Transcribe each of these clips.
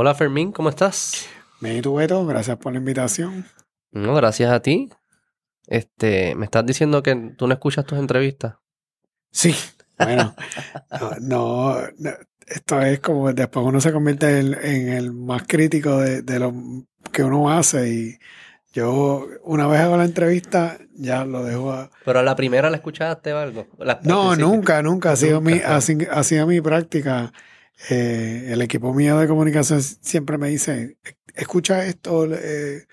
Hola Fermín, ¿cómo estás? Me tu Beto, gracias por la invitación. No, gracias a ti. Este, me estás diciendo que tú no escuchas tus entrevistas. Sí, bueno, no, no, esto es como después uno se convierte en, el más crítico de, de, lo que uno hace y yo una vez hago la entrevista ya lo dejo a... Pero a la primera la escuchaste o algo. no, nunca, nunca. Ha sido, mi, ha, sido mi práctica. Eh, el equipo mío de comunicación siempre me dice, escucha esto, eh,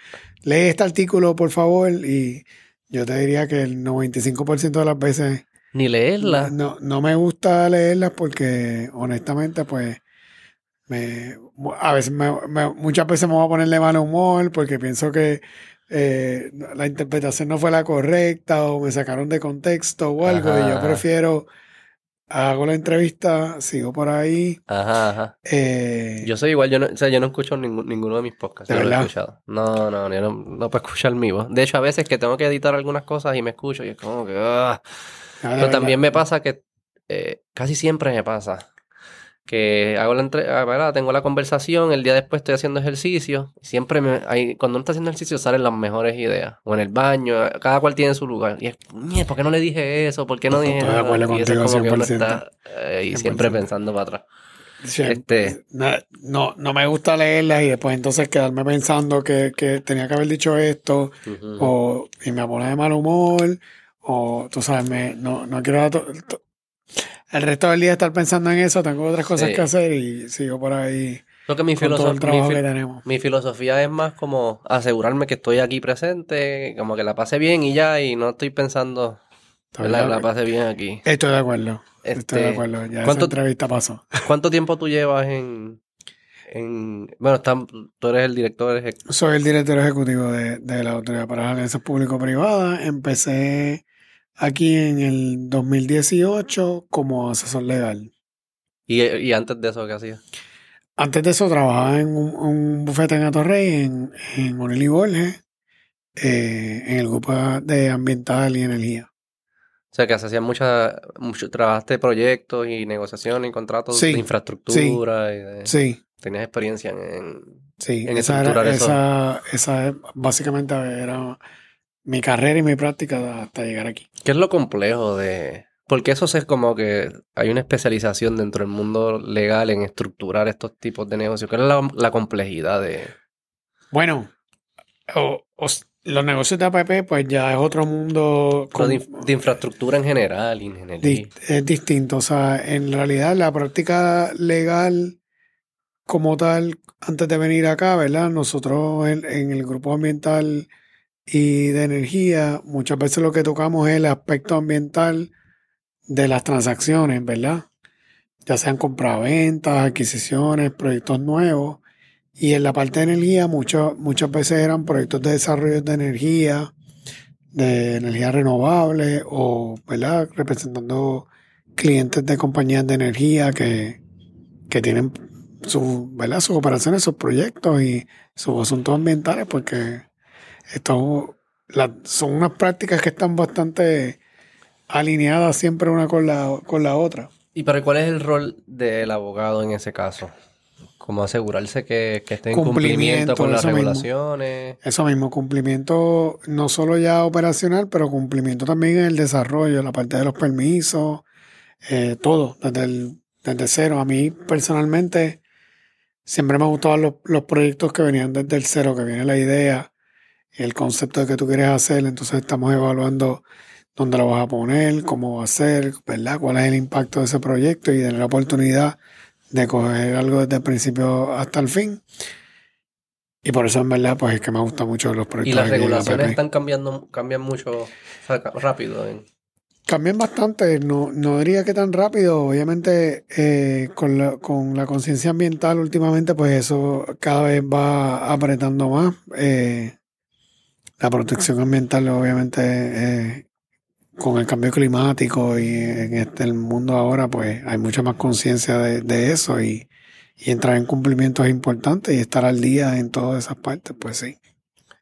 lee este artículo por favor y yo te diría que el 95% de las veces... Ni leerlas. No, no me gusta leerlas porque honestamente pues me, a veces muchas veces me voy a ponerle mal humor porque pienso que eh, la interpretación no fue la correcta o me sacaron de contexto o algo y yo prefiero hago la entrevista, sigo por ahí. Ajá, ajá. Eh, yo soy igual, yo no, o sea, yo no escucho ninguno de mis podcasts. ¿De verdad? escuchado. No, no, yo no, no puedo escuchar el mío. De hecho, a veces que tengo que editar algunas cosas y me escucho y es como que... Ah. Pero también me pasa que eh, casi siempre me pasa que hago la entre ah, tengo la conversación, el día después estoy haciendo ejercicio, siempre me, hay, cuando uno está haciendo ejercicio salen las mejores ideas, o en el baño, cada cual tiene su lugar, y es, ¿por qué no le dije eso? ¿Por qué no dije Estoy de acuerdo contigo, y como que uno está eh, siempre pensando para atrás. este, no, no me gusta leerlas y después entonces quedarme pensando que, que tenía que haber dicho esto, o y me pone de mal humor, o tú sabes, me, no, no quiero el resto del día estar pensando en eso, tengo otras cosas que hacer y sigo por ahí. Lo que mi, mi, filosofía es más como asegurarme que estoy aquí presente, como que la pase bien y ya, y no estoy pensando que la, la, pase bien aquí. Estoy de acuerdo. estoy de este, acuerdo. Ya esa entrevista pasó. ¿Cuánto tiempo tú llevas en, en bueno, tú eres el director ejecutivo? Soy el director ejecutivo de, de la Autoridad para las Alianzas Público-Privadas. Empecé aquí en el 2018 como asesor legal. ¿Y, antes de eso qué hacía? Antes de eso trabajaba en un, bufete en Atorrey, en, en Oneli Borges, eh, en el grupo de ambiental y energía. O sea, que se hacían muchas, mucho, trabajaste proyectos y negociaciones y contratos de infraestructura. Sí, y de, sí. Tenías experiencia en, sí, esa, era, esa, esa básicamente era mi carrera y mi práctica hasta llegar aquí. ¿Qué es lo complejo de...? Porque eso es como que hay una especialización dentro del mundo legal en estructurar estos tipos de negocios. ¿Cuál es la, complejidad de...? Bueno, los negocios de APP pues ya es otro mundo... de, infraestructura en general, ingeniería. es distinto. O sea, en realidad la práctica legal como tal, antes de venir acá, ¿verdad? Nosotros en el grupo ambiental y de energía, muchas veces lo que tocamos es el aspecto ambiental de las transacciones, ¿verdad? Ya sean compraventas, adquisiciones, proyectos nuevos. Y en la parte de energía muchas muchas veces eran proyectos de desarrollo de energía, de energía renovable o, ¿verdad? Representando clientes de compañías de energía que, que tienen su, ¿verdad? sus operaciones, sus proyectos y sus asuntos ambientales porque esto son unas prácticas que están bastante alineadas siempre una con la, con la otra. ¿Y para cuál es el rol del abogado en ese caso? Como asegurarse que, que esté en cumplimiento, con las regulaciones. Eso mismo, cumplimiento no solo ya operacional, pero cumplimiento también en el desarrollo, la parte de los permisos, eh, todo, desde, el, desde cero. A mí personalmente siempre me gustaban los, los proyectos que venían desde el cero, que viene la idea, el concepto de que tú quieres hacer, entonces estamos evaluando dónde lo vas a poner, cómo va a ser, ¿verdad? ¿Cuál es el impacto de ese proyecto y tener la oportunidad de coger algo desde el principio hasta el fin. Y por eso en verdad pues es que me gusta mucho los proyectos. Y las regulaciones están cambiando, cambian mucho rápido. Cambian bastante, no, no diría que tan rápido, obviamente eh, con la, con la conciencia ambiental últimamente pues eso cada vez va apretando más. Eh, la protección ambiental, obviamente, eh, con el cambio climático y en este el mundo ahora, pues hay mucha más conciencia de, eso y, entrar en cumplimiento es importante y estar al día en todas esas partes, pues sí.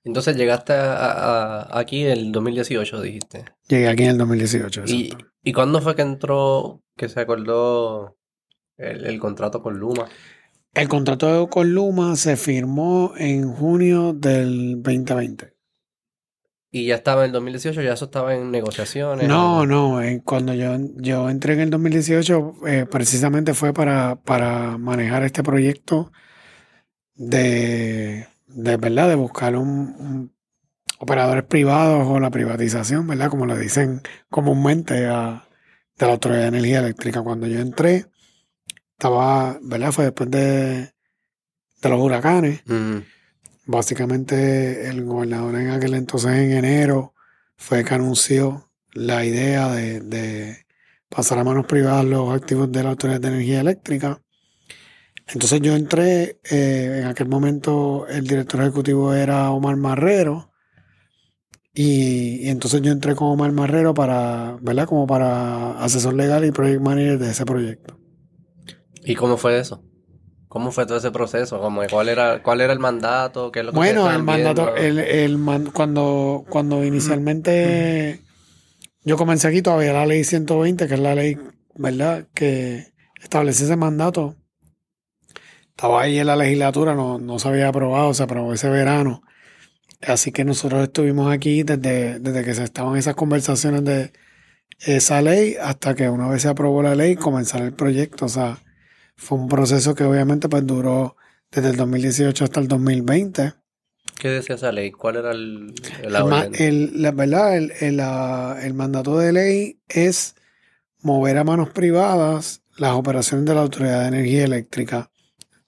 Entonces llegaste a, aquí en el 2018, dijiste. Llegué aquí en el 2018. ¿Y, ¿Y cuándo fue que entró, que se acordó el, el contrato con Luma? El contrato con Luma se firmó en junio del 2020. ¿Y ya estaba en el 2018? ¿Ya eso estaba en negociaciones? No, no. cuando yo, yo entré en el 2018, eh, precisamente fue para, para manejar este proyecto de, de verdad, de buscar un, operadores privados o la privatización, ¿verdad? Como lo dicen comúnmente a, de la Autoridad de Energía Eléctrica. Cuando yo entré, estaba, ¿verdad? Fue después de, de los huracanes. Básicamente el gobernador en aquel entonces, en enero, fue que anunció la idea de, pasar a manos privadas los activos de la Autoridad de Energía Eléctrica. Entonces yo entré, eh, en aquel momento el director ejecutivo era Omar Marrero, y, entonces yo entré con Omar Marrero para, ¿verdad? Como para asesor legal y project manager de ese proyecto. ¿Y cómo fue eso? ¿Cómo fue todo ese proceso? ¿Cuál era, cuál era el mandato? ¿Qué es lo que bueno, el mandato, el, el cuando, cuando inicialmente yo comencé aquí, todavía la ley 120, que es la ley, ¿verdad?, que establece ese mandato. Estaba ahí en la legislatura, no, no se había aprobado, se aprobó ese verano. Así que nosotros estuvimos aquí desde, desde que se estaban esas conversaciones de esa ley hasta que una vez se aprobó la ley, comenzar el proyecto. O sea, fue un proceso que obviamente pues duró desde el 2018 hasta el 2020. ¿Qué decía esa ley? ¿Cuál era el, el, la verdad, el, el, mandato de ley es mover a manos privadas las operaciones de la Autoridad de Energía Eléctrica.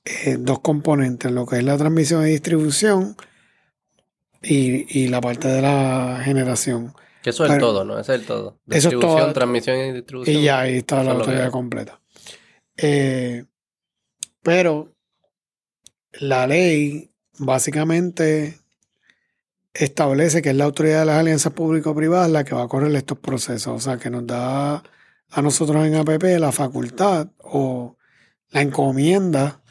Eh, dos componentes, lo que es la transmisión y distribución y, y la parte de la generación. Que eso es el todo, ¿no? Eso es el todo. Distribución, transmisión y distribución. Y ya ahí está la autoridad completa. Eh, pero la ley básicamente establece que es la autoridad de las alianzas público-privadas la que va a correr estos procesos. O sea, que nos da a nosotros en APP la facultad o la encomienda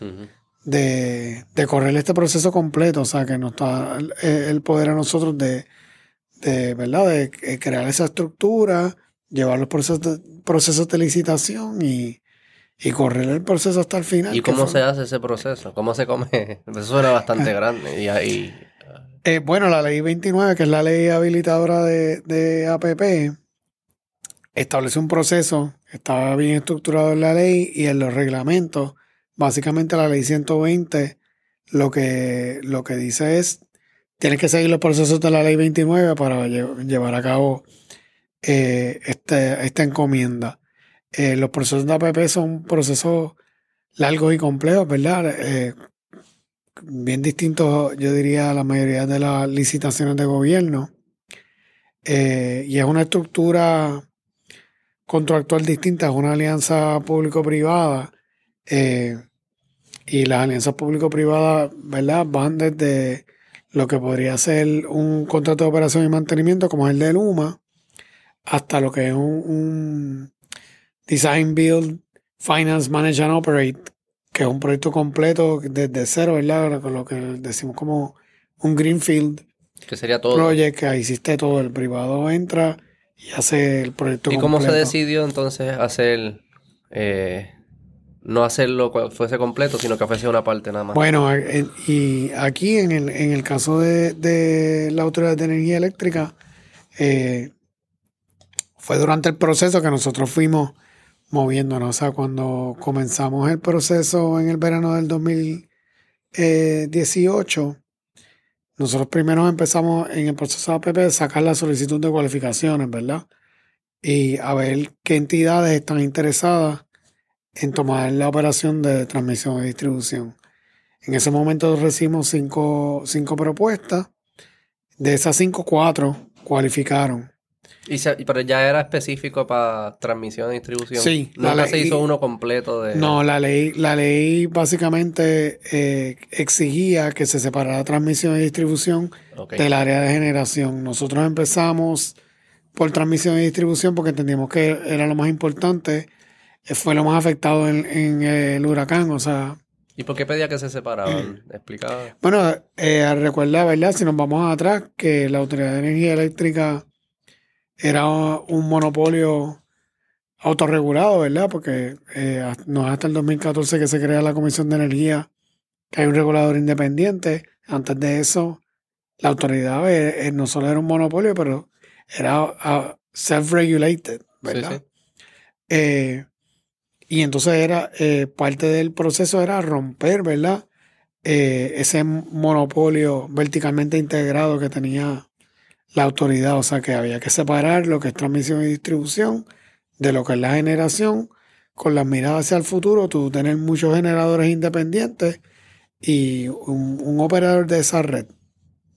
de, correr este proceso completo. O sea, que nos da el, poder a nosotros de, de, ¿verdad? de crear esa estructura, llevar los procesos procesos de licitación y, y correr el proceso hasta el final. ¿Y cómo se hace ese proceso? ¿Cómo se come? Eso era bastante grande. Y ahí... Eh, bueno, la ley 29, que es la ley habilitadora de, de APP, establece un proceso, estaba bien estructurado en la ley y en los reglamentos. Básicamente la ley 120 lo que, lo que dice es, tienes que seguir los procesos de la ley 29 para llevar a cabo eh, este, esta encomienda. Eh, los procesos de APP son procesos largos y complejos, ¿verdad? Eh, bien distintos, yo diría, a la mayoría de las licitaciones de gobierno. Eh, y es una estructura contractual distinta, es una alianza público-privada. y las alianzas público-privadas, ¿verdad? Van desde lo que podría ser un contrato de operación y mantenimiento, como es el de Luma, hasta lo que es un Design, Build, Finance, Manage and Operate, que es un proyecto completo desde cero, ¿verdad? Con lo que decimos como un Greenfield. Que sería todo. Project, que hiciste todo. El privado entra y hace el proyecto ¿Y cómo se decidió entonces hacer, eh, no hacerlo fuese completo, sino que fuese una parte nada más? Bueno, y aquí en el, en el caso de, la Autoridad de Energía Eléctrica, eh, fue durante el proceso que nosotros fuimos moviéndonos. O sea, cuando comenzamos el proceso en el verano del 2018, nosotros primero empezamos en el proceso de APP sacar la solicitud de cualificaciones, ¿verdad? Y a ver qué entidades están interesadas en tomar la operación de transmisión y distribución. En ese momento recibimos cinco, cinco propuestas. De esas cinco, cuatro cualificaron. Y pero ya era específico para transmisión y distribución. Sí. Nunca se hizo uno completo de. No, la ley, la ley básicamente eh, exigía que se separara transmisión y distribución del área de generación. Nosotros empezamos por transmisión y distribución porque entendimos que era lo más importante. Fue lo más afectado en, el huracán, o sea. ¿Y por qué pedía que se separaban? ¿Explicaba? Bueno, eh, recuerda, ¿verdad? Si nos vamos atrás, que la Autoridad de Energía Eléctrica era un monopolio autorregulado, ¿verdad? Porque eh, no es hasta el 2014 que se crea la Comisión de Energía, que hay un regulador independiente. Antes de eso, la autoridad eh, eh, no solo era un monopolio, pero era ah, self-regulated, ¿verdad? y entonces era parte del proceso era romper, ¿verdad? ese monopolio verticalmente integrado que tenía la autoridad, o sea que había que separar lo que es transmisión y distribución de lo que es la generación, con las miradas hacia el futuro, tú tener muchos generadores independientes y un, operador de esa red.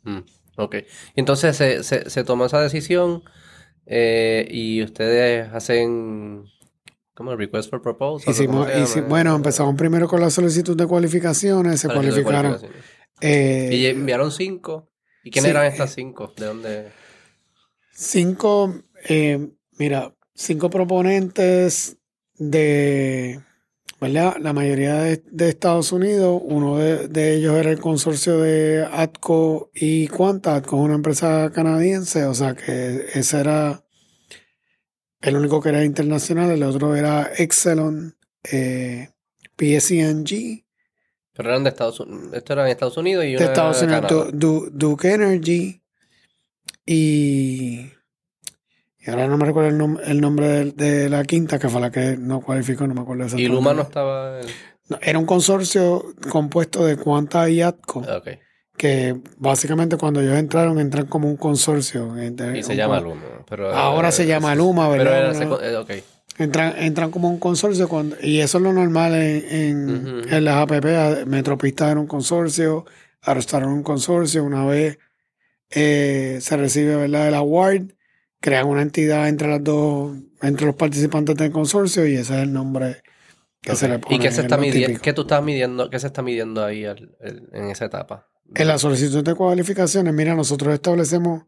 Mm, ok. Entonces se, se, tomó esa decisión eh, y ustedes hacen como request for proposal. bueno, empezamos primero con la solicitud de cualificaciones, se cualificaron. Eh, y enviaron cinco. ¿Y quiénes eran estas cinco? ¿De dónde? Cinco, eh, mira, cinco proponentes de, ¿verdad? La mayoría de, Estados Unidos. Uno de, ellos era el consorcio de ATCO y Quanta. ATCO es una empresa canadiense, o sea que ese era el único que era internacional. El otro era Exelon, eh, PSNG. Pero eran de Estados Unidos. Esto era en Estados Unidos y De Estados Unidos, Duke Energy y y ahora no me recuerdo el, nombre de, la quinta, que fue la que no cualificó, no me acuerdo exactamente. ¿Y Luma no estaba...? era un consorcio compuesto de Quanta y Atco. Ah, que básicamente cuando ellos entraron, entran como un consorcio. y se llama Luma. ahora se llama Luma, ¿verdad? Pero eh, entran, entran como un consorcio y eso es lo normal en, en, las APP. Metropista era un consorcio, Aerostar era un consorcio. Una vez eh, se recibe ¿verdad? el award, crean una entidad entre las dos, entre los participantes del consorcio y ese es el nombre que se le pone. ¿Y qué se está midiendo? ¿Qué tú estás midiendo? ¿Qué se está midiendo ahí en esa etapa? En la solicitud de cualificaciones, mira, nosotros establecemos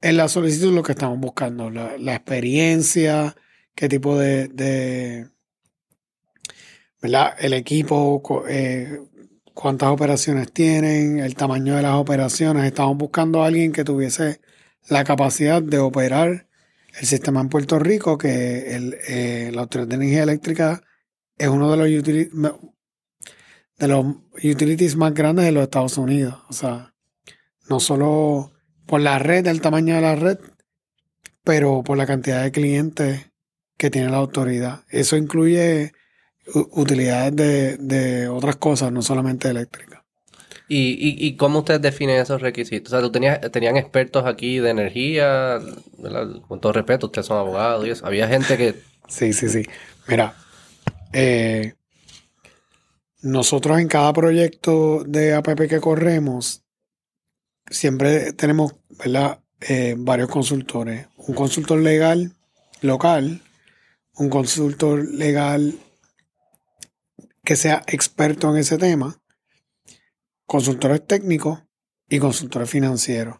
en la solicitud lo que estamos buscando, la, experiencia, qué tipo de, de ¿verdad? El equipo, eh, cuántas operaciones tienen, el tamaño de las operaciones. Estamos buscando a alguien que tuviese la capacidad de operar el sistema en Puerto Rico, que el, eh, la Autoridad de Energía Eléctrica es uno de los, de los utilities más grandes de los Estados Unidos. O sea, no solo por la red, el tamaño de la red, pero por la cantidad de clientes que tiene la autoridad. Eso incluye utilidades de, de otras cosas, no solamente eléctricas. ¿Y, y, y cómo ustedes definen esos requisitos? O sea, ¿tú tenías, tenían expertos aquí de energía, con todo respeto, ustedes son abogados y eso. Había gente que... Sí, sí, sí. Mira, eh, nosotros en cada proyecto de APP que corremos, siempre tenemos, ¿verdad? Eh, varios consultores. Un consultor legal local, un consultor legal que sea experto en ese tema consultores técnicos y consultores financieros.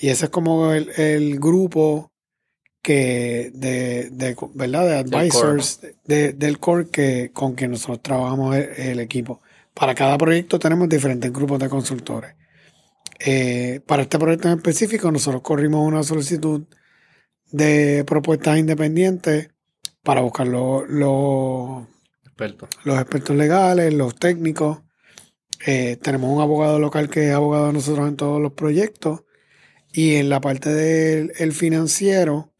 Y ese es como el, grupo que de, de, ¿verdad? de advisors del core, que, con quien nosotros trabajamos el, equipo. Para cada proyecto tenemos diferentes grupos de consultores. Eh, para este proyecto en específico, nosotros corrimos una solicitud de propuestas independientes para buscar los, los expertos legales, los técnicos, eh, tenemos un abogado local que es abogado de nosotros en todos los proyectos. Y en la parte del financiero,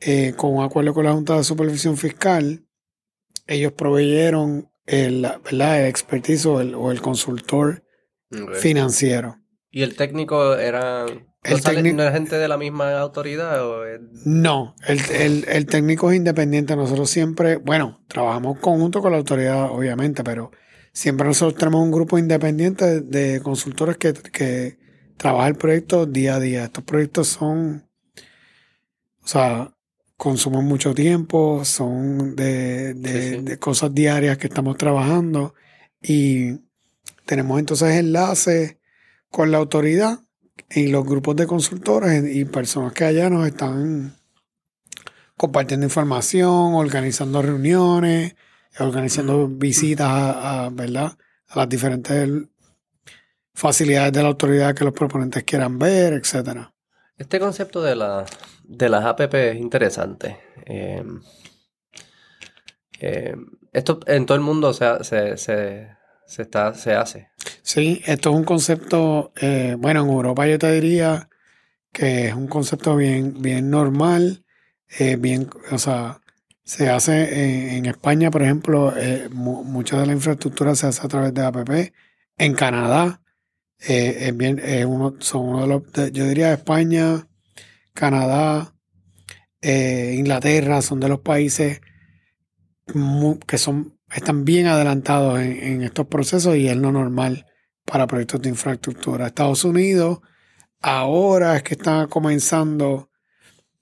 eh, con un acuerdo con la Junta de Supervisión Fiscal, ellos proveyeron el, el expertise o el, consultor financiero. ¿Y el técnico era, el técnico, gente de la misma autoridad? No, el, el, técnico es independiente. Nosotros siempre, bueno, trabajamos conjunto con la autoridad, obviamente, pero Siempre nosotros tenemos un grupo independiente de consultores que, que trabaja el proyecto día a día. Estos proyectos son, o sea, consumen mucho tiempo, son de, de, cosas diarias que estamos trabajando y tenemos entonces enlaces con la autoridad y los grupos de consultores y personas que allá nos están compartiendo información, organizando reuniones, organizando visitas a, ¿verdad? a las diferentes facilidades de la autoridad que los proponentes quieran ver, etcétera. Este concepto de, la, de las APP es interesante. Em, Eh, esto en todo el mundo se, se, se, está, se hace. Sí, esto es un concepto, eh, bueno, en Europa yo te diría que es un concepto bien, bien normal, eh, bien, o sea, se hace en, España, por ejemplo, mucha de la infraestructura se hace a través de APP. En Canadá, es bien, uno, son uno de los, yo diría España, Canadá, Inglaterra, son de los países que son, están bien adelantados en, estos procesos y es lo normal para proyectos de infraestructura. Estados Unidos ahora es que están comenzando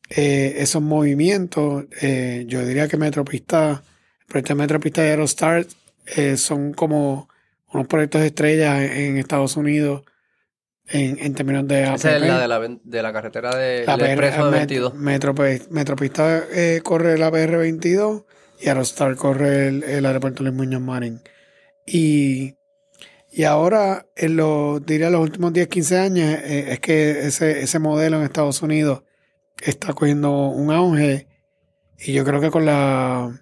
eh, esos movimientos. Eh, yo diría que Metropista, el proyecto de Metropista y Aerostar eh, son como unos proyectos de estrella en, Estados Unidos en, términos de Esa es la de la, de la carretera de la PR, 22. Metropista corre la PR22 y Aerostar corre el, aeropuerto Luis Muñoz Marín. Y, y ahora, en los, diría los últimos 10, 15 años, eh, es que ese, ese modelo en Estados Unidos está cogiendo un auge. Y yo creo que con la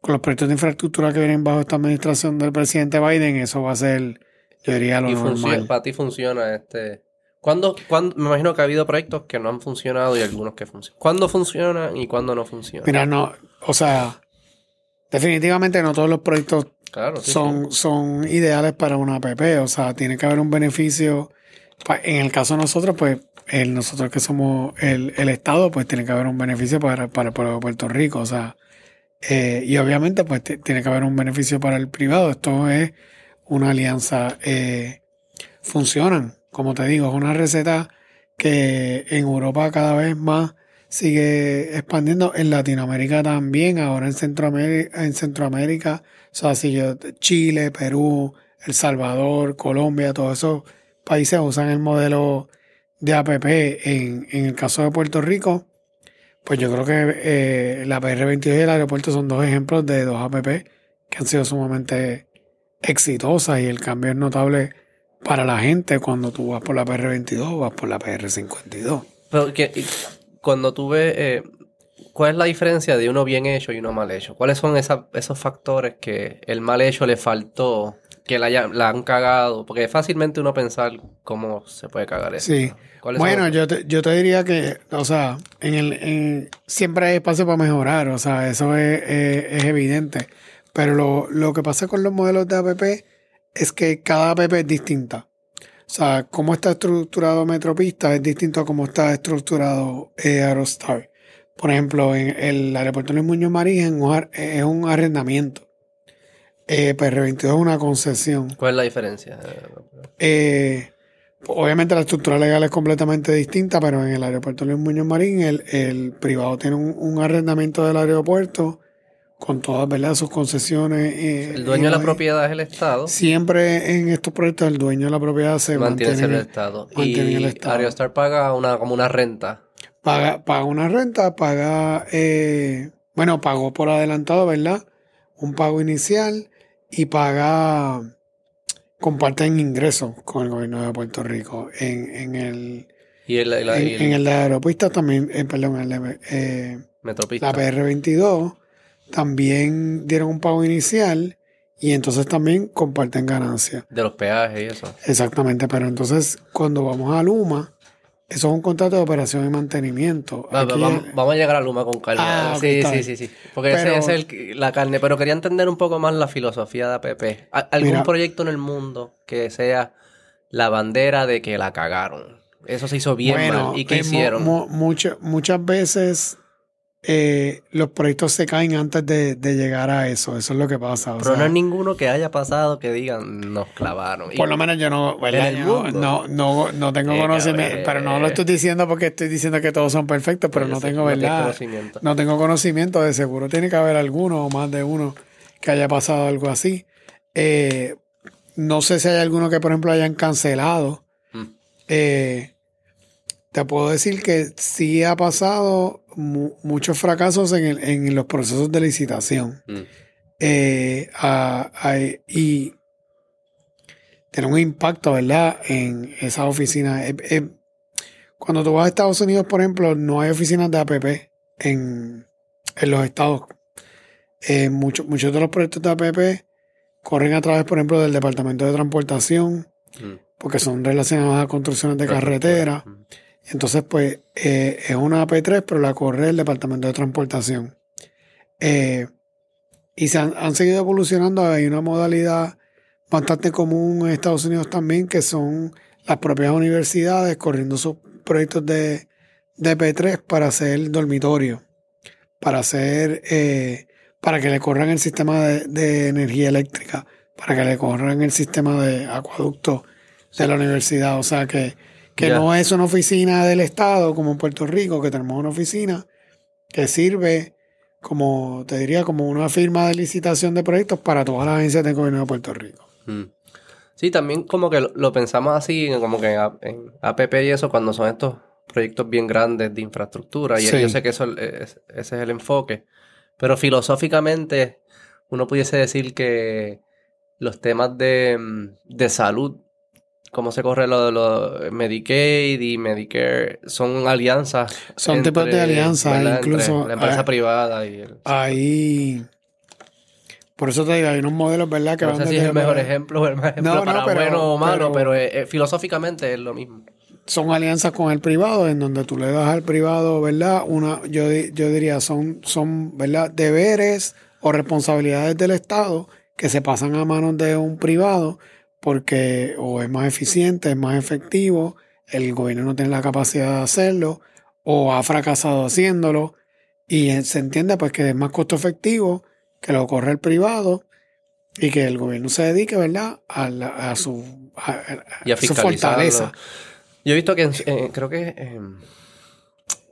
con los proyectos de infraestructura que vienen bajo esta administración del presidente Biden, eso va a ser, yo diría, lo y normal. para ti funciona este ¿Cuándo, me imagino que ha habido proyectos que no han funcionado y algunos que funcionan. ¿Cuándo funcionan y cuándo no funcionan? Mira, no, o sea, definitivamente no todos los proyectos son, son ideales para una app. O sea, tiene que haber un beneficio. En el caso de nosotros, pues, el, nosotros que somos el, Estado, pues tiene que haber un beneficio para, para el pueblo de Puerto Rico. O sea, eh, y obviamente, pues tiene que haber un beneficio para el privado. Esto es una alianza. Eh, funcionan como te digo, es una receta que en Europa cada vez más sigue expandiendo, en Latinoamérica también, ahora en Centroamérica, en Centroamérica, o sea, si yo, Chile, Perú, El Salvador, Colombia, todos esos países usan el modelo de APP. En, el caso de Puerto Rico, pues yo creo que eh, la PR22 y el aeropuerto son dos ejemplos de dos APP que han sido sumamente exitosas y el cambio es notable para la gente cuando tú vas por la PR22 o vas por la PR52. Pero que, cuando tú ves, eh, ¿cuál es la diferencia de uno bien hecho y uno mal hecho? ¿Cuáles son esos factores que el mal hecho le faltó, que la, la, han cagado? Porque fácilmente uno pensar cómo se puede cagar eso. Sí. Bueno, yo te, yo te diría que, o sea, en el, siempre hay espacio para mejorar, o sea, eso es, es, evidente. Pero lo, lo que pasa con los modelos de APP es que cada app es distinta. O sea, cómo está estructurado Metropista es distinto a cómo está estructurado eh, Aerostar. Por ejemplo, en el aeropuerto de Muñoz Marín es un arrendamiento. Eh, PR22 es una concesión. ¿Cuál es la diferencia? Eh, obviamente la estructura legal es completamente distinta, pero en el aeropuerto Luis Muñoz Marín el, privado tiene un, arrendamiento del aeropuerto con todas ¿verdad? sus concesiones. Eh, el dueño de la propiedad es el Estado. Siempre en estos proyectos el dueño de la propiedad se mantiene, mantiene el Estado. y el Estado. Ariostar paga una, como una renta. Paga, paga una renta, paga, eh, bueno, pagó por adelantado, ¿verdad? Un pago inicial y paga, comparten ingresos con el gobierno de Puerto Rico. En, en el... Y el, en, el, de aeropuerto también, eh, perdón, el eh, Metropista. La PR22 también dieron un pago inicial y entonces también comparten ganancias. De los peajes y eso. Exactamente, pero entonces cuando vamos a Luma, eso es un contrato de operación y mantenimiento. vamos, a llegar a Luma con calma. Ah, sí, sí, sí, sí, Porque ese es el, la carne. Pero quería entender un poco más la filosofía de APP. ¿Algún proyecto en el mundo que sea la bandera de que la cagaron? Eso se hizo bien mal. ¿Y qué hicieron? muchas veces eh, los proyectos se caen antes de, llegar a eso. Eso es lo que pasa. Pero no hay ninguno que haya pasado que digan nos clavaron. Por lo menos yo no, no, no, no, tengo conocimiento. Pero no lo estoy diciendo porque estoy diciendo que todos son perfectos, pero no tengo verdad. No tengo conocimiento. De seguro tiene que haber alguno o más de uno que haya pasado algo así. Eh, no sé si hay alguno que, por ejemplo, hayan cancelado. Mm. Eh, te puedo decir que sí ha pasado muchos fracasos en, los procesos de licitación. Mm. Eh, y tiene un impacto, ¿verdad?, en esas oficinas. Eh, eh, cuando tú vas a Estados Unidos, por ejemplo, no hay oficinas de APP en, los estados. Muchos muchos de los proyectos de APP corren a través, por ejemplo, del Departamento de Transportación, mm. porque son relacionados a construcciones de carretera. Mm. Entonces, pues, eh, es una AP3, pero la corre el Departamento de Transportación. Eh, y se han, seguido evolucionando. Hay una modalidad bastante común en Estados Unidos también, que son las propias universidades corriendo sus proyectos de, de P3 para hacer dormitorio, para hacer, eh, para que le corran el sistema de, energía eléctrica, para que le corran el sistema de acueducto de la universidad. O sea que, que no es una oficina del Estado como en Puerto Rico, que tenemos una oficina que sirve como, te diría, como una firma de licitación de proyectos para todas las agencias del gobierno de Puerto Rico. Mm. Sí, también como que lo, pensamos así, como que en, APP y eso, cuando son estos proyectos bien grandes de infraestructura, y yo sé que eso ese es el enfoque, pero filosóficamente uno pudiese decir que los temas de, de salud cómo se corre lo de los Medicaid y Medicare, son alianzas. Son tipos de alianzas, incluso. la empresa privada y el. Ahí. Por eso te digo, hay unos modelos, ¿verdad? Que no sé si es el mejor ejemplo o el ejemplo para bueno o malo, pero, eh, eh, filosóficamente es lo mismo. Son alianzas con el privado, en donde tú le das al privado, ¿verdad? Una, yo, yo diría, son, son, ¿verdad? Deberes o responsabilidades del Estado que se pasan a manos de un privado porque o es más eficiente, es más efectivo, el gobierno no tiene la capacidad de hacerlo, o ha fracasado haciéndolo, y se entiende pues que es más costo efectivo que lo corre el privado y que el gobierno se dedique, ¿verdad?, a, su, fortaleza. Yo he visto que creo que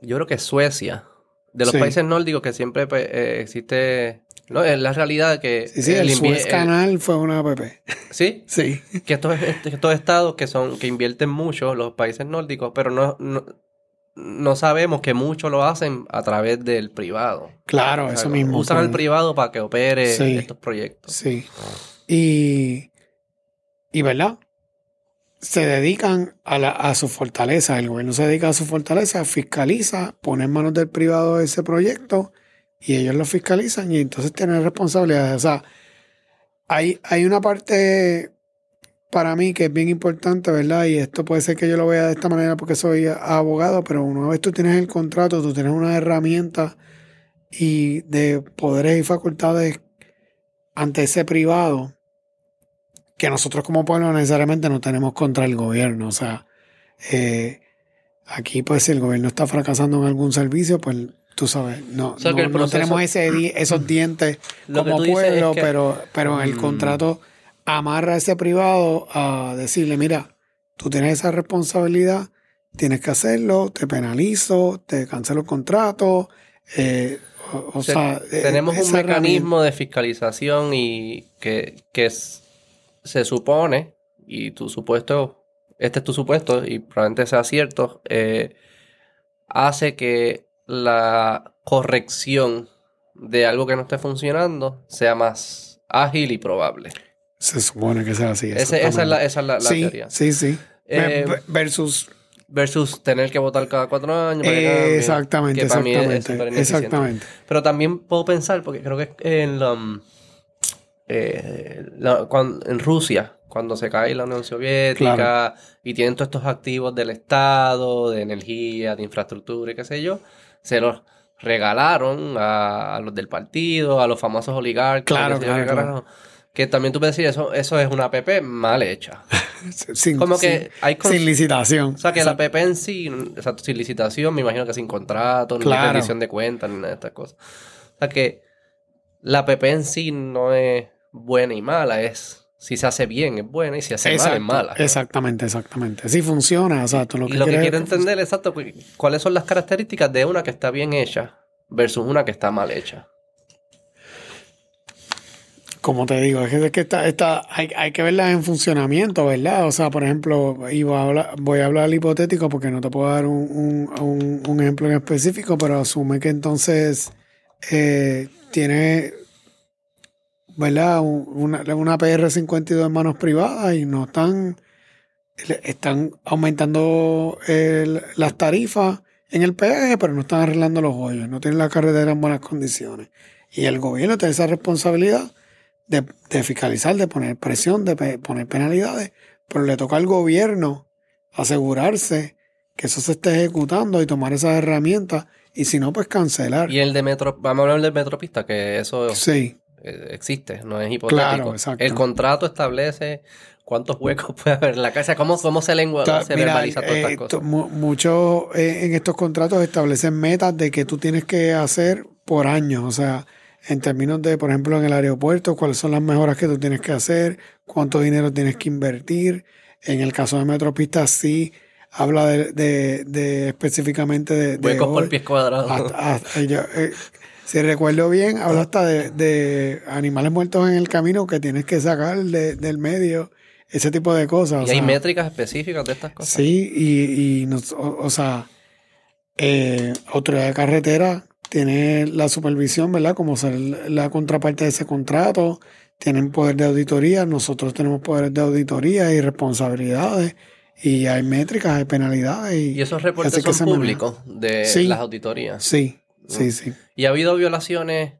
yo creo que Suecia, de los países nórdicos que siempre pues, eh, existe no, es la realidad que... Sí, sí, el, el Canal fue una app. ¿Sí? Sí. Que estos, estos estados que son que invierten mucho, los países nórdicos, pero no, no, sabemos que muchos lo hacen a través del privado. Claro, eso mismo. Usan el privado para que opere estos proyectos. Sí. Y, y ¿verdad? Se dedican a, la, a su fortaleza. El gobierno se dedica a su fortaleza, fiscaliza, pone en manos del privado ese proyecto y ellos lo fiscalizan y entonces tienen responsabilidades. O sea, hay, hay una parte para mí que es bien importante, ¿verdad? Y esto puede ser que yo lo vea de esta manera porque soy abogado, pero una vez tú tienes el contrato, tú tienes una herramienta y de poderes y facultades ante ese privado que nosotros como pueblo necesariamente no tenemos contra el gobierno. O sea, eh, aquí pues si el gobierno está fracasando en algún servicio, pues Tú sabes, no, no, tenemos ese, esos dientes como pueblo, pero, pero en el mm. contrato amarra a ese privado a decirle, mira, tú tienes esa responsabilidad, tienes que hacerlo, te penalizo, te cancelo el contrato. Eh, o, sea, eh, tenemos un mecanismo de fiscalización y que, que se supone, y tu supuesto, este es tu supuesto, y probablemente sea cierto, eh, hace que la corrección de algo que no esté funcionando sea más ágil y probable. Se supone que sea así. esa es la, esa es la, teoría. Sí, sí. Eh, versus. Versus tener que votar cada cuatro años. exactamente, exactamente. exactamente. Pero también puedo pensar, porque creo que en, um, eh, en Rusia, cuando se cae la Unión Soviética y tienen todos estos activos del Estado, de energía, de infraestructura y qué sé yo, se los regalaron a, los del partido, a los famosos oligarcas. Claro, claro, Que también tú puedes decir, eso, eso es una PP mal hecha. sin, Como que hay sin licitación. O sea, que la PP en sí, sin licitación, me imagino que sin contrato, ni rendición de cuentas, ni nada de estas cosas. O sea, que la PP en sí no es buena y mala, es si se hace bien es buena y si se hace mal es mala. Exactamente, exactamente. Si funciona, exacto. Lo que y lo que quiero entender, exacto, pues, cuáles son las características de una que está bien hecha versus una que está mal hecha. Como te digo, es que está, está, hay, hay, que verlas en funcionamiento, ¿verdad? O sea, por ejemplo, voy a hablar, voy a hablar hipotético porque no te puedo dar un, un, un, ejemplo en específico, pero asume que entonces eh, tiene ¿verdad? Una, una PR52 en manos privadas y no están, están aumentando las tarifas en el peaje, pero no están arreglando los hoyos, no tienen la carretera en buenas condiciones. Y el gobierno tiene esa responsabilidad de, de fiscalizar, de poner presión, de poner penalidades, pero le toca al gobierno asegurarse que eso se esté ejecutando y tomar esas herramientas y si no, pues cancelar. Y el de Metro, vamos a hablar del Metropista, que eso sí. Eh, existe, no es hipotético. El contrato establece cuántos huecos puede haber en la casa, cómo, cómo se, lengua, se verbaliza todas estas eh, cosas. Muchos eh, en estos contratos establecen metas de que tú tienes que hacer por años, o sea, en términos de, por ejemplo, en el aeropuerto, cuáles son las mejoras que tú tienes que hacer, cuánto dinero tienes que invertir. En el caso de Metropista, sí habla de, de, específicamente de... Huecos por pies cuadrados. Eh, si recuerdo bien, habla hasta de, animales muertos en el camino que tienes que sacar del medio, ese tipo de cosas. ¿Y hay métricas específicas de estas cosas? Sí, y, y o, sea, eh, autoridad de carretera tiene la supervisión, ¿verdad? Como ser la contraparte de ese contrato, tienen poder de auditoría, nosotros tenemos poder de auditoría y responsabilidades. Y hay métricas, hay penalidades. ¿Y, esos reportes son públicos de las auditorías? Sí, sí, sí. ¿Y ha habido violaciones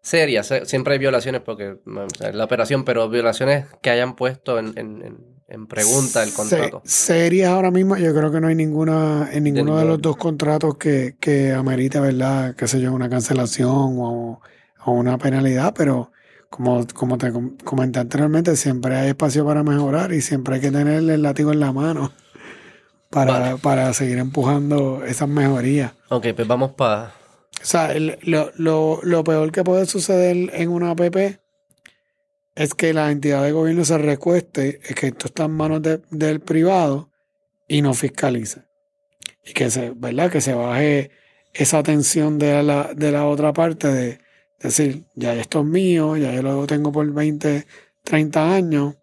serias? Siempre hay violaciones porque es la operación, pero violaciones que hayan puesto en, en, pregunta el contrato. serias ahora mismo, yo creo que no hay ninguna en ninguno de, los dos contratos que, que amerite, ¿verdad? qué sé yo, una cancelación o, o una penalidad, pero como, como te comenté anteriormente, siempre hay espacio para mejorar y siempre hay que tener el látigo en la mano para, para seguir empujando esas mejorías. Ok, pues vamos para... O sea, lo, lo, lo, peor que puede suceder en una APP es que la entidad de gobierno se recueste, es que esto está en manos del privado y no fiscalice. Y que se, ¿verdad? Que se baje esa tensión de la, de la otra parte de decir, ya esto es mío, ya yo lo tengo por 20, 30 años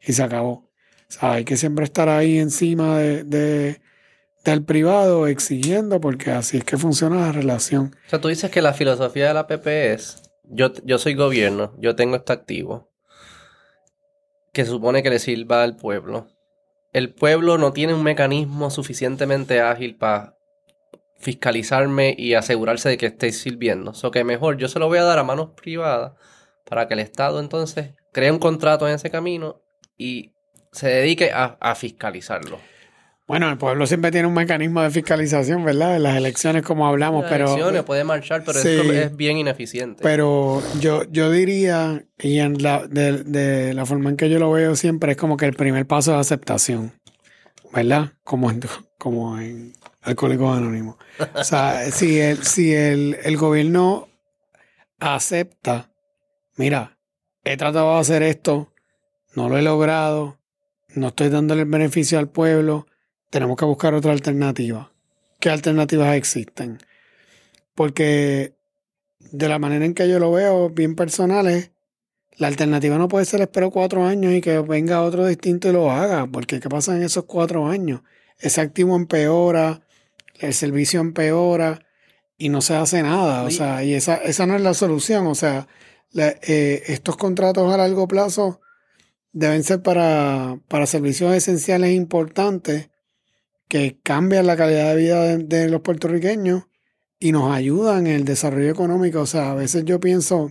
y se acabó. O sea, hay que siempre estar ahí encima de, del privado exigiendo porque así es que funciona la relación. O sea, tú dices que la filosofía de la PP es, yo, yo soy gobierno, yo tengo este activo, que supone que le sirva al pueblo. El pueblo no tiene un mecanismo suficientemente ágil para fiscalizarme y asegurarse de que esté sirviendo. O que mejor yo se lo voy a dar a manos privadas para que el Estado entonces cree un contrato en ese camino y se dedique a, fiscalizarlo. Bueno, el pueblo siempre tiene un mecanismo de fiscalización, ¿verdad? En las elecciones, como hablamos, las pero... elecciones puede marchar, pero es bien ineficiente. Pero yo, yo diría, y en la, de, de, la forma en que yo lo veo siempre, es como que el primer paso es aceptación, ¿verdad? Como como en Alcohólicos Anónimos. O sea, si el, si el, el gobierno acepta, mira, he tratado de hacer esto, no lo he logrado, no estoy dándole el beneficio al pueblo, tenemos que buscar otra alternativa. ¿Qué alternativas existen? Porque de la manera en que yo lo veo, bien personales, la alternativa no puede ser espero cuatro años y que venga otro distinto y lo haga, porque ¿qué pasa en esos cuatro años? Ese activo empeora, el servicio empeora y no se hace nada. O sea, y esa, esa no es la solución. O sea, eh, estos contratos a largo plazo deben ser para, para servicios esenciales importantes que cambian la calidad de vida de, los puertorriqueños y nos ayudan en el desarrollo económico. O sea, a veces yo pienso,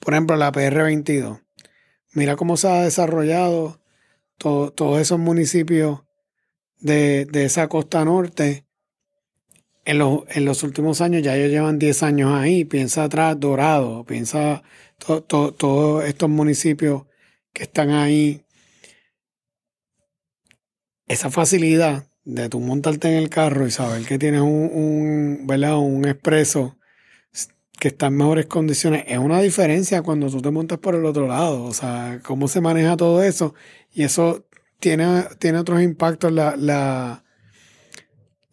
por ejemplo, la PR22. Mira cómo se ha desarrollado todos esos municipios de, esa costa norte, en los, en los, últimos años, ya ellos llevan 10 años ahí, piensa atrás Dorado, piensa todos estos municipios que están ahí. Esa facilidad de tú montarte en el carro y saber que tienes un, un, un expreso que está en mejores condiciones, es una diferencia cuando tú te montas por el otro lado. O sea, cómo se maneja todo eso. Y eso tiene, tiene otros impactos la, la,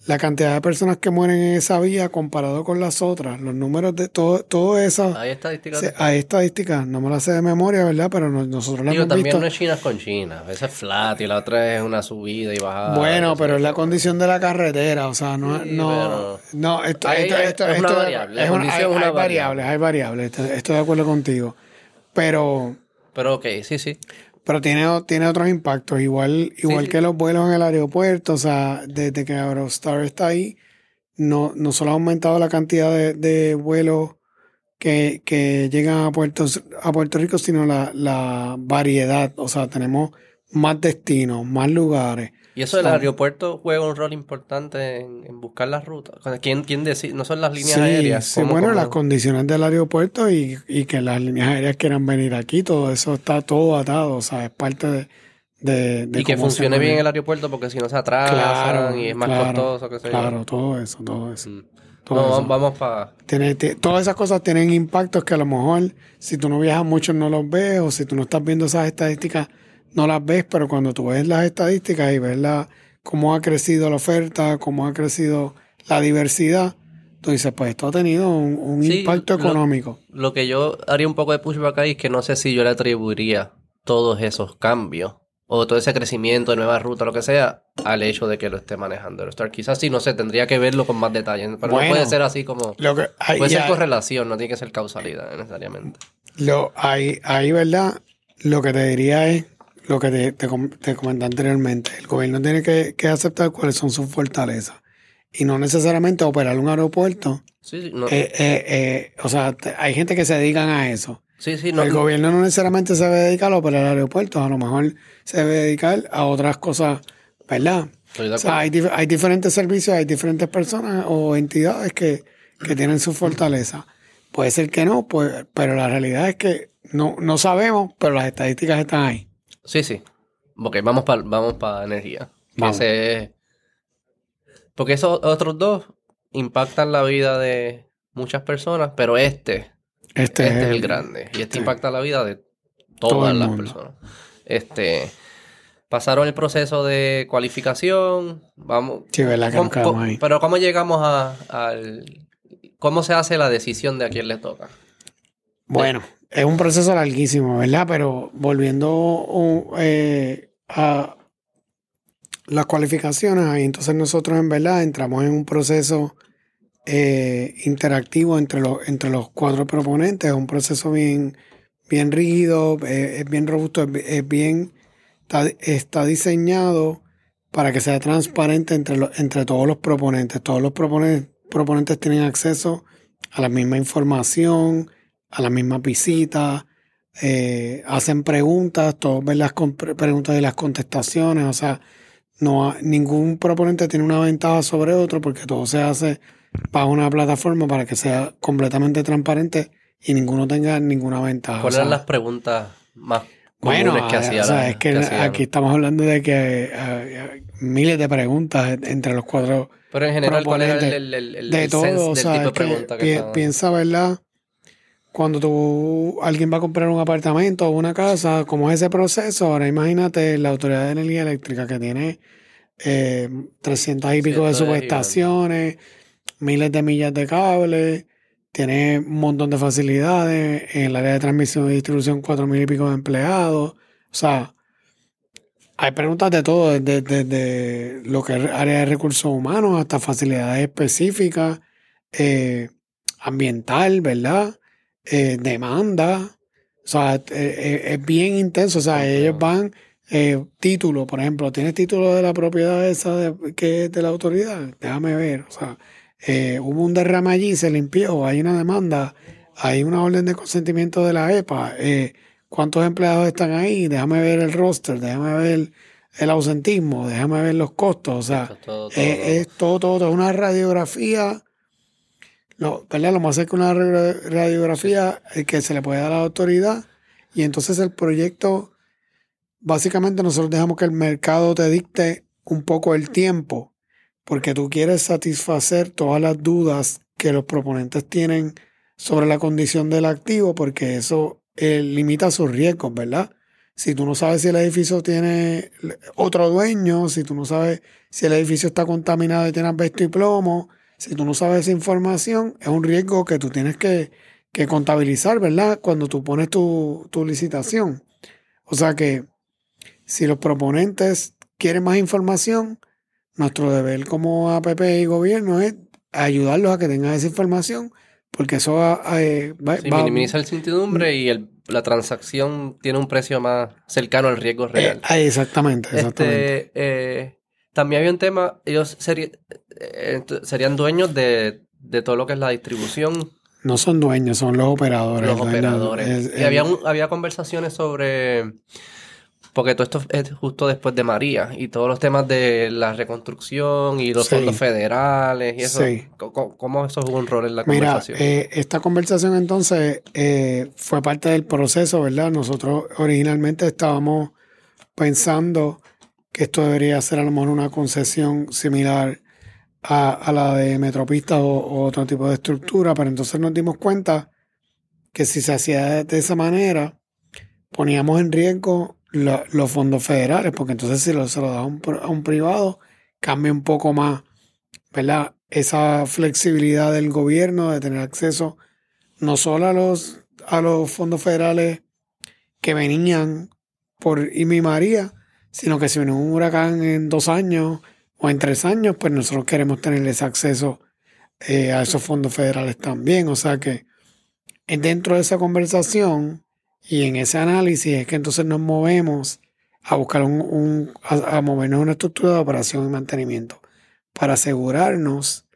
la cantidad de personas que mueren en esa vía comparado con las otras, los números de todo, todo eso. Hay estadísticas. hay estadísticas, no me las sé de memoria, ¿verdad? Pero nosotros las hemos también no es China con China, a veces es flat y la otra es una subida y bajada. Bueno, pero es la condición de la carretera, o sea, no, no, no, esto, esto, es una variable. hay, variables, hay variables, estoy de acuerdo contigo. Pero. Pero ok, sí, sí. Pero tiene, tiene otros impactos, igual, igual que los vuelos en el aeropuerto, o sea, desde que Eurostar está ahí, no, no solo ha aumentado la cantidad de, vuelos que, que llegan a Puerto, a Puerto Rico, sino la, la variedad. O sea, tenemos más destinos, más lugares. Y eso del aeropuerto juega un rol importante en, buscar las rutas. ¿Quién, quién decide? No son las líneas aéreas. Sí, bueno, las condiciones del aeropuerto y, y, que las líneas aéreas quieran venir aquí, todo eso está todo atado, o sea, es parte de... de, y que funcione bien el aeropuerto porque si no se atrasan y es más costoso. Que claro, todo eso, todo eso. Mm. no, vamos para... Todas esas cosas tienen impactos que a lo mejor si tú no viajas mucho no los ves o si tú no estás viendo esas estadísticas no las ves, pero cuando tú ves las estadísticas y ves la, cómo ha crecido la oferta, cómo ha crecido la diversidad, tú dices, pues esto ha tenido un, impacto económico. Lo, que yo haría un poco de pushback ahí es que no sé si yo le atribuiría todos esos cambios o todo ese crecimiento de nuevas rutas, lo que sea, al hecho de que lo esté manejando Star. Quizás sí, no sé, tendría que verlo con más detalle. Pero no puede ser así como... Lo que, puede ser correlación, no tiene que ser causalidad necesariamente. Lo, ahí, ahí, ¿verdad? Lo que te diría es lo que te, te, comenté anteriormente. El gobierno tiene que, aceptar cuáles son sus fortalezas y no necesariamente operar un aeropuerto. Sí, no. Eh, eh, eh, o sea, hay gente que se dedican a eso. Sí, sí, no, el gobierno no necesariamente se debe dedicar a operar aeropuertos, a lo mejor se debe dedicar a otras cosas, ¿verdad? O sea, hay, hay, diferentes servicios, hay diferentes personas o entidades que, que tienen su fortaleza. Puede ser que no, pues, pero la realidad es que no, no sabemos, pero las estadísticas están ahí. Sí, sí. Ok, vamos para vamos energía. Porque esos otros dos impactan la vida de muchas personas, pero este, este, este es, el, grande. Y este, impacta la vida de todas las personas. Este pasaron el proceso de cualificación. Vamos. Sí, ¿verdad? Que Pero ¿cómo llegamos a, al. ¿Cómo se hace la decisión de a quién le toca? Bueno, es un proceso larguísimo, ¿verdad? Pero volviendo eh, a las cualificaciones, ahí entonces nosotros en verdad entramos en un proceso eh, interactivo entre los, entre los cuatro proponentes, es un proceso bien, bien rígido, eh, es bien robusto, es, bien, está, diseñado para que sea transparente entre, entre todos los proponentes. Todos los proponentes tienen acceso a la misma información, a la misma visita, eh, hacen preguntas, todos ven las preguntas y las contestaciones, o sea, no ningún proponente tiene una ventaja sobre otro porque todo se hace bajo una plataforma para que sea completamente transparente y ninguno tenga ninguna ventaja. ¿Cuáles eran las preguntas más bueno, que hacían? O sea, es que, aquí estamos hablando de que hay miles de preguntas entre los cuatro. Pero en general, ¿cuál es el, el, de todo, o sea, tipo de pregunta que piensa, ¿verdad? Cuando tú, alguien va a comprar un apartamento o una casa, ¿cómo es ese proceso? Ahora imagínate la Autoridad de Energía Eléctrica que tiene eh, 300 y pico de subestaciones, miles de millas de cable, tiene un montón de facilidades, en el área de transmisión y distribución cuatro mil y pico de empleados. O sea, hay preguntas de todo, desde, lo que es área de recursos humanos hasta facilidades específicas, eh, ambiental, ¿verdad? Eh, demanda. O sea, eh, eh, es bien intenso. O sea, ellos van, título, por ejemplo, ¿tienes título de la propiedad esa de, que es de la autoridad? Déjame ver. O sea, hubo un derrame allí, se limpió, hay una demanda, hay una orden de consentimiento de la EPA. ¿Cuántos empleados están ahí? Déjame ver el roster, déjame ver el ausentismo, déjame ver los costos. O sea, es todo, todo, todo, una radiografía lo, Lo más cerca una radiografía que se le puede dar a la autoridad. Y entonces el proyecto, básicamente nosotros dejamos que el mercado te dicte un poco el tiempo, porque tú quieres satisfacer todas las dudas que los proponentes tienen sobre la condición del activo, porque eso eh, limita sus riesgos, ¿verdad? Si tú no sabes si el edificio tiene otro dueño, si tú no sabes si el edificio está contaminado y tiene asbesto y plomo, si tú no sabes esa información, es un riesgo que tú tienes que, contabilizar, ¿verdad? Cuando tú pones tu, licitación. O sea que si los proponentes quieren más información, nuestro deber como APP y gobierno es ayudarlos a que tengan esa información, porque eso va, eh, va, minimiza el incertidumbre y la transacción tiene un precio más cercano al riesgo real. Eh, ah, exactamente, este, exactamente. Eh, también había un tema, ellos eh, serían dueños de, todo lo que es la distribución No son dueños, son los operadores. Los operadores. y había, había conversaciones sobre porque todo esto es justo después de María y todos los temas de la reconstrucción y los fondos federales y eso. ¿Cómo, eso jugó un rol en la conversación? Mira, eh, esta conversación entonces eh, fue parte del proceso, ¿verdad? Nosotros originalmente estábamos pensando que esto debería ser a lo mejor una concesión similar a, la de Metropista o, otro tipo de estructura, pero entonces nos dimos cuenta que si se hacía de esa manera, poníamos en riesgo los fondos federales, porque entonces si se lo da a un, privado, cambia un poco más, ¿verdad? Esa flexibilidad del gobierno de tener acceso no solo a los, a los fondos federales que venían por mi María, sino que si viene un huracán en dos años o en tres años, pues nosotros queremos tener ese acceso eh, a esos fondos federales también. O sea que dentro de esa conversación, y en ese análisis es que entonces nos movemos a buscar un, a, movernos una estructura de operación y mantenimiento para asegurarnos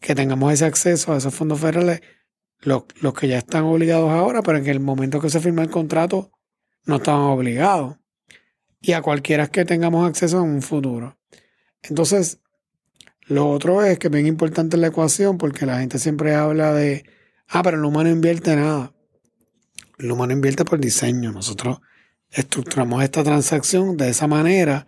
que tengamos ese acceso a esos fondos federales, los, que ya están obligados ahora, pero en el momento que se firma el contrato no estaban obligados. Y a cualquiera que tengamos acceso en un futuro. Entonces, lo otro es que es bien importante la ecuación porque la gente siempre habla de, ah, pero el humano invierte nada el humano invierte por diseño. Nosotros estructuramos esta transacción de esa manera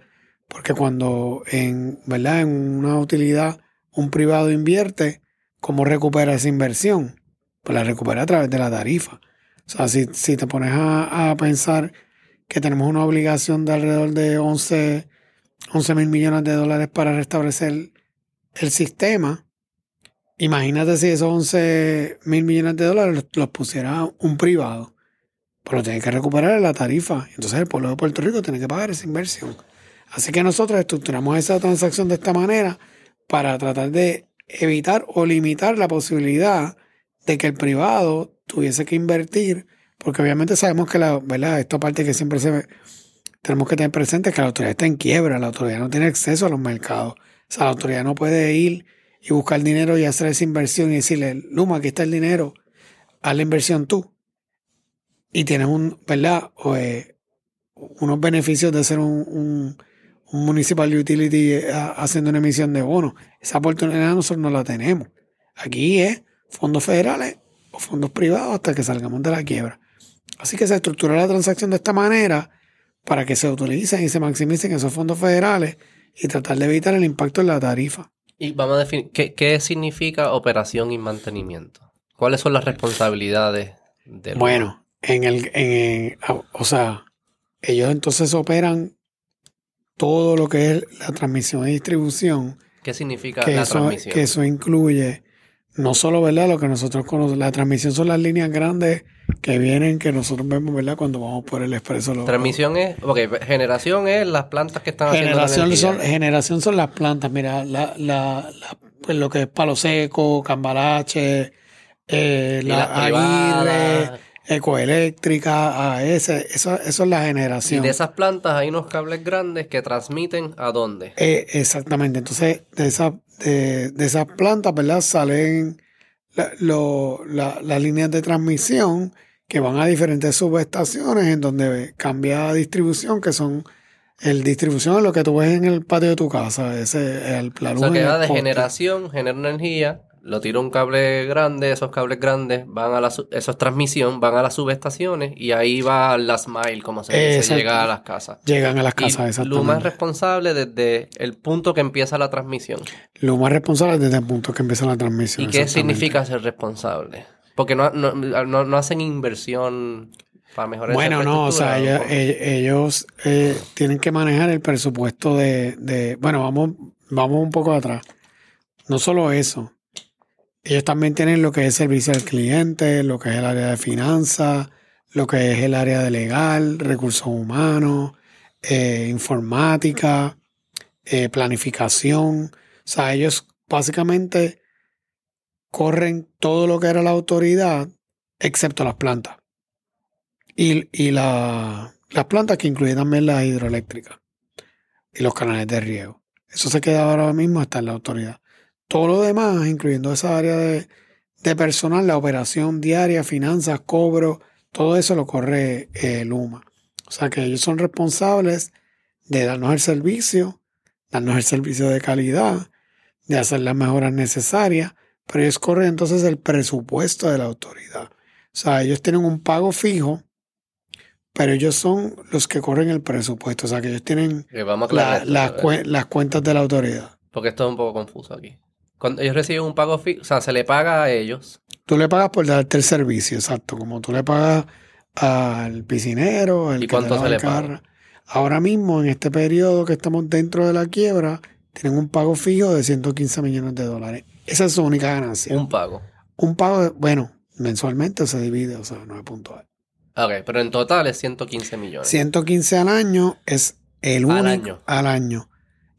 porque cuando en, ¿verdad? en una utilidad un privado invierte, ¿cómo recupera esa inversión? Pues la recupera a través de la tarifa. O sea, si, te pones a, pensar que tenemos una obligación de alrededor de 11, mil millones de dólares para restablecer el sistema, imagínate si esos 11 mil millones de dólares los pusiera un privado pero tiene que recuperar la tarifa. Entonces el pueblo de Puerto Rico tiene que pagar esa inversión. Así que nosotros estructuramos esa transacción de esta manera para tratar de evitar o limitar la posibilidad de que el privado tuviese que invertir, porque obviamente sabemos que la, ¿verdad? Esta parte que siempre se ve, tenemos que tener presente que la autoridad está en quiebra, la autoridad no tiene acceso a los mercados. O sea, la autoridad no puede ir y buscar dinero y hacer esa inversión y decirle, Luma, aquí está el dinero, haz la inversión tú y tienes un, ¿verdad? Eh, unos beneficios de ser un, un, municipal utility eh, haciendo una emisión de bonos. Esa oportunidad nosotros no la tenemos. Aquí es fondos federales o fondos privados hasta que salgamos de la quiebra. Así que se estructura la transacción de esta manera para que se utilicen y se maximicen esos fondos federales y tratar de evitar el impacto en la tarifa. Y vamos a definir, ¿qué, qué significa operación y mantenimiento? ¿Cuáles son las responsabilidades del... Bueno, en el, en, o sea, ellos entonces operan todo lo que es la transmisión y distribución. ¿Qué significa que la eso, transmisión? Que eso incluye no solo, ¿verdad? Lo que nosotros conocemos, la transmisión son las líneas grandes que vienen, que nosotros vemos, ¿verdad? Cuando vamos por el expreso. Transmisión es, ok, generación es las plantas que están generación haciendo son, Generación son las plantas, mira, la, la, pues lo que es palo seco, cambalache, eh, la aguirre, ecoeléctrica, AES, eso, eso es la generación. Y de esas plantas hay unos cables grandes que transmiten a dónde. Eh, exactamente, entonces de, esa, de, esas plantas, ¿verdad? Salen las líneas de transmisión que van a diferentes subestaciones en donde cambia distribución, que son el distribución es lo que tú ves en el patio de tu casa, ese el la O sea, que va de generación, genera energía, lo tiro un cable grande, esos cables grandes van a la, eso es transmisión, van a las subestaciones y ahí va las mile, como se dice, llega a las casas. Llegan a las casas, Lo más responsable desde el punto que empieza la transmisión. Lo más responsable desde el punto que empieza la transmisión. ¿Y qué significa ser responsable? Porque no, no, hacen inversión para mejorar Bueno, no, o sea, ellos, eh, tienen que manejar el presupuesto de, de, bueno, vamos, vamos un poco atrás. No solo eso, ellos también tienen lo que es servicio al cliente, lo que es el área de finanzas, lo que es el área de legal, recursos humanos, eh, informática, eh, planificación. O sea, ellos básicamente corren todo lo que era la autoridad, excepto las plantas. Y, y las plantas que incluyen también las hidroeléctricas y los canales de riego. Eso se queda ahora mismo hasta en la autoridad. Todo lo demás, incluyendo esa área de, de personal, la operación diaria, finanzas, cobro, todo eso lo corre eh, Luma. O sea que ellos son responsables de darnos el servicio, darnos el servicio de calidad, de hacer las mejoras necesarias, pero ellos corren entonces el presupuesto de la autoridad. O sea, ellos tienen un pago fijo, pero ellos son los que corren el presupuesto. O sea, que ellos tienen las cuentas de la autoridad. Porque esto es un poco confuso aquí. Cuando ellos reciben un pago fijo, o sea, se le paga a ellos. Tú le pagas por darte el servicio, exacto. Como tú le pagas al piscinero, al ¿Y cuánto se le paga? Ahora mismo, en este periodo que estamos dentro de la quiebra, tienen un pago fijo de 115 millones de dólares. Esa es su única ganancia. Un pago. Un pago, bueno, mensualmente se divide, o sea, no es puntual. Ok, pero en total es 115 millones. 115 al año es el único. Al año. Al año.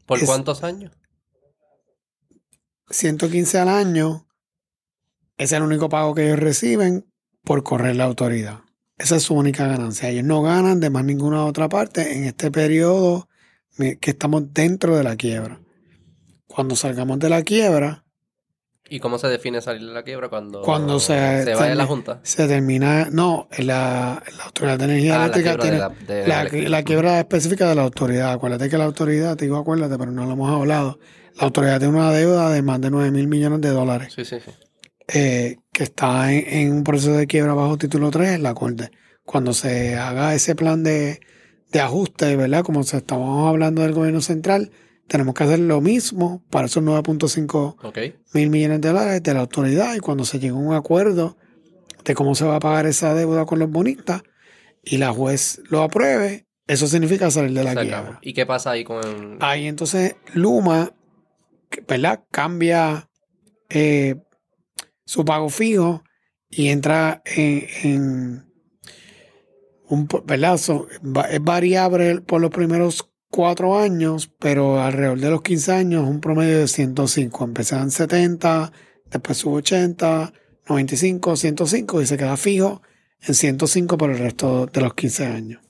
¿Por cuántos años? 115 al año es el único pago que ellos reciben por correr la autoridad. Esa es su única ganancia. Ellos no ganan de más ninguna otra parte en este periodo que estamos dentro de la quiebra. Cuando salgamos de la quiebra. ¿Y cómo se define salir de la quiebra cuando, cuando se, se va de la Junta? Se termina. No, la, la Autoridad de Energía ah, Eléctrica tiene. La, quiebra específica de la autoridad. Acuérdate que la autoridad, te digo acuérdate, pero no lo hemos hablado. La autoridad tiene una deuda de más de 9 mil millones de dólares. Sí, sí, sí. Eh, que está en, un proceso de quiebra bajo título 3 en la Corte. Cuando se haga ese plan de, ajuste, ¿verdad? Como se estamos hablando del gobierno central, tenemos que hacer lo mismo para esos 9.5 mil millones de dólares de la autoridad y cuando se llegue a un acuerdo de cómo se va a pagar esa deuda con los bonistas y la juez lo apruebe, eso significa salir de la quiebra. ¿Y qué pasa ahí con...? Ahí entonces Luma, ¿verdad? Cambia eh, su pago fijo y entra en, un, ¿verdad? es variable por los primeros cuatro años, pero alrededor de los 15 años un promedio de 105. Empezaba en 70, después sube 80, 95, 105 y se queda fijo en 105 por el resto de los 15 años.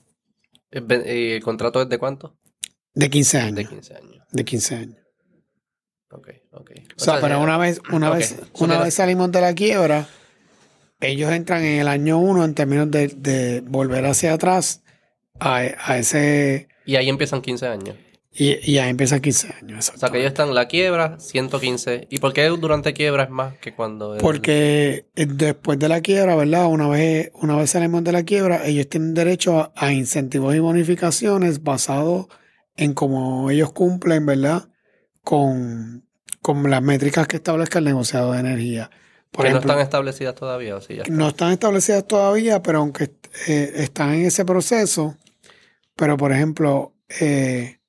¿El contrato es de cuánto? De 15 años. De 15 años. De 15 años. Ok, ok. O, sea, pero una vez, una vez, una vez salimos de la quiebra, ellos entran en el año uno en términos de, volver hacia atrás a, ese... Y ahí empiezan 15 años. Y, y ahí empiezan 15 años. O sea, que ellos están en la quiebra, 115. ¿Y por qué durante quiebra es más que cuando... Porque después de la quiebra, ¿verdad? Una vez, una vez salimos de la quiebra, ellos tienen derecho a incentivos y bonificaciones basados en cómo ellos cumplen, ¿verdad? Con, las métricas que establezca el negociado de energía. Por no están establecidas todavía, ¿o No están establecidas todavía, pero aunque eh, están en ese proceso, pero por ejemplo, eh,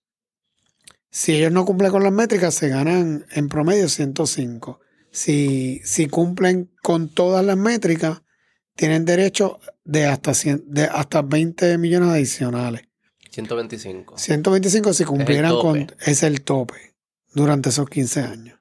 si ellos no cumplen con las métricas, se ganan en promedio 105. Si, si cumplen con todas las métricas, tienen derecho de hasta, de hasta 20 millones adicionales. 125. 125 si cumplieran con... Es el tope durante esos 15 años.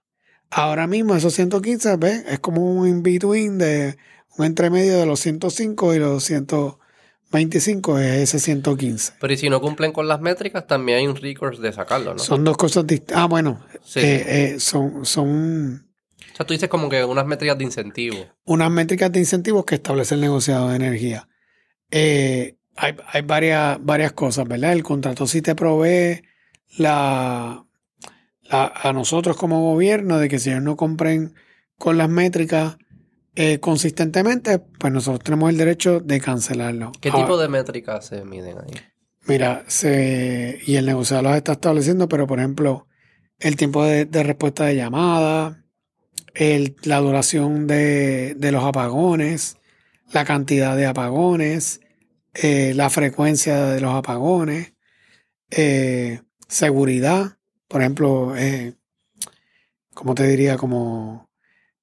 Ahora mismo esos 115, ¿ves? Es como un in-between de un entremedio de los 105 y los 125 es ese 115. Pero y si no cumplen con las métricas, también hay un recourse de sacarlo, ¿no? Son dos cosas distintas. Ah, bueno, eh, eh, son, son... O sea, tú dices como que unas métricas de incentivo. Unas métricas de incentivos que establece el negociado de energía. Eh, hay, hay varias, varias cosas, ¿verdad? El contrato sí te provee la a, nosotros como gobierno de que si ellos no compren con las métricas eh, consistentemente, pues nosotros tenemos el derecho de cancelarlo. ¿Qué tipo de métricas se miden ahí? Mira, se, y el negociador los está estableciendo, pero por ejemplo, el tiempo de, respuesta de llamada, el, la duración de, los apagones, la cantidad de apagones, eh, la frecuencia de los apagones, eh, seguridad, por ejemplo, eh, ¿cómo te diría? Como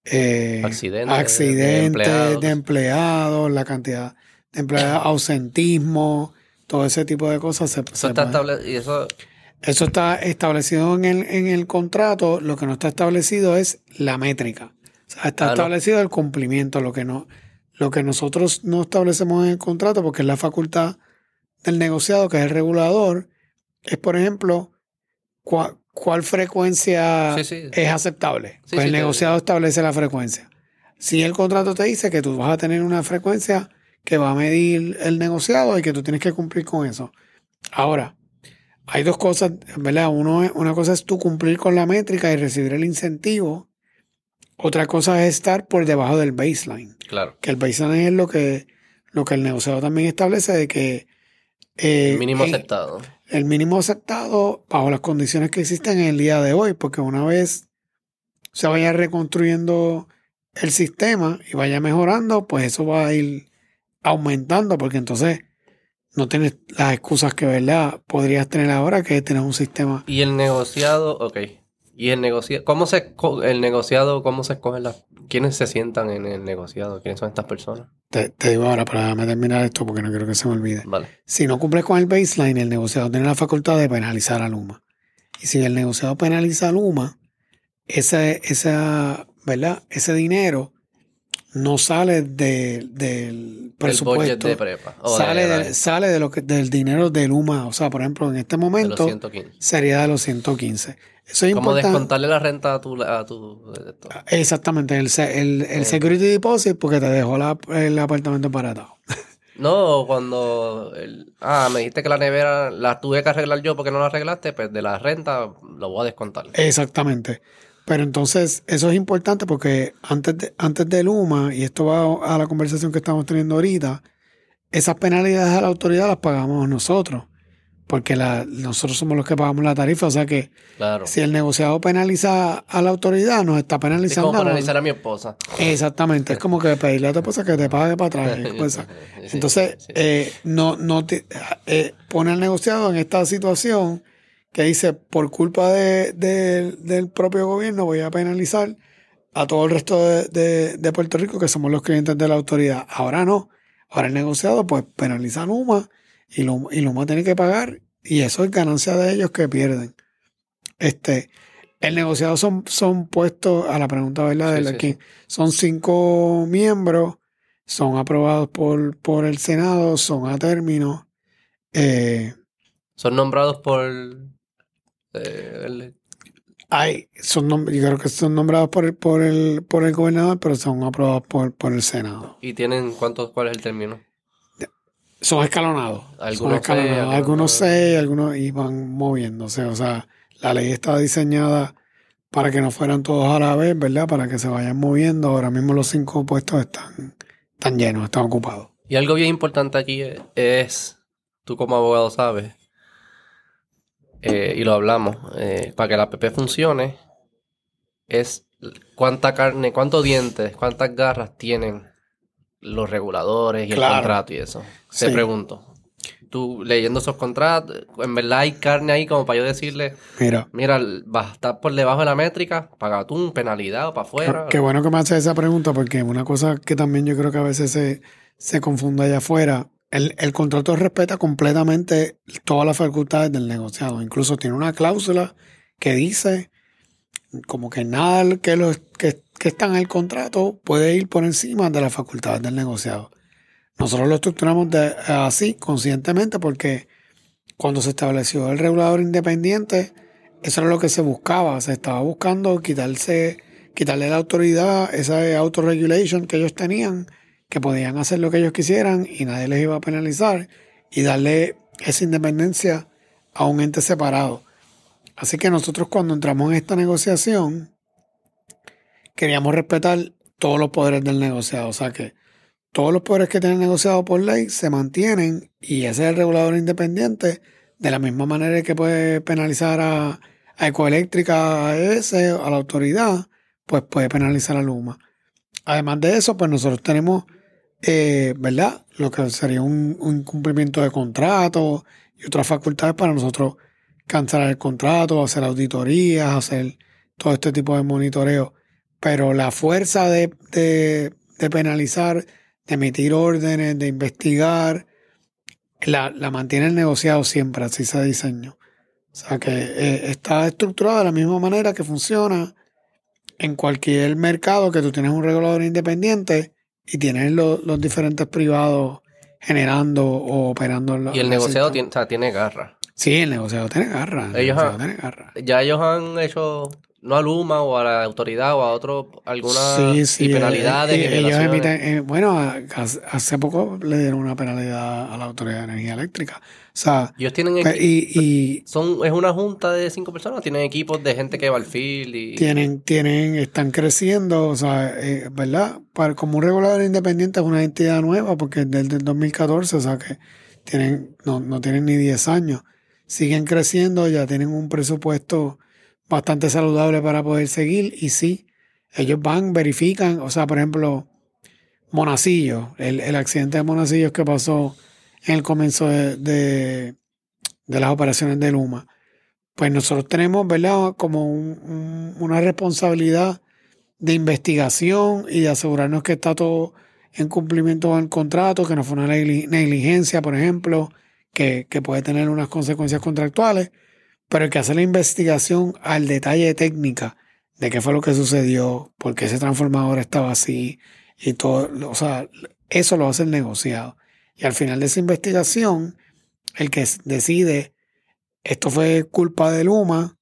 eh, accidentes, accidente de, empleados. la cantidad de empleados, ausentismo, todo ese tipo de cosas. eso, está eso... eso está establecido en el, en el contrato, lo que no está establecido es la métrica. O sea, está ah, establecido el cumplimiento, lo que no, lo que nosotros no establecemos en el contrato, porque es la facultad del negociado, que es el regulador, es por ejemplo cuál, frecuencia es aceptable. pues el negociado establece la frecuencia. si el contrato te dice que tú vas a tener una frecuencia que va a medir el negociado y que tú tienes que cumplir con eso. Ahora, hay dos cosas, ¿verdad? Uno, una cosa es tú cumplir con la métrica y recibir el incentivo. Otra cosa es estar por debajo del baseline. Claro. Que el baseline es lo que, lo que el negociado también establece de que... Eh, el mínimo aceptado. El mínimo aceptado bajo las condiciones que existen en el día de hoy, porque una vez se vaya reconstruyendo el sistema y vaya mejorando, pues eso va a ir aumentando, porque entonces no tienes las excusas que, ¿verdad? Podrías tener ahora que tienes un sistema. Y el negociado, ok. Y el negociado, ¿cómo se el negociado, cómo se escogen las, quiénes se sientan en el negociado? ¿Quiénes son estas personas? Te, digo ahora para terminar esto porque no quiero que se me olvide. Vale. Si no cumples con el baseline, el negociado tiene la facultad de penalizar a Luma. Y si el negociado penaliza a Luma, ese, esa, ¿verdad? ese dinero no sale del presupuesto. de prepa. sale, de, sale de lo que, del dinero de Luma. O sea, por ejemplo, en este momento sería de los 115. Eso es Como descontarle la renta a tu... A tu Exactamente, el, el, el security deposit porque te dejó el apartamento paratado. No, cuando... ah, me dijiste que la nevera la tuve que arreglar yo porque no la arreglaste, pues de la renta lo voy a descontar. Exactamente. Pero entonces, eso es importante porque antes de, antes de Luma, y esto va a la conversación que estamos teniendo ahorita, esas penalidades a la autoridad las pagamos nosotros. Porque la, nosotros somos los que pagamos la tarifa. O sea que si el negociado penaliza a la autoridad, nos está penalizando. Es como penalizar a mi esposa. Exactamente. es como que pedirle a tu esposa que te pague para atrás. Entonces, eh, no, no eh, pone al negociado en esta situación que dice, por culpa de, del propio gobierno voy a penalizar a todo el resto de, Puerto Rico, que somos los clientes de la autoridad. Ahora no. Ahora el negociado pues penaliza a Luma y Luma, y Luma tiene que pagar y eso es ganancia de ellos que pierden. Este, el negociado son, son puestos a la pregunta ¿verdad? de Son cinco miembros, son aprobados por, por el Senado, son a término. Eh, son nombrados por hay, son yo creo que son nombrados por el, por el, por el gobernador, pero son aprobados por, por el Senado. ¿Y tienen cuántos, cuál es el término? Son escalonados. Algunos son escalonados. algunos seis, algunos y van moviéndose. O sea, la ley está diseñada para que no fueran todos a la vez, ¿verdad? Para que se vayan moviendo. Ahora mismo los cinco puestos están, están llenos, están ocupados. Y algo bien importante aquí es, tú como abogado sabes, eh, y lo hablamos, eh, para que la PP funcione, es cuánta carne, cuántos dientes, cuántas garras tienen los reguladores y el contrato y eso. Te pregunto. Tú leyendo esos contratos, en verdad hay carne ahí como para yo decirle, mira, mira, va a estar por debajo de la métrica, paga tú un penalidad o para afuera. Qué bueno que me haces esa pregunta porque una cosa que también yo creo que a veces se, se confunde allá afuera el, contrato respeta completamente todas las facultades del negociado. Incluso tiene una cláusula que dice como que nada que, los, que, está en el contrato puede ir por encima de las facultades del negociado. Nosotros lo estructuramos así conscientemente porque cuando se estableció el regulador independiente, eso era lo que se buscaba. Se estaba buscando quitarse, quitarle la autoridad, esa auto-regulation que ellos tenían que podían hacer lo que ellos quisieran y nadie les iba a penalizar y darle esa independencia a un ente separado. Así que nosotros cuando entramos en esta negociación queríamos respetar todos los poderes del negociado. O sea que todos los poderes que tiene el negociado por ley se mantienen y ese es el regulador independiente de la misma manera que puede penalizar a, a Ecoeléctrica, a ese, a la autoridad, pues puede penalizar a Luma. Además de eso, pues nosotros tenemos eh, ¿verdad? Lo que sería un, incumplimiento de contrato y otras facultades para nosotros cancelar el contrato, hacer auditorías, hacer todo este tipo de monitoreo. Pero la fuerza de, penalizar, de emitir órdenes, de investigar, la, mantiene el negociado siempre, así se diseñó. O sea que eh, está estructurado de la misma manera que funciona en cualquier mercado que tú tienes un regulador independiente y tienes los, diferentes privados generando o operando. y el negociado tiene, tiene garra. Sí, el negociado tiene garra. Ellos tiene garra. Ya ellos han hecho no a Luma o a la autoridad o a otro, alguna sí, penalidad eh, ellos emiten, eh, bueno, hace poco le dieron una penalidad a la Autoridad de Energía Eléctrica. O sea, ellos tienen pues, y, son es una junta de cinco personas, tienen equipos de gente que va al field y tienen tienen están creciendo, o sea, eh, ¿verdad? Para, como un regulador independiente es una entidad nueva porque es del, 2014, o sea que tienen no, no tienen ni 10 años. Siguen creciendo, ya tienen un presupuesto bastante saludable para poder seguir. Y sí, ellos van, verifican, o sea, por ejemplo, Monacillo, el, el accidente de Monacillo que pasó en el comienzo de, de, las operaciones de Luma. Pues nosotros tenemos, ¿verdad?, como una responsabilidad de investigación y de asegurarnos que está todo en cumplimiento con el contrato, que no fue una negligencia, por ejemplo, que, puede tener unas consecuencias contractuales pero hay que hacer la investigación al detalle técnica de qué fue lo que sucedió, por qué ese transformador estaba así y todo, o sea, eso lo hace el negociado. Y al final de esa investigación, el que decide, esto fue culpa de Luma,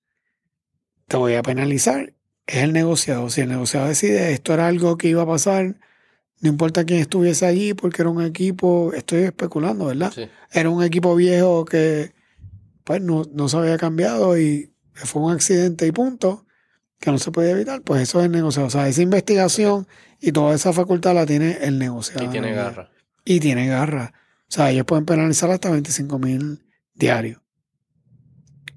te voy a penalizar, es el negociado. Si el negociado decide, esto era algo que iba a pasar, no importa quién estuviese allí, porque era un equipo, estoy especulando, ¿verdad? Era un equipo viejo que pues no, no se había cambiado y fue un accidente y punto, que no se puede evitar, pues eso es el negociado. O sea, esa investigación y toda esa facultad la tiene el negociado. Y tiene garra. Y tiene garra. O sea, ellos pueden penalizar hasta 25 mil diarios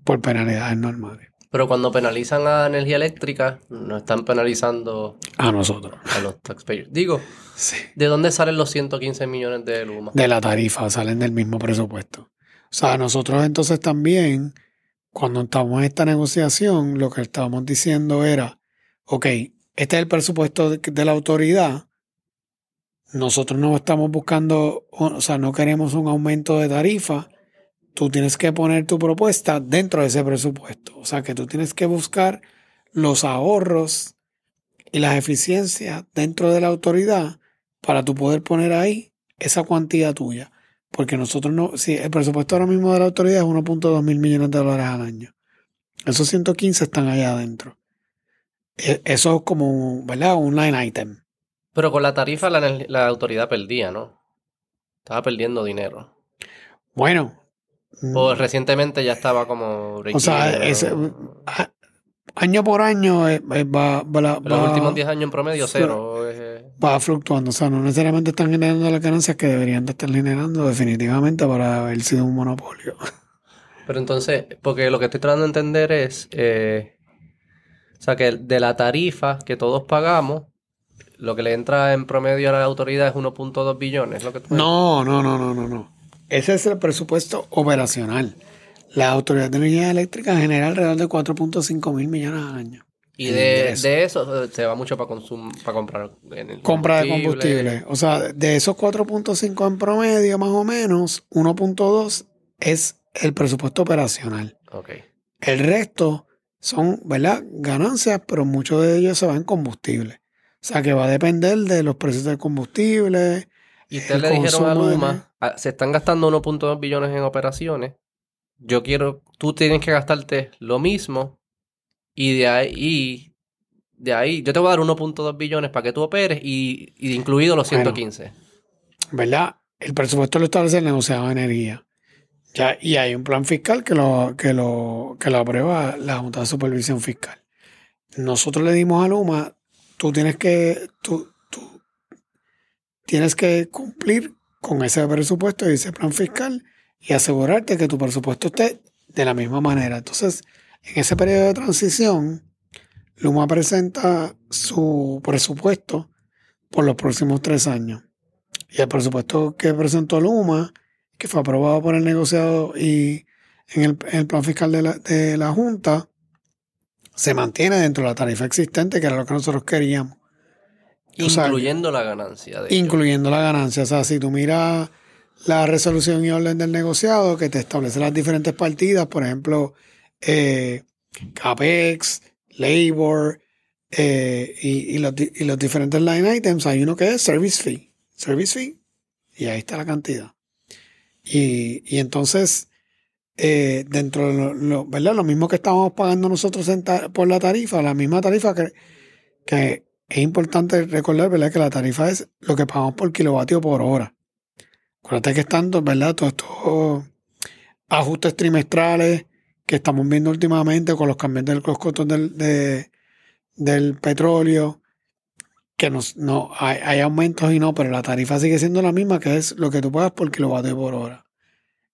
por penalidades normales. Pero cuando penalizan a energía eléctrica, no están penalizando a nosotros. A los taxpayers. Digo, ¿de dónde salen los 115 millones de Luma? De la tarifa, salen del mismo presupuesto. O sea, nosotros entonces también, cuando estamos en esta negociación, lo que estábamos diciendo era, ok, este es el presupuesto de, la autoridad, nosotros no estamos buscando, o sea, no queremos un aumento de tarifa, tú tienes que poner tu propuesta dentro de ese presupuesto. O sea, que tú tienes que buscar los ahorros y las eficiencias dentro de la autoridad para tú poder poner ahí esa cuantía tuya. Porque nosotros no, si el presupuesto ahora mismo de la autoridad es 1.2 mil millones de dólares al año. Esos 115 están allá adentro. E, eso es como, ¿verdad? Un line item. Pero con la tarifa la, autoridad perdía, ¿no? Estaba perdiendo dinero. Bueno. O mm. recientemente ya estaba como... O sea, ese, año por año va, Los últimos 10 años en promedio cero. Va fluctuando, o sea, no necesariamente están generando las ganancias que deberían de estar generando definitivamente para haber sido un monopolio. Pero entonces, porque lo que estoy tratando de entender es, eh, o sea, que de la tarifa que todos pagamos, lo que le entra en promedio a la autoridad es 1.2 billones. Lo que no, no, no, no, no, no. Ese es el presupuesto operacional. La Autoridad de Energía Eléctrica genera alrededor de 4.5 mil millones al año. Y de, eso se va mucho para consumir, para comprar Compra de combustible. O sea, de esos 4.5 en promedio, más o menos, 1.2 es el presupuesto operacional. Okay. El resto son, ¿verdad? Ganancias, pero muchos de ellos se van en combustible. O sea, que va a depender de los precios del combustible. Y ustedes le dijeron a Luma, ah, se están gastando 1.2 billones en operaciones yo quiero, tú tienes que gastarte lo mismo y de ahí, de ahí, yo te voy a dar 1.2 billones para que tú operes y, y incluido los 115. ¿Verdad? El presupuesto lo establece el negociado de energía. Ya, y hay un plan fiscal que lo, que lo, que lo aprueba la Junta de Supervisión Fiscal. Nosotros le dimos a Luma, tú tienes que, tú, tú tienes que cumplir con ese presupuesto y ese plan fiscal y asegurarte que tu presupuesto esté de la misma manera. Entonces, en ese periodo de transición, Luma presenta su presupuesto por los próximos tres años. Y el presupuesto que presentó Luma, que fue aprobado por el negociado y en el, plan fiscal de la, de la Junta, se mantiene dentro de la tarifa existente, que era lo que nosotros queríamos. Incluyendo la ganancia. incluyendo la ganancia. O sea, si tú miras la resolución y orden del negociado que te establece las diferentes partidas, por ejemplo, eh, CAPEX, Labor eh, y, los, diferentes line items. Hay uno que es Service Fee. Service Fee. Y ahí está la cantidad. Y, entonces, eh, dentro de lo, ¿verdad? lo mismo que estamos pagando nosotros por la tarifa, la misma tarifa que, que es importante recordar ¿verdad? que la tarifa es lo que pagamos por kilovatio por hora. Acuérdate que están ¿verdad? todos estos ajustes trimestrales que estamos viendo últimamente con los cambios del costos del, del petróleo, que nos, no, hay, hay, aumentos y no, pero la tarifa sigue siendo la misma, que es lo que tú pagas por kilovatio por hora.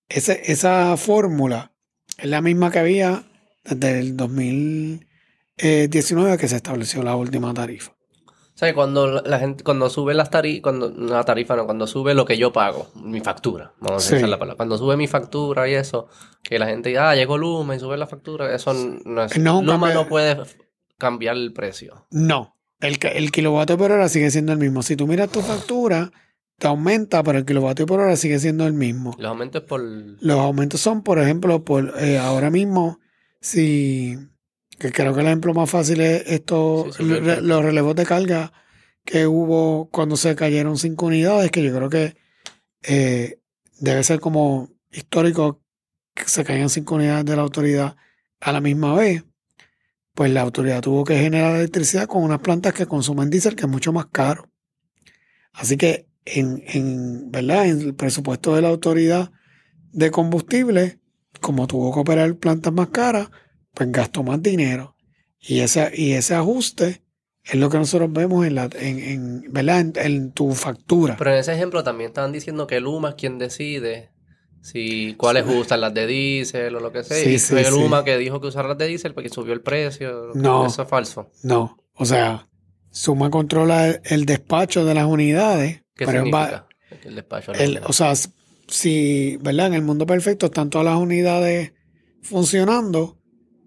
Ese, esa fórmula es la misma que había desde el 2019 que se estableció la última tarifa. O sea, cuando la gente, cuando sube las tarifas, cuando, la tarifa no, cuando sube lo que yo pago, mi factura, vamos a decir la palabra. Cuando sube mi factura y eso, que la gente diga, ah, llegó Luma y sube la factura, eso no es. Luma no puede cambiar el precio. No, el, el kilovatio por hora sigue siendo el mismo. Si tú miras tu factura, te aumenta, pero el kilovatio por hora sigue siendo el mismo. Los aumentos por... Los aumentos son, por ejemplo, por eh, ahora mismo, si... Que creo que el ejemplo más fácil es esto, los relevos de carga que hubo cuando se cayeron cinco unidades, que yo creo que eh, debe ser como histórico que se caigan cinco unidades de la autoridad a la misma vez pues la autoridad tuvo que generar electricidad con unas plantas que consumen diésel, que es mucho más caro. Así que en, en, ¿verdad? en el presupuesto de la autoridad de combustible, como tuvo que operar plantas más caras, pues gastó más dinero. Y ese, y ese ajuste es lo que nosotros vemos en, la, en, en ¿verdad? En, tu factura. Pero en ese ejemplo también estaban diciendo que Luma es quien decide si cuáles usan las de diésel o lo que sea. Sí, y sí, el Luma que dijo que usar las de diésel porque subió el precio. No. Eso es falso. No. O sea, Suma controla el, despacho de las unidades. ¿Qué significa? el despacho O sea, si, ¿verdad? En el mundo perfecto están todas las unidades funcionando,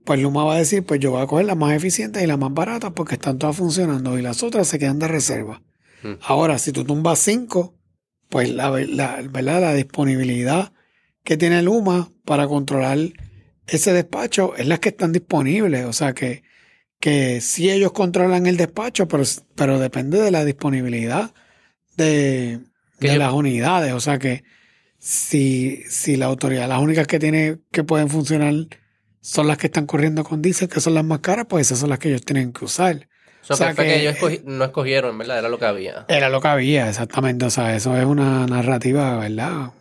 pues Luma va a decir, pues yo voy a coger las más eficientes y las más baratas porque están todas funcionando y las otras se quedan de reserva. Mm. Ahora, si tú tumbas cinco, pues la, la, ¿verdad? la disponibilidad que tiene Luma para controlar ese despacho es las que están disponibles. O sea que, que sí ellos controlan el despacho, pero, pero depende de la disponibilidad de, las unidades. O sea que si, si la autoridad, las únicas que tiene que pueden funcionar son las que están corriendo con diésel, que son las más caras, pues esas son las que ellos tienen que usar. o sea, que, ellos no escogieron, ¿verdad? Era lo que había. Era lo que había, exactamente. O sea, eso es una narrativa, ¿verdad?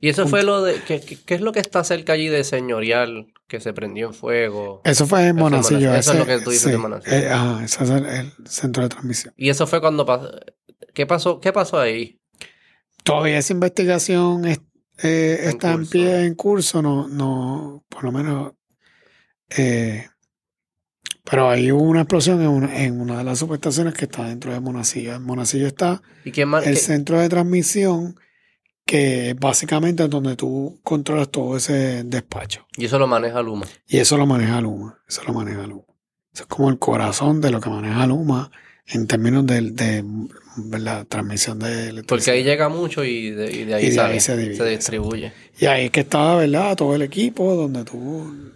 Y eso fue lo de. ¿qué, ¿qué, es lo que está cerca allí de Señorial que se prendió en fuego? Eso fue en Monacillo. Eso, es lo que tú dices de Monacillo. Eh, ajá, ese es el, centro de transmisión. Y eso fue cuando pasó. ¿Qué pasó, qué pasó ahí? Todavía esa investigación eh, está en pie, en curso, no, no, por lo menos. Eh, pero ahí hubo una explosión en una, en una, de las subestaciones que está dentro de Monacillo. En Monacillo está ¿Y más, el centro de transmisión que básicamente es donde tú controlas todo ese despacho. Y eso lo maneja Luma. Y eso lo maneja Luma. Eso lo maneja Luma. Eso es como el corazón de lo que maneja Luma en términos de, la transmisión de electricidad. Porque ahí llega mucho y de, ahí, se, distribuye. Y ahí es que está, ¿verdad? Todo el equipo donde tú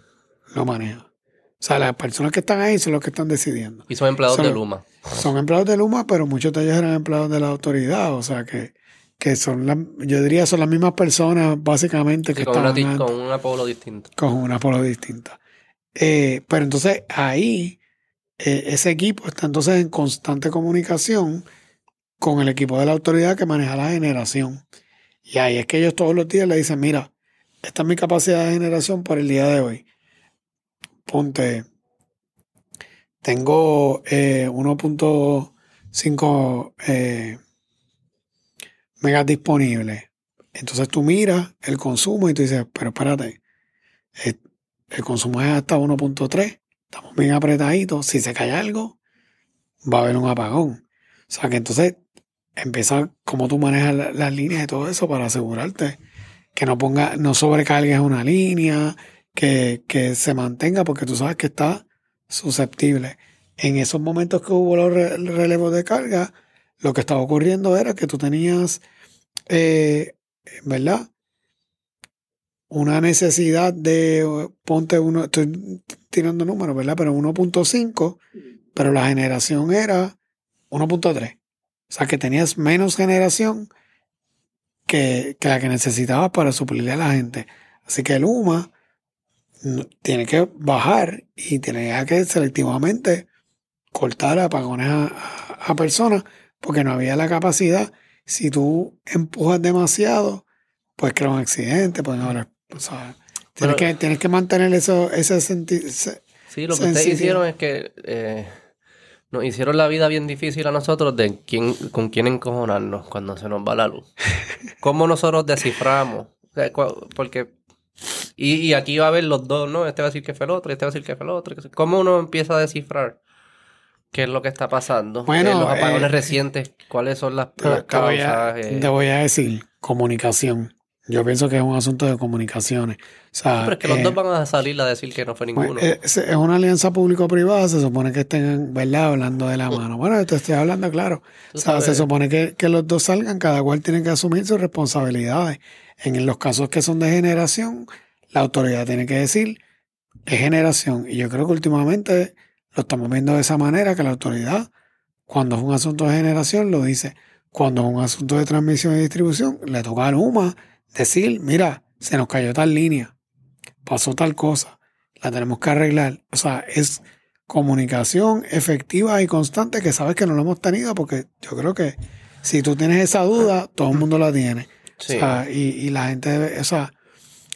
lo manejas. O sea, las personas que están ahí son los que están decidiendo. Y son empleados de Luma. Son empleados de Luma, pero muchos de ellos eran empleados de la autoridad. O sea que que son, la, yo diría, son las mismas personas básicamente que con están... con un apolo distinto. Con un apolo distinto. Eh, pero entonces ahí, eh, ese equipo está entonces en constante comunicación con el equipo de la autoridad que maneja la generación. Y ahí es que ellos todos los días le dicen, mira, esta es mi capacidad de generación por el día de hoy. Ponte, tengo eh, 1.5 eh, megas disponibles. Entonces tú miras el consumo y tú dices, pero espérate, eh, el, consumo es hasta 1.3, estamos bien apretaditos, si se cae algo, va a haber un apagón. O sea que entonces empieza como tú manejas las líneas y todo eso para asegurarte que no ponga, no sobrecargues una línea, que, que, se mantenga, porque tú sabes que está susceptible. En esos momentos que hubo los relevos de carga, lo que estaba ocurriendo era que tú tenías, eh, ¿verdad? Una necesidad de, ponte uno, estoy tirando números, ¿verdad? Pero 1.5, pero la generación era 1.3. O sea que tenías menos generación que, que la que necesitabas para suplirle a la gente. Así que el UMA tiene que bajar y tiene que selectivamente cortar apagones a, personas porque no había la capacidad. Si tú empujas demasiado, pues crea un accidente, pueden haber. Tienes, que, tienes que mantener eso, ese sentido. Sí, lo que ustedes hicieron es que eh, nos hicieron la vida bien difícil a nosotros de quién, con quién encojonarnos cuando se nos va la luz. ¿Cómo nosotros desciframos? Porque. Y, aquí va a haber los dos, ¿no? Este va a decir que fue el otro, este va a decir que fue el otro. ¿Cómo uno empieza a descifrar qué es lo que está pasando? Bueno, los apagones eh, recientes, ¿cuáles son las, causas? Eh? te voy a decir, comunicación. Yo pienso que es un asunto de comunicaciones. pero es que los dos eh, van a salir a decir que no fue pues, ninguno. es, una alianza público-privada, se supone que estén, ¿verdad?, hablando de la mano. Bueno, te estoy hablando claro. O sea, se supone que, que, los dos salgan, cada cual tiene que asumir sus responsabilidades. En los casos que son de generación, la autoridad tiene que decir, es generación. Y yo creo que últimamente lo estamos viendo de esa manera, que la autoridad, cuando es un asunto de generación, lo dice. Cuando es un asunto de transmisión y distribución, le toca a UMA decir, mira, se nos cayó tal línea, pasó tal cosa, la tenemos que arreglar. O sea, es comunicación efectiva y constante que sabes que no lo hemos tenido porque yo creo que si tú tienes esa duda, todo el mundo la tiene. O sea, y, la gente debe, o sea,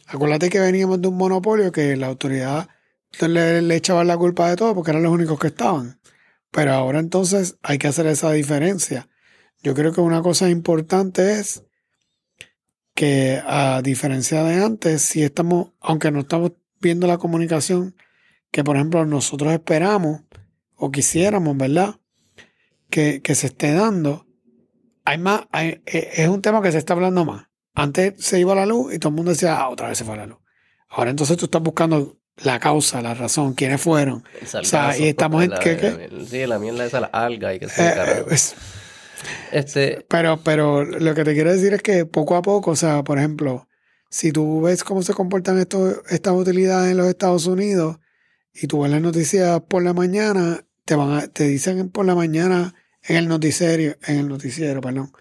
acuérdate que veníamos de un monopolio que la autoridad le, le echaba la culpa de todo porque eran los únicos que estaban. Pero ahora entonces hay que hacer esa diferencia. Yo creo que una cosa importante es que a diferencia de antes, si estamos, aunque no estamos viendo la comunicación que, por ejemplo, nosotros esperamos o quisiéramos, ¿verdad? Que, se esté dando, hay más, e, es un tema que se está hablando más. Antes se iba la luz y todo el mundo decía, ah, otra vez se fue la luz. Ahora entonces tú estás buscando la causa, la razón, quiénes fueron. O sea, y estamos en... ¿qué, Sí, la mierda esa, la alga y que se eh, este... Pero, pero lo que te quiero decir es que poco a poco, o sea, por ejemplo, si tú ves cómo se comportan estos, estas utilidades en los Estados Unidos y tú ves las noticias por la mañana, te van te dicen por la mañana en el noticiero, en el noticiero, perdón.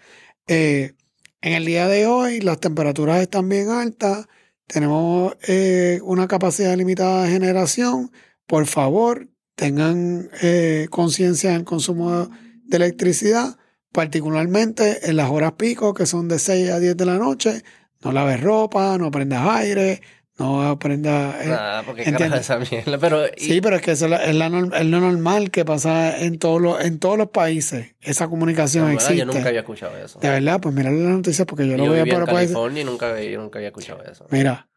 Eh, en el día de hoy las temperaturas están bien altas, tenemos eh, una capacidad limitada de generación. Por favor, tengan eh, conciencia del consumo de electricidad particularmente en las horas pico, que son de 6 a 10 de la noche, no laves ropa, no prendas aire, no prendas... Eh, Nada, porque esa mierda, pero... Sí, pero es que eso es, lo normal que pasa en todos los, en todos los países. Esa comunicación existe. Yo nunca había escuchado eso. De verdad, pues mira las noticias porque yo, lo voy a en California y nunca, yo nunca había escuchado eso. Mira,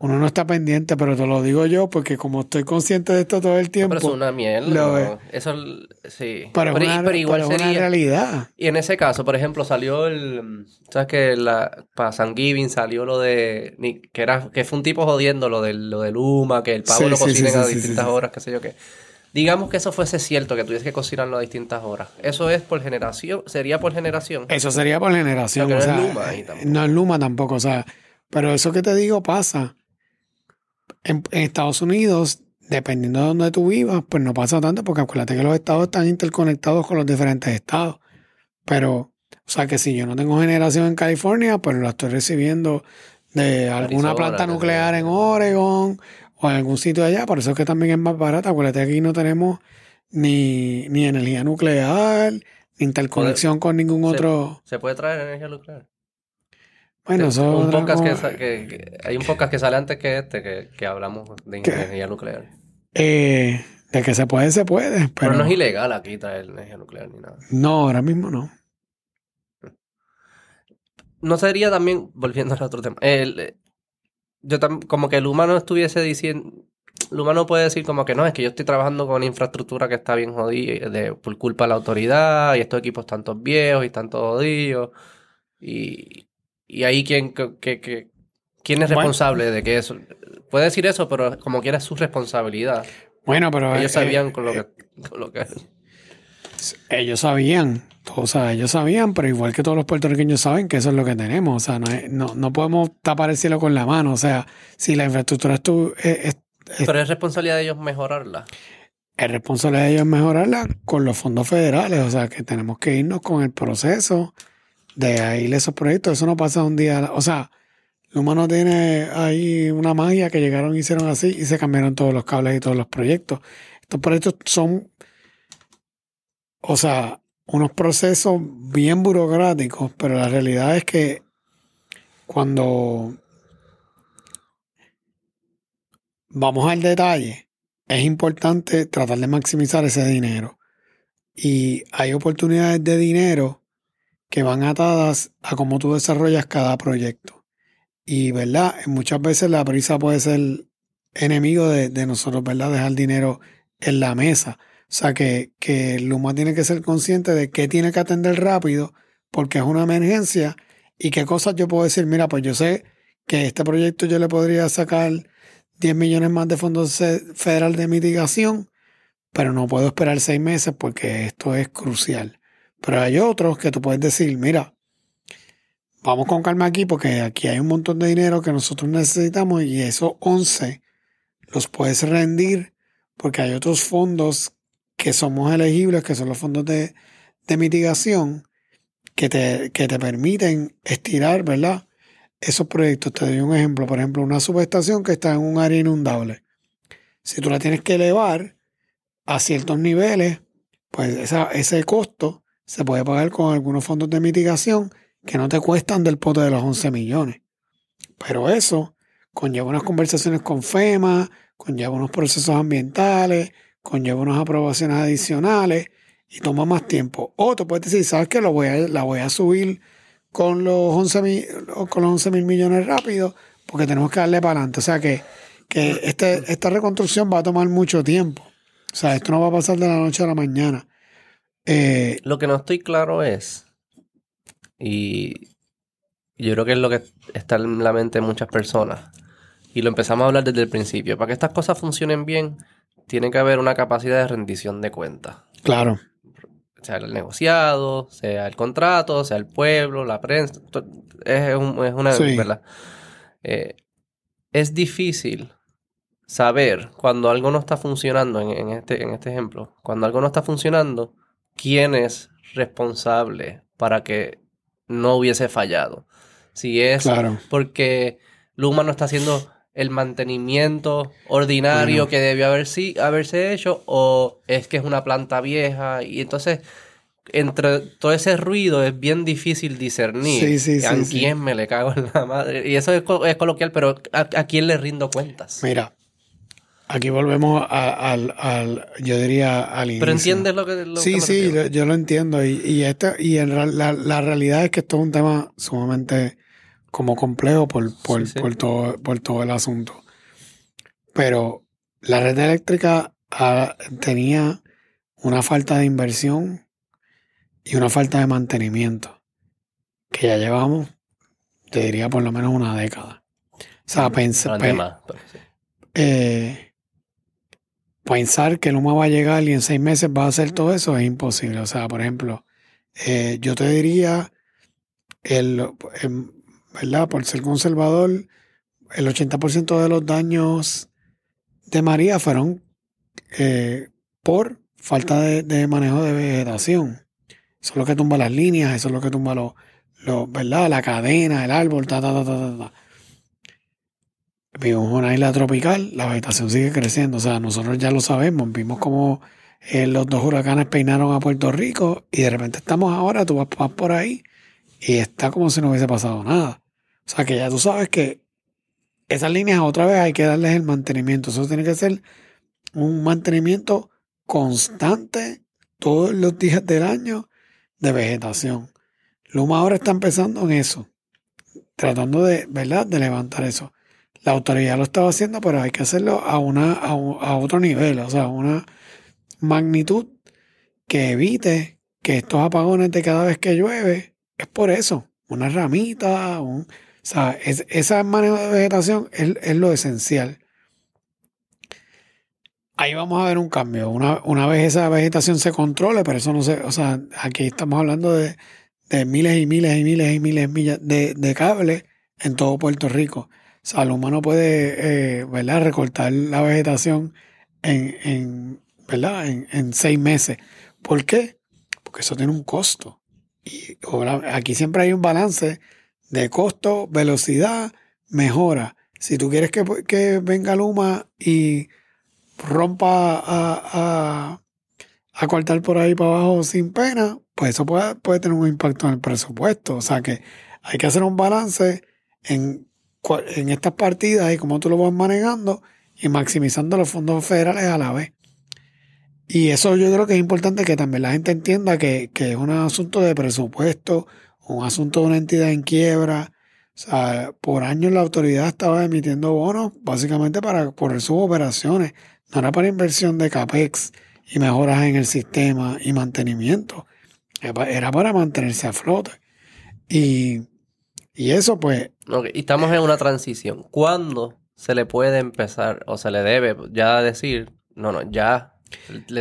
uno no está pendiente, pero te lo digo yo porque como estoy consciente de esto todo el tiempo. Pero es una mierda. Eso sí. Pero, pero, igual sería, una realidad. Y en ese caso, por ejemplo, salió el. ¿Sabes que la, para San Giving salió lo de. Que, era, que fue un tipo jodiendo lo del, lo del Luma, que el pavo lo cocinen a distintas horas, qué sé yo qué. Digamos que eso fuese cierto, que tuviese que cocinarlo a distintas horas. ¿Eso es por generación? ¿Sería por generación? Eso sería por generación. no es Luma No es Luma tampoco, o sea. Pero eso que te digo pasa en, Estados Unidos, dependiendo de donde tú vivas, pues no pasa tanto porque acuérdate que los estados están interconectados con los diferentes estados. Pero, o sea que si yo no tengo generación en California, pues lo estoy recibiendo de alguna planta nuclear en Oregon o en algún sitio allá. Por eso es que también es más barata. Acuérdate que aquí no tenemos ni, energía nuclear, ni interconexión con ningún otro. ¿Se puede traer energía nuclear? Bueno, un que, hay un podcast que sale antes que este que, hablamos de energía nuclear. Eh, de que se puede, se puede. Pero, no es ilegal aquí traer energía nuclear ni nada. No, ahora mismo no. No sería también, volviendo al otro tema, el, yo como que el humano estuviese diciendo, el humano puede decir como que no, es que yo estoy trabajando con infraestructura que está bien jodida de, por culpa de la autoridad y estos equipos están todos viejos y están todos jodidos y, y ahí, ¿quién, que, quién es responsable de que eso? Puede decir eso, pero como quiera es su responsabilidad. Bueno, pero... Ellos eh, sabían con, lo que, con lo que... Ellos sabían, o sea, ellos sabían, pero igual que todos los puertorriqueños saben que eso es lo que tenemos. O sea, no, no, no podemos tapar el cielo con la mano. O sea, si la infraestructura es, tu, Pero es responsabilidad de ellos mejorarla. Es responsabilidad de ellos mejorarla con los fondos federales. O sea, que tenemos que irnos con el proceso de ahí esos proyectos. Eso no pasa un día. O sea, Luma no tiene ahí una magia que llegaron y hicieron así y se cambiaron todos los cables y todos los proyectos. Estos proyectos son, o sea, unos procesos bien burocráticos, pero la realidad es que cuando vamos al detalle, es importante tratar de maximizar ese dinero. Y hay oportunidades de dinero que van atadas a cómo tú desarrollas cada proyecto. Y, ¿verdad? Muchas veces la prisa puede ser enemigo de, nosotros, ¿verdad? Dejar dinero en la mesa. O sea, que, que Luma tiene que ser consciente de qué tiene que atender rápido porque es una emergencia y qué cosas yo puedo decir, mira, pues yo sé que este proyecto yo le podría sacar 10 millones más de fondos federal de mitigación, pero no puedo esperar seis meses porque esto es crucial. Pero hay otros que tú puedes decir, mira, vamos con calma aquí porque aquí hay un montón de dinero que nosotros necesitamos y esos 11 los puedes rendir porque hay otros fondos que somos elegibles, que son los fondos de, de mitigación, que te, que te permiten estirar, ¿verdad? esos proyectos. Te doy un ejemplo, por ejemplo, una subestación que está en un área inundable. Si tú la tienes que elevar a ciertos niveles, pues ese costo se puede pagar con algunos fondos de mitigación que no te cuestan del pote de los 11 millones. Pero eso conlleva unas conversaciones con FEMA, conlleva unos procesos ambientales, conlleva unas aprobaciones adicionales y toma más tiempo. O te puedes decir, ¿sabes qué? Lo voy a, la voy a subir con los 11 mil, con los 11 mil millones rápido, porque tenemos que darle para adelante. O sea que, que este, esta reconstrucción va a tomar mucho tiempo. O sea, esto no va a pasar de la noche a la mañana. Eh, lo que no estoy claro es, y yo creo que es lo que está en la mente de muchas personas, y lo empezamos a hablar desde el principio, para que estas cosas funcionen bien, tiene que haber una capacidad de rendición de cuentas. Claro sea el negociado, sea el contrato, sea el pueblo, la prensa, es, una verdad. Eh, es difícil saber cuando algo no está funcionando, en, este, en este ejemplo, cuando algo no está funcionando, quién es responsable para que no hubiese fallado. Si es porque Luma no está haciendo el mantenimiento ordinario que debió haber, sí, haberse hecho o es que es una planta vieja y entonces entre todo ese ruido es bien difícil discernir a quién me le cago en la madre. Y eso es, coloquial, pero ¿a, quién le rindo cuentas? Mira, aquí volvemos al, yo diría al inicio. Pero entiendes lo que... sí, sí, yo, lo entiendo. Y, y, y la, la, realidad es que esto es un tema sumamente como complejo por, por, todo, por todo el asunto. Pero la red eléctrica tenía una falta de inversión y una falta de mantenimiento que ya llevamos, te diría por lo menos una década. O sea, pensar, eh, pensar que Luma va a llegar y en seis meses va a hacer todo eso es imposible. O sea, por ejemplo, eh, yo te diría, el, em, ¿verdad? Por ser conservador, el 80% de los daños de María fueron eh, por falta de, manejo de vegetación. Eso es lo que tumba las líneas, eso es lo que tumba los, ¿verdad? La cadena, el árbol, ta, ta, ta, ta, ta. Vivimos en una isla tropical, la vegetación sigue creciendo. O sea, nosotros ya lo sabemos. Vimos como eh, los dos huracanes peinaron a Puerto Rico y de repente estamos ahora, tú vas por ahí y está como si no hubiese pasado nada. O sea que ya tú sabes que esas líneas otra vez hay que darles el mantenimiento. Eso tiene que ser un mantenimiento constante todos los días del año de vegetación. Luma ahora está empezando en eso, tratando de, ¿verdad? de levantar eso. La autoridad lo estaba haciendo, pero hay que hacerlo a, una, a, a otro nivel, o sea, una magnitud que evite que estos apagones de cada vez que llueve es por eso. Una ramita, un, o sea, es, esa manejo de vegetación es, lo esencial. Ahí vamos a ver un cambio. Una, una, vez esa vegetación se controle, pero eso no se, o sea, aquí estamos hablando de, miles y miles y miles y miles de, de cables en todo Puerto Rico. O sea, el humano puede, eh, ¿verdad? Recortar la vegetación en, en ¿verdad? En, en seis meses. ¿Por qué? Porque eso tiene un costo. Y aquí siempre hay un balance de costo, velocidad mejora. Si tú quieres que, que venga Luma y rompa a, a, a, cortar por ahí para abajo sin pena, pues eso puede, puede tener un impacto en el presupuesto. O sea que hay que hacer un balance en, en estas partidas y cómo tú lo vas manejando y maximizando los fondos federales a la vez. Y eso yo creo que es importante que también la gente entienda que, que es un asunto de presupuesto, un asunto de una entidad en quiebra. O sea, por años la autoridad estaba emitiendo bonos básicamente para correr sus operaciones. No era para inversión de CAPEX y mejoras en el sistema y mantenimiento. Era para mantenerse a flote. Y, y eso pues... y estamos en una transición. ¿Cuándo se le puede empezar o se le debe ya decir, no, no, ya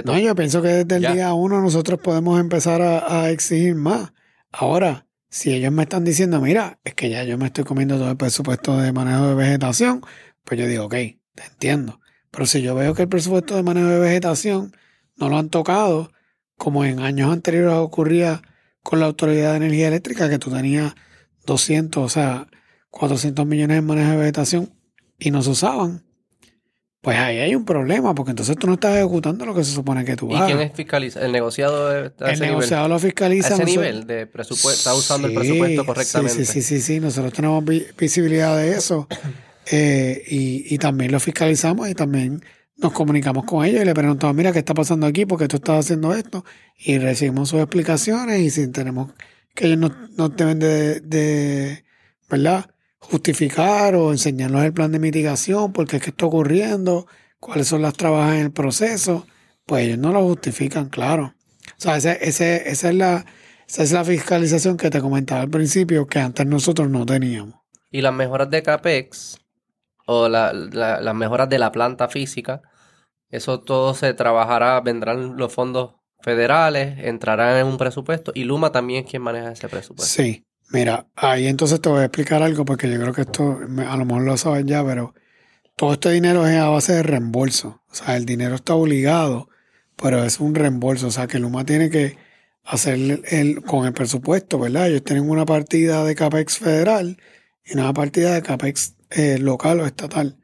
no, yo pienso que desde el día uno nosotros podemos empezar a, exigir más. Ahora, si ellos me están diciendo, mira, es que ya yo me estoy comiendo todo el presupuesto de manejo de vegetación, pues yo digo, ok, te entiendo. Pero si yo veo que el presupuesto de manejo de vegetación no lo han tocado, como en años anteriores ocurría con la Autoridad de Energía Eléctrica, que tú tenías 200, o sea, 400 millones de manejo de vegetación y no se usaban, pues ahí hay un problema, porque entonces tú no estás ejecutando lo que se supone que tú hagas. ¿Y quién es fiscaliza? ¿El negociado? el negociado lo fiscaliza. ¿A ese nivel de presupuesto? ¿Está usando el presupuesto correctamente? Sí, sí, sí, sí, nosotros tenemos visibilidad de eso. Eh, y, y también lo fiscalizamos y también nos comunicamos con ellos y le preguntamos, mira, ¿qué está pasando aquí? porque tú estás haciendo esto? Y recibimos sus explicaciones y si tenemos que ellos nos, deben de, de, ¿verdad? justificar o enseñarnos el plan de mitigación, porque es que está ocurriendo, cuáles son las trabajas en el proceso, pues ellos no lo justifican, claro. O sea, ese, ese, esa, es la, esa es la fiscalización que te comentaba al principio, que antes nosotros no teníamos. Y las mejoras de CAPEX o las mejoras de la planta física, eso todo se trabajará, vendrán los fondos federales, entrarán en un presupuesto y Luma también es quien maneja ese presupuesto. Sí, Mira, ahí entonces te voy a explicar algo porque yo creo que esto a lo mejor lo sabes ya, pero todo este dinero es a base de reembolso. O sea, el dinero está obligado, pero es un reembolso. O sea, que Luma tiene que hacer el, con el presupuesto, ¿verdad? Ellos tienen una partida de CAPEX federal y una partida de CAPEX eh, local o estatal.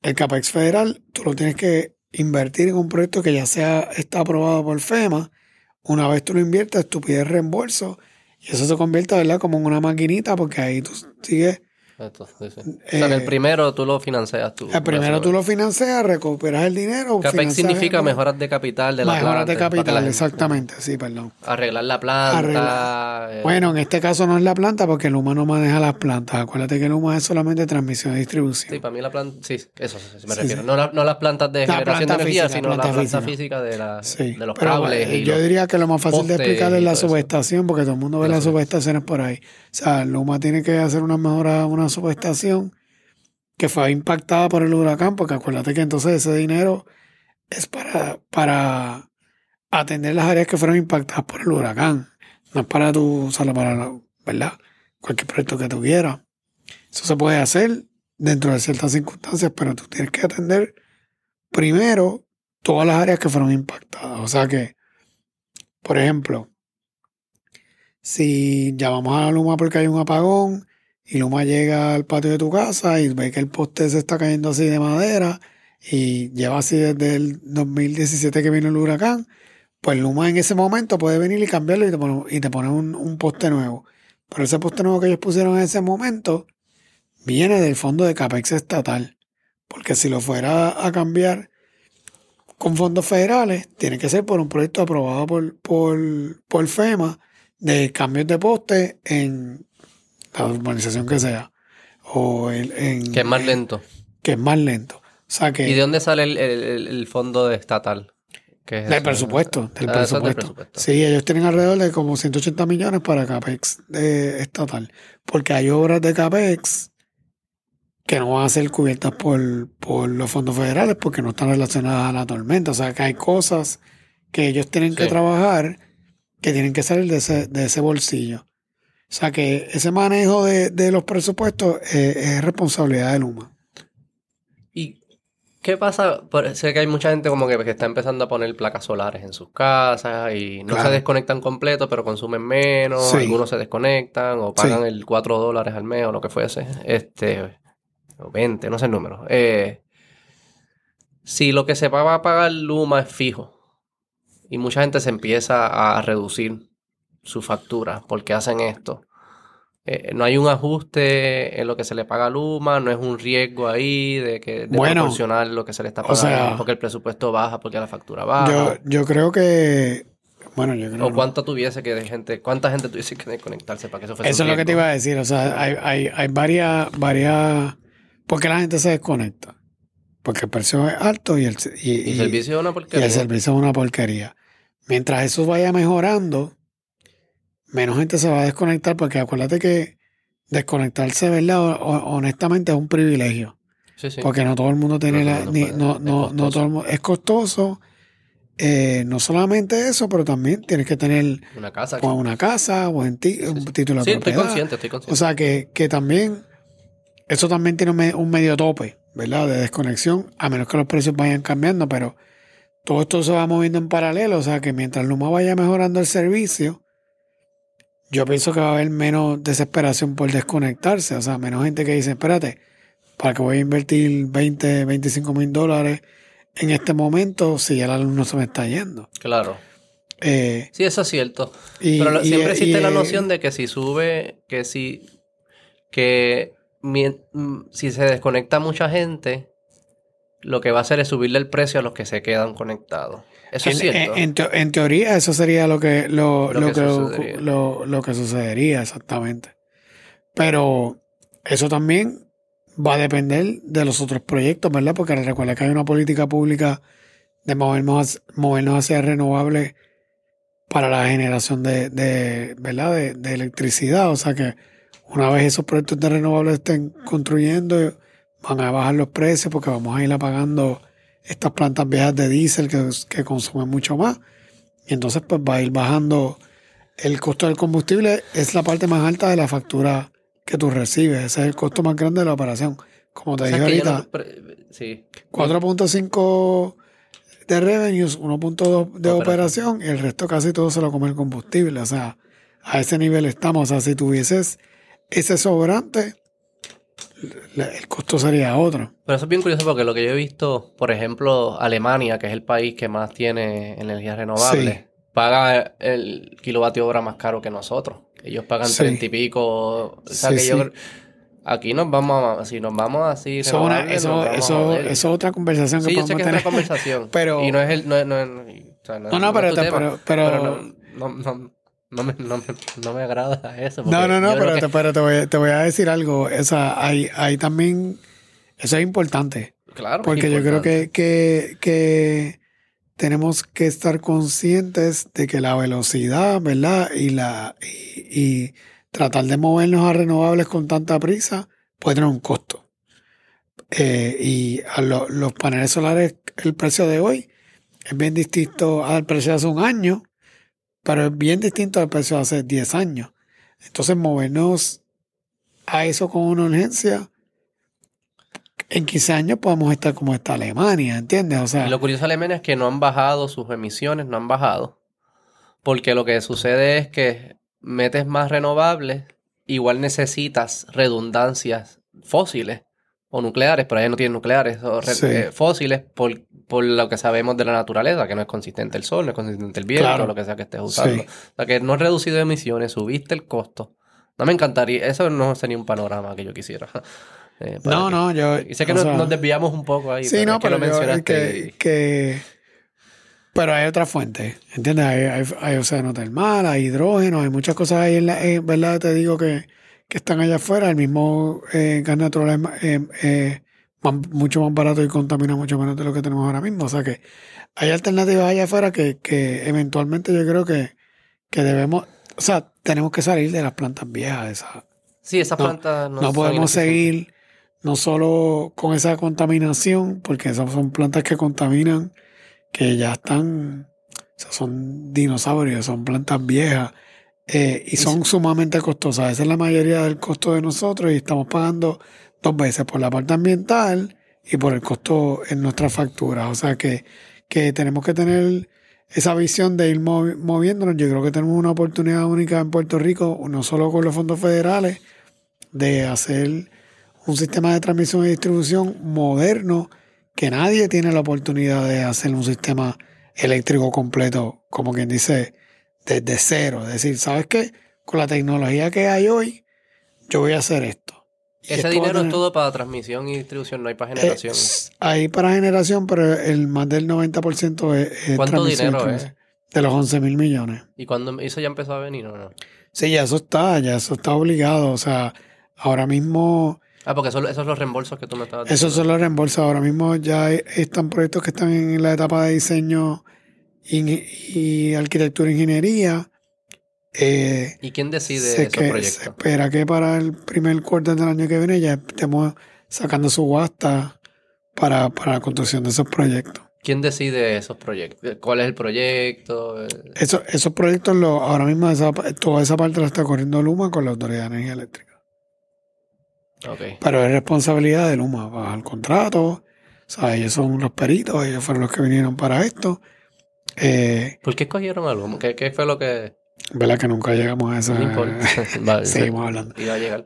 El CAPEX federal, tú lo tienes que invertir en un proyecto que ya sea está aprobado por FEMA. Una vez tú lo inviertes, tú pides reembolso y eso se convierte, ¿verdad? Como en una maquinita porque ahí tú sigues o sea, el eh, primero tú lo financias tú. El primero tú lo financias, recuperas el dinero. CAPEX significa mejoras de capital de la Mejoras de capital, exactamente, sí, perdón. Arreglar la planta. Eh. Bueno, en este caso no es la planta porque el humano maneja las plantas. Acuérdate que el humano es solamente transmisión y distribución. Sí, para mí la planta, sí, eso me refiero. No, no, las plantas de generación de energía, sino la planta física, de, la, de los cables. Eh, yo diría que lo más fácil de explicar es la subestación porque todo el mundo ve las subestaciones por ahí. O sea, Luma tiene que hacer una mejora, una subestación que fue impactada por el huracán, porque acuérdate que entonces ese dinero es para, para atender las áreas que fueron impactadas por el huracán. No es para tú usarlo para, ¿verdad? Cualquier proyecto que tuviera. Eso se puede hacer dentro de ciertas circunstancias, pero tú tienes que atender primero todas las áreas que fueron impactadas. O sea que, por ejemplo, si llamamos a la Luma porque hay un apagón y Luma llega al patio de tu casa y ve que el poste se está cayendo así de madera y lleva así desde el 2017 que vino el huracán, pues Luma en ese momento puede venir y cambiarlo y te pone, y te pone un, un, poste nuevo. Pero ese poste nuevo que ellos pusieron en ese momento viene del fondo de CAPEX estatal. Porque si lo fuera a cambiar con fondos federales, tiene que ser por un proyecto aprobado por, por, por FEMA de cambios de poste en la urbanización que sea. O en, que es más lento. Que es más lento. O sea que, ¿Y de dónde sale el, fondo estatal? del, presupuesto, del, ah, presupuesto. Sí, ellos tienen alrededor de como 180 millones para CAPEX de estatal. Porque hay obras de CAPEX que no van a ser cubiertas por, los fondos federales porque no están relacionadas a la tormenta. O sea que hay cosas que ellos tienen que trabajar que tienen que salir de ese, de ese bolsillo. O sea que ese manejo de, los presupuestos es responsabilidad de Luma. Y ¿Qué pasa? sé que hay mucha gente como que, está empezando a poner placas solares en sus casas y no se desconectan completo, pero consumen menos, algunos se desconectan o pagan el 4 dólares al mes o lo que fuese, este, o 20, no sé el número. Eh, si lo que se va a pagar Luma es fijo y mucha gente se empieza a reducir su factura porque hacen esto, eh, no hay un ajuste en lo que se le paga a Luma, no es un riesgo ahí de que de proporcionar lo que se le está pagando porque el presupuesto baja, porque la factura baja. Yo, yo creo que bueno, yo creo o cuánto tuviese que de gente, cuánta gente tuviese que desconectarse para que eso fuese Eso es lo que te iba a decir, o sea, hay, hay, hay varias, varias, ¿por qué la gente se desconecta? Porque el precio es alto y el, y, servicio es una porquería. Y el servicio es una porquería. Mientras eso vaya mejorando, menos gente se va a desconectar porque acuérdate que desconectarse, ¿verdad? honestamente es un privilegio. Sí, sí. Porque no todo el mundo tiene la... no, no, no, todo el mundo, es costoso. Eh, no solamente eso, pero también tienes que tener una casa, o una casa o un título de sí, estoy consciente, estoy consciente. O sea que, que también eso también tiene un medio tope, ¿verdad? De desconexión, a menos que los precios vayan cambiando, pero todo esto se va moviendo en paralelo, o sea que mientras Luma vaya mejorando el servicio, yo pienso que va a haber menos desesperación por desconectarse, o sea, menos gente que dice, espérate, ¿para que voy a invertir 20, 25 mil dólares en este momento si ya el alumno se me está yendo? Claro. Eh, sí, eso es cierto. Pero siempre existe la noción de que si sube, que si, que mm, si se desconecta mucha gente, lo que va a hacer es subirle el precio a los que se quedan conectados. Eso en, es cierto. En, teoría, eso sería lo que, lo, lo, que, sucedería. Lo, que sucedería, exactamente. Pero eso también va a depender de los otros proyectos, ¿verdad? Porque recuerda que hay una política pública de movernos, movernos hacia renovables para la generación de, de ¿verdad? De, de, electricidad. O sea que una vez esos proyectos de renovables estén construyendo, van a bajar los precios porque vamos a ir apagando estas plantas viejas de diésel que, consumen mucho más. Y entonces pues va a ir bajando el costo del combustible. Es la parte más alta de la factura que tú recibes. Ese es el costo más grande de la operación. Como te dije ahorita, 4.5 de revenues, 1.2 de operación y el resto casi todo se lo come el combustible. O sea, a ese nivel estamos. O sea, si tuvieses ese sobrante, el costo sería otro. Pero eso es bien curioso porque lo que yo he visto, por ejemplo, Alemania, que es el país que más tiene energías renovables, paga el kilovatio hora más caro que nosotros. Ellos pagan treinta y pico. O sea que yo aquí nos vamos a, si nos vamos así eso, eso, eso, es otra conversación que sí, yo sé que tener. es conversación pero y no es el no, no, no, no, no, pero, pero, pero, no, no, no me, no, no me agrada eso. No, no, no, pero, te, pero te, voy, te, voy, a decir algo. Esa, hay, hay también. Eso es importante. Claro. Porque yo creo que, que, que, tenemos que estar conscientes de que la velocidad, ¿verdad? Y, la, y, tratar de movernos a renovables con tanta prisa puede tener un costo. Eh, y a los paneles solares, el precio de hoy es bien distinto al precio de hace un año pero es bien distinto al precio de hace 10 años. Entonces, movernos a eso con una urgencia, en 15 años podemos estar como está Alemania, ¿entiendes? O sea, lo curioso de Alemania es que no han bajado sus emisiones, no han bajado. Porque lo que sucede es que metes más renovables, igual necesitas redundancias fósiles o nucleares, pero ahí no tienen nucleares, o eh, fósiles, por, lo que sabemos de la naturaleza, que no es consistente el sol, no es consistente el viento, o lo que sea que estés usando. O sea, que no has reducido emisiones, subiste el costo. No me encantaría, eso no sería un panorama que yo quisiera. Eh, no, no, yo... Y sé que nos, desviamos un poco ahí. Sí, no, pero lo mencionaste. Que, Pero hay otra fuente, ¿entiendes? Hay, hay, hay océano termal, hay hidrógeno, hay muchas cosas ahí, en la, ¿verdad? Te digo que que están allá afuera. El mismo eh, gas natural es eh, eh, mucho más barato y contamina mucho menos de lo que tenemos ahora mismo. O sea que hay alternativas allá afuera que, que eventualmente yo creo que, que, debemos, o sea, tenemos que salir de las plantas viejas. Esa, sí, esas plantas no, no podemos seguir no solo con esa contaminación, porque esas son plantas que contaminan, que ya están, o sea, son dinosaurios, son plantas viejas eh, y son sumamente costosas. Esa es la mayoría del costo de nosotros y estamos pagando dos veces por la parte ambiental y por el costo en nuestras facturas. O sea que, que tenemos que tener esa visión de ir moviéndonos. Yo creo que tenemos una oportunidad única en Puerto Rico, no solo con los fondos federales, de hacer un sistema de transmisión y distribución moderno que nadie tiene la oportunidad de hacer un sistema eléctrico completo, como quien dice, desde cero. Es decir, ¿sabes qué? Con la tecnología que hay hoy, yo voy a hacer esto. Ese dinero es todo para transmisión y distribución, no hay para generación. hay para generación, pero el más del 90% es, es ¿Cuánto dinero es? De los 11 mil millones. ¿Y cuando eso ya empezó a venir o no? Sí, ya eso está, ya eso está obligado. O sea, ahora mismo... Ah, porque esos son los reembolsos que tú me estabas diciendo. Esos son los reembolsos. Ahora mismo ya están proyectos que están en la etapa de diseño y, arquitectura e ingeniería. Eh, ¿Y quién decide esos proyectos? Se espera que para el primer cuarto del año que viene ya estemos sacando su guasta para, para la construcción de esos proyectos. ¿Quién decide esos proyectos? ¿Cuál es el proyecto? Eso, esos proyectos, lo, ahora mismo toda esa parte la está corriendo Luma con la Autoridad de Energía Eléctrica. Okay. Pero es responsabilidad de Luma bajar el contrato. O sea, ellos son los peritos, ellos fueron los que vinieron para esto. Eh, ¿Por qué escogieron a Luma? ¿Qué, fue lo que...? ¿Verdad que nunca llegamos a esa... No Seguimos hablando.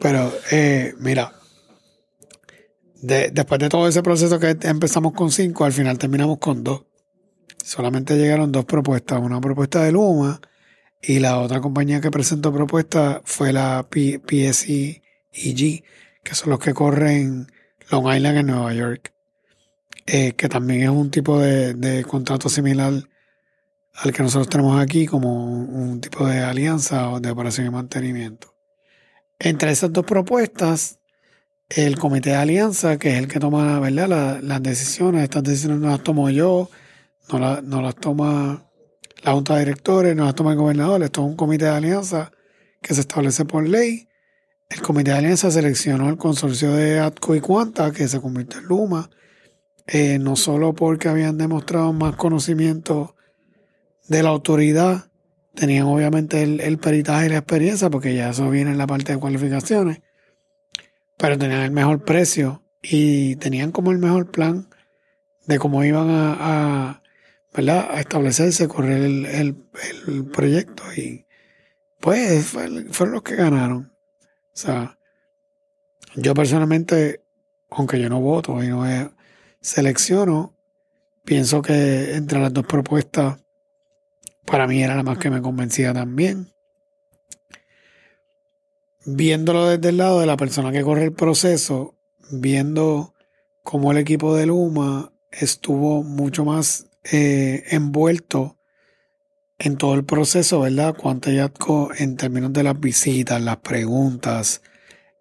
Pero, eh, mira, después de todo ese proceso que empezamos con cinco, al final terminamos con dos. Solamente llegaron dos propuestas. Una propuesta de Luma y la otra compañía que presentó propuesta fue la PSEG, que son los que corren Long Island en Nueva York. Eh, que también es un tipo de, contrato similar al que nosotros tenemos aquí, como un tipo de alianza de operación y mantenimiento. Entre esas dos propuestas, el comité de alianza, que es el que toma ¿verdad? las decisiones, estas decisiones no las tomo yo, no, no las toma la junta de directores, no las toma el gobernador, esto es un comité de alianza que se establece por ley. El comité de alianza seleccionó el consorcio de ATCO y Cuanta, que se convirtió en Luma, eh, no solo porque habían demostrado más conocimiento de la autoridad, tenían obviamente el, el peritaje y la experiencia, porque ya eso viene en la parte de cualificaciones, pero tenían el mejor precio y tenían como el mejor plan de cómo iban a, ¿verdad? a establecerse, correr el, el, proyecto y pues fueron los que ganaron. O sea, yo personalmente, aunque yo no voto y no selecciono, pienso que entre las dos propuestas, para mí era la más que me convencía también viéndolo desde el lado de la persona que corre el proceso, viendo cómo el equipo de Luma estuvo mucho más eh, envuelto en todo el proceso, ¿verdad? Cuánto Yatco en términos de las visitas, las preguntas,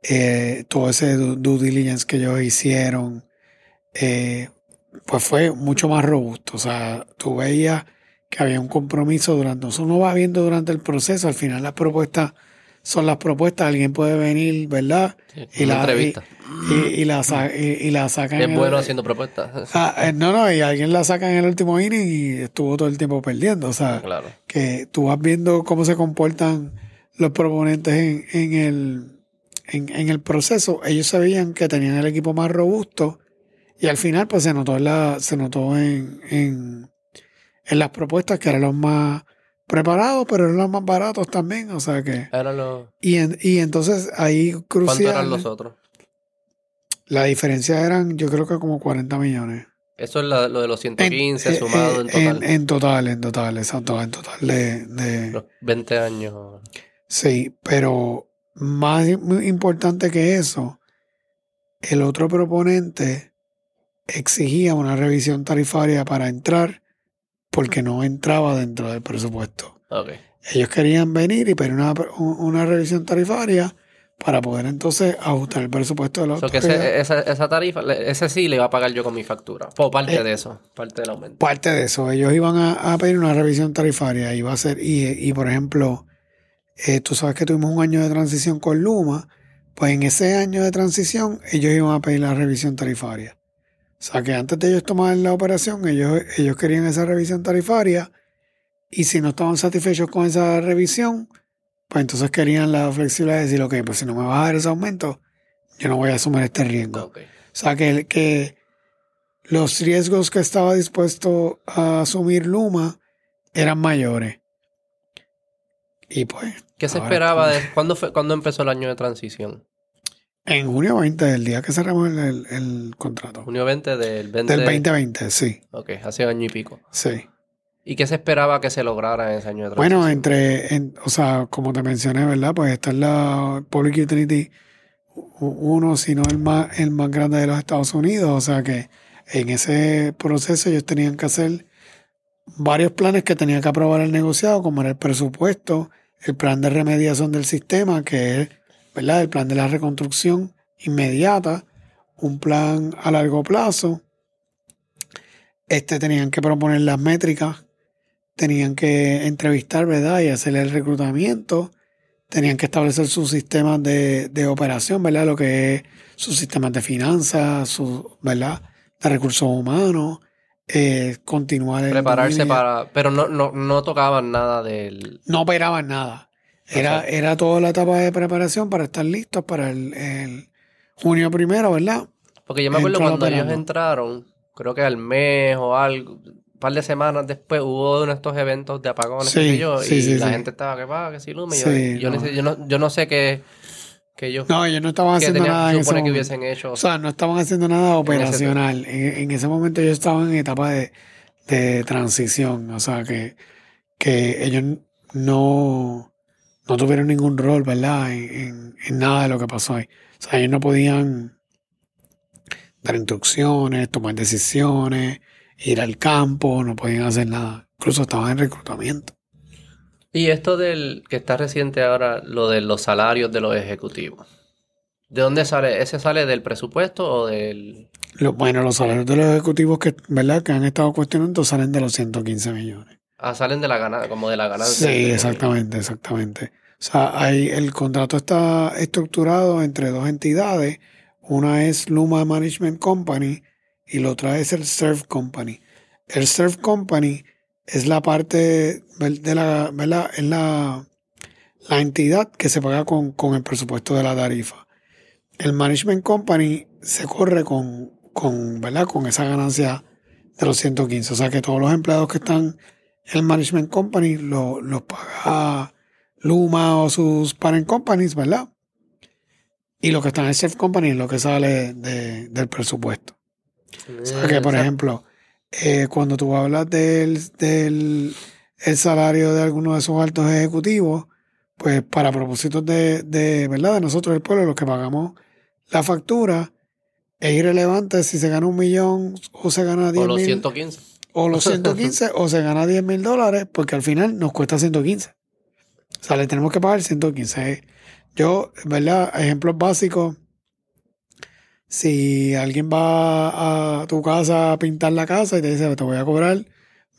eh, todo ese due diligence que ellos hicieron, eh, pues fue mucho más robusto. O sea, tú veías que había un compromiso durante, eso uno va viendo durante el proceso, al final la propuesta son las propuestas, alguien puede venir, ¿verdad? y, la, entrevista. Y, la, y, la sacan. Es bueno haciendo propuestas. Ah, eh, no, no, y alguien la saca en el último inning y estuvo todo el tiempo perdiendo. O sea, que tú vas viendo cómo se comportan los proponentes en, en el, en, el proceso. Ellos sabían que tenían el equipo más robusto y al final, pues se notó, la, se notó en, en, en las propuestas que eran los más preparados, pero eran los más baratos también, o sea que... Eran los... Y, y entonces ahí crucial... ¿Cuántos eran los otros? La diferencia eran, yo creo que como 40 millones. Eso es lo de los 115 en, sumado en, total. En, total, en total, exacto, en total de, de... Los 20 años. Sí, pero más importante que eso, el otro proponente exigía una revisión tarifaria para entrar porque no entraba dentro del presupuesto. Ellos querían venir y pedir una, una revisión tarifaria para poder entonces ajustar el presupuesto de la so esa, tarifa, ese sí le iba a pagar yo con mi factura. O parte eh, de eso, parte del aumento. Parte de eso. Ellos iban a, pedir una revisión tarifaria. Iba a ser, y, y por ejemplo, eh, tú sabes que tuvimos un año de transición con Luma. Pues en ese año de transición, ellos iban a pedir la revisión tarifaria. O sea que antes de ellos tomar la operación, ellos, ellos querían esa revisión tarifaria y si no estaban satisfechos con esa revisión, pues entonces querían la flexibilidad de decir, ok, pues si no me vas a dar ese aumento, yo no voy a asumir este riesgo. O sea que, que los riesgos que estaba dispuesto a asumir Luma eran mayores. Y pues. ¿Qué se esperaba? De, ¿cuándo, fue, ¿Cuándo empezó el año de transición? En junio 20, el día que cerramos el, contrato. Junio 20 del 20... Del 2020, sí. Ok, hace año y pico. Sí. ¿Y qué se esperaba que se lograra en ese año de transición? Bueno, entre, o sea, como te mencioné, ¿verdad? Pues está la Public Utility, uno, si no el más, el más grande de los Estados Unidos. O sea que en ese proceso ellos tenían que hacer varios planes que tenía que aprobar el negociado, como era el presupuesto, el plan de remediación del sistema, que es ¿verdad? el plan de la reconstrucción inmediata, un plan a largo plazo. Este tenían que proponer las métricas, tenían que entrevistar, ¿verdad? Y hacer el reclutamiento, tenían que establecer sus sistemas de, de operación, ¿verdad? Lo que es sus sistemas de finanzas, sus, ¿verdad? De recursos humanos, eh, continuar Prepararse para. Pero no, no, no tocaban nada del. No operaban nada. Era, era toda la etapa de preparación para estar listos para el, junio primero, ¿verdad? Porque yo me acuerdo cuando ellos entraron, creo que al mes o algo, un par de semanas después hubo uno de estos eventos de apagones que yo, y la gente estaba que va, que si lume. yo, no. yo, no, sé qué que ellos no ellos no estaban haciendo nada en ese que hubiesen hecho o sea no estaban haciendo nada operacional en ese, momento ellos estaban en etapa de, de transición o sea que, que ellos no no tuvieron ningún rol verdad en, en, nada de lo que pasó ahí o sea ellos no podían dar instrucciones tomar decisiones ir al campo no podían hacer nada incluso estaban en reclutamiento y esto del que está reciente ahora, lo de los salarios de los ejecutivos. ¿De dónde sale? ¿Ese sale del presupuesto o del...? bueno, los salarios de los ejecutivos que, ¿verdad? que han estado cuestionando salen de los 115 millones. Ah, salen de la ganancia, como de la ganancia. Sí, exactamente, exactamente. O sea, hay, el contrato está estructurado entre dos entidades. Una es Luma Management Company y la otra es el Surf Company. El Surf Company es la parte de la, ¿verdad? Es la, la entidad que se paga con, con, el presupuesto de la tarifa. El Management Company se corre con, con, ¿verdad? con esa ganancia de los 115. O sea que todos los empleados que están el Management Company los paga Luma o sus parent companies, ¿verdad? Y lo que está en el Self Company es lo que sale de, del presupuesto. O sea que, por ejemplo, eh, cuando tú hablas del, del el salario de algunos de esos altos ejecutivos, pues para propósitos de, de, ¿verdad? de nosotros, el pueblo, los que pagamos la factura, es irrelevante si se gana un millón o se gana 10 mil. O los 115. O los 115 o se gana 10 mil dólares, porque al final nos cuesta 115. O sea, le tenemos que pagar 115. Yo, ¿verdad? Ejemplos básicos si alguien va a tu casa a pintar la casa y te dice, te voy a cobrar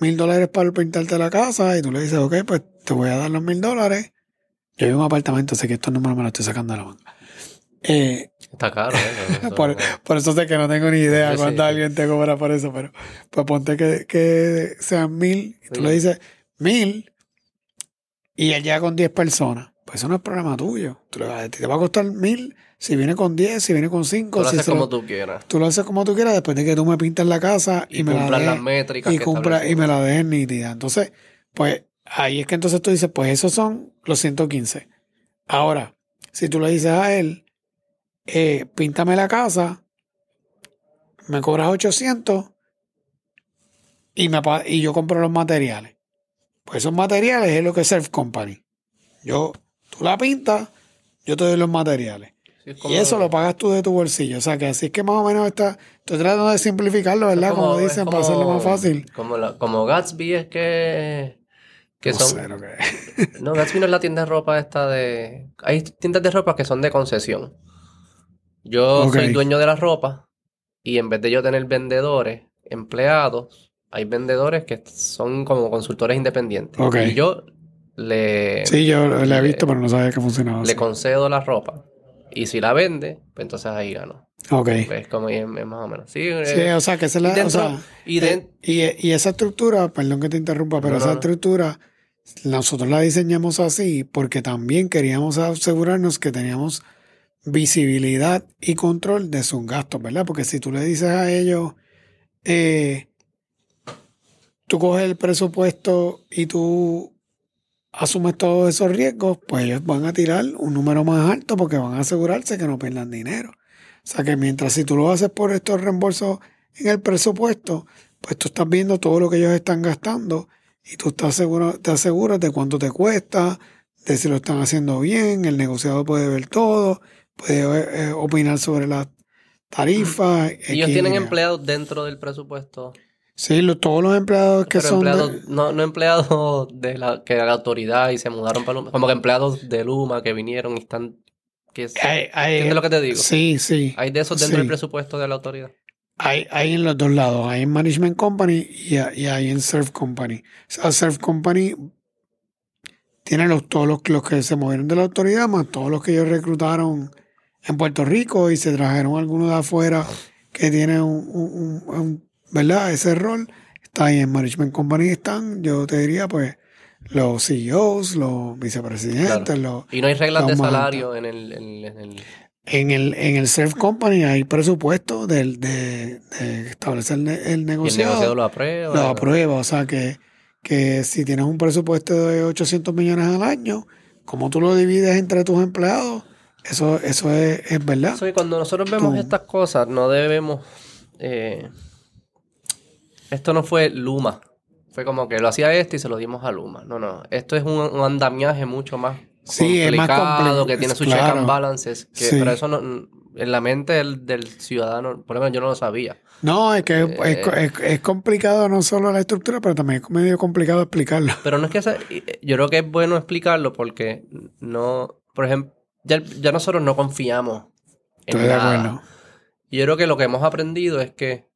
mil dólares para pintarte la casa, y tú le dices, ok, pues te voy a dar los mil dólares. Yo vivo en un apartamento, sé que estos números me los estoy sacando de la manga. Eh, Está caro, ¿eh? por, eso sé que no tengo ni idea cuánto alguien te cobra por eso, pero pues ponte que, que sean mil, y tú le dices mil, y él llega con diez personas. Pues eso no es problema tuyo. Tú le, te va a costar mil si viene con 10, si viene con 5. Tú lo haces como tú quieras. Tú lo haces como tú quieras después de que tú me pintas la casa y, me la dejes, las métricas y, y me la dejes nítida. Entonces, pues ahí es que entonces tú dices, pues esos son los 115. Ahora, si tú le dices a él, eh, píntame la casa, me cobras 800 y, me, y yo compro los materiales. Pues esos materiales es lo que es Self Company. Yo, tú la pintas, yo te doy los materiales y eso lo pagas tú de tu bolsillo. O sea, que así es que más o menos está. Estoy tratando de simplificarlo, ¿verdad? Como, dicen, para hacerlo más fácil. Como, como Gatsby es que. que no son. no, Gatsby no es la tienda de ropa esta de. Hay tiendas de ropa que son de concesión. Yo soy dueño de la ropa y en vez de yo tener vendedores, empleados, hay vendedores que son como consultores independientes. Y yo le. Sí, yo le he visto, pero no sabía que funcionaba. Le concedo la ropa y si la vende, pues entonces ahí ganó. Ok. Pues como es, más o menos. Sí, o sea, que esa es la. o sea, y, eh, y, esa estructura, perdón que te interrumpa, pero esa estructura nosotros la diseñamos así porque también queríamos asegurarnos que teníamos visibilidad y control de sus gastos, ¿verdad? Porque si tú le dices a ellos, eh, tú coges el presupuesto y tú asumes todos esos riesgos, pues ellos van a tirar un número más alto porque van a asegurarse que no pierdan dinero. O sea que mientras si tú lo haces por estos reembolsos en el presupuesto, pues tú estás viendo todo lo que ellos están gastando y tú estás seguro, te aseguras de cuánto te cuesta, de si lo están haciendo bien, el negociado puede ver todo, puede eh, opinar sobre las tarifas. ¿Ellos tienen empleados dentro del presupuesto? Sí, todos los empleados que son. no, no empleados de la, que la autoridad y se mudaron para Luma. Como que empleados de Luma que vinieron y están. Que ¿Entiendes lo que te digo? Sí, sí. ¿Hay de esos dentro del presupuesto de la autoridad? Hay, hay en los dos lados. Hay en Management Company y, hay en Surf Company. O sea, Surf Company tiene los, todos los, los que se movieron de la autoridad, más todos los que ellos reclutaron en Puerto Rico y se trajeron algunos de afuera que tienen un ¿verdad? Ese rol está ahí en Management Company, están, yo te diría, pues, los CEOs, los vicepresidentes, los... Y no hay reglas de salario en el... En, el... En el, en el Surf Company hay presupuesto de, de, establecer el, negocio. el negociado lo aprueba. Lo aprueba, o sea que, que si tienes un presupuesto de 800 millones al año, como tú lo divides entre tus empleados, eso, eso es, es verdad. Sí, cuando nosotros vemos estas cosas, no debemos eh, esto no fue Luma. Fue como que lo hacía este y se lo dimos a Luma. No, no. Esto es un, andamiaje mucho más complicado, que tiene sus check and balances. Que, Pero eso no, en la mente del, ciudadano, por lo menos yo no lo sabía. No, es que es, eh, complicado no solo la estructura, pero también es medio complicado explicarlo. Pero no es que yo creo que es bueno explicarlo porque no, por ejemplo, ya, nosotros no confiamos en Estoy nada. Y yo creo que lo que hemos aprendido es que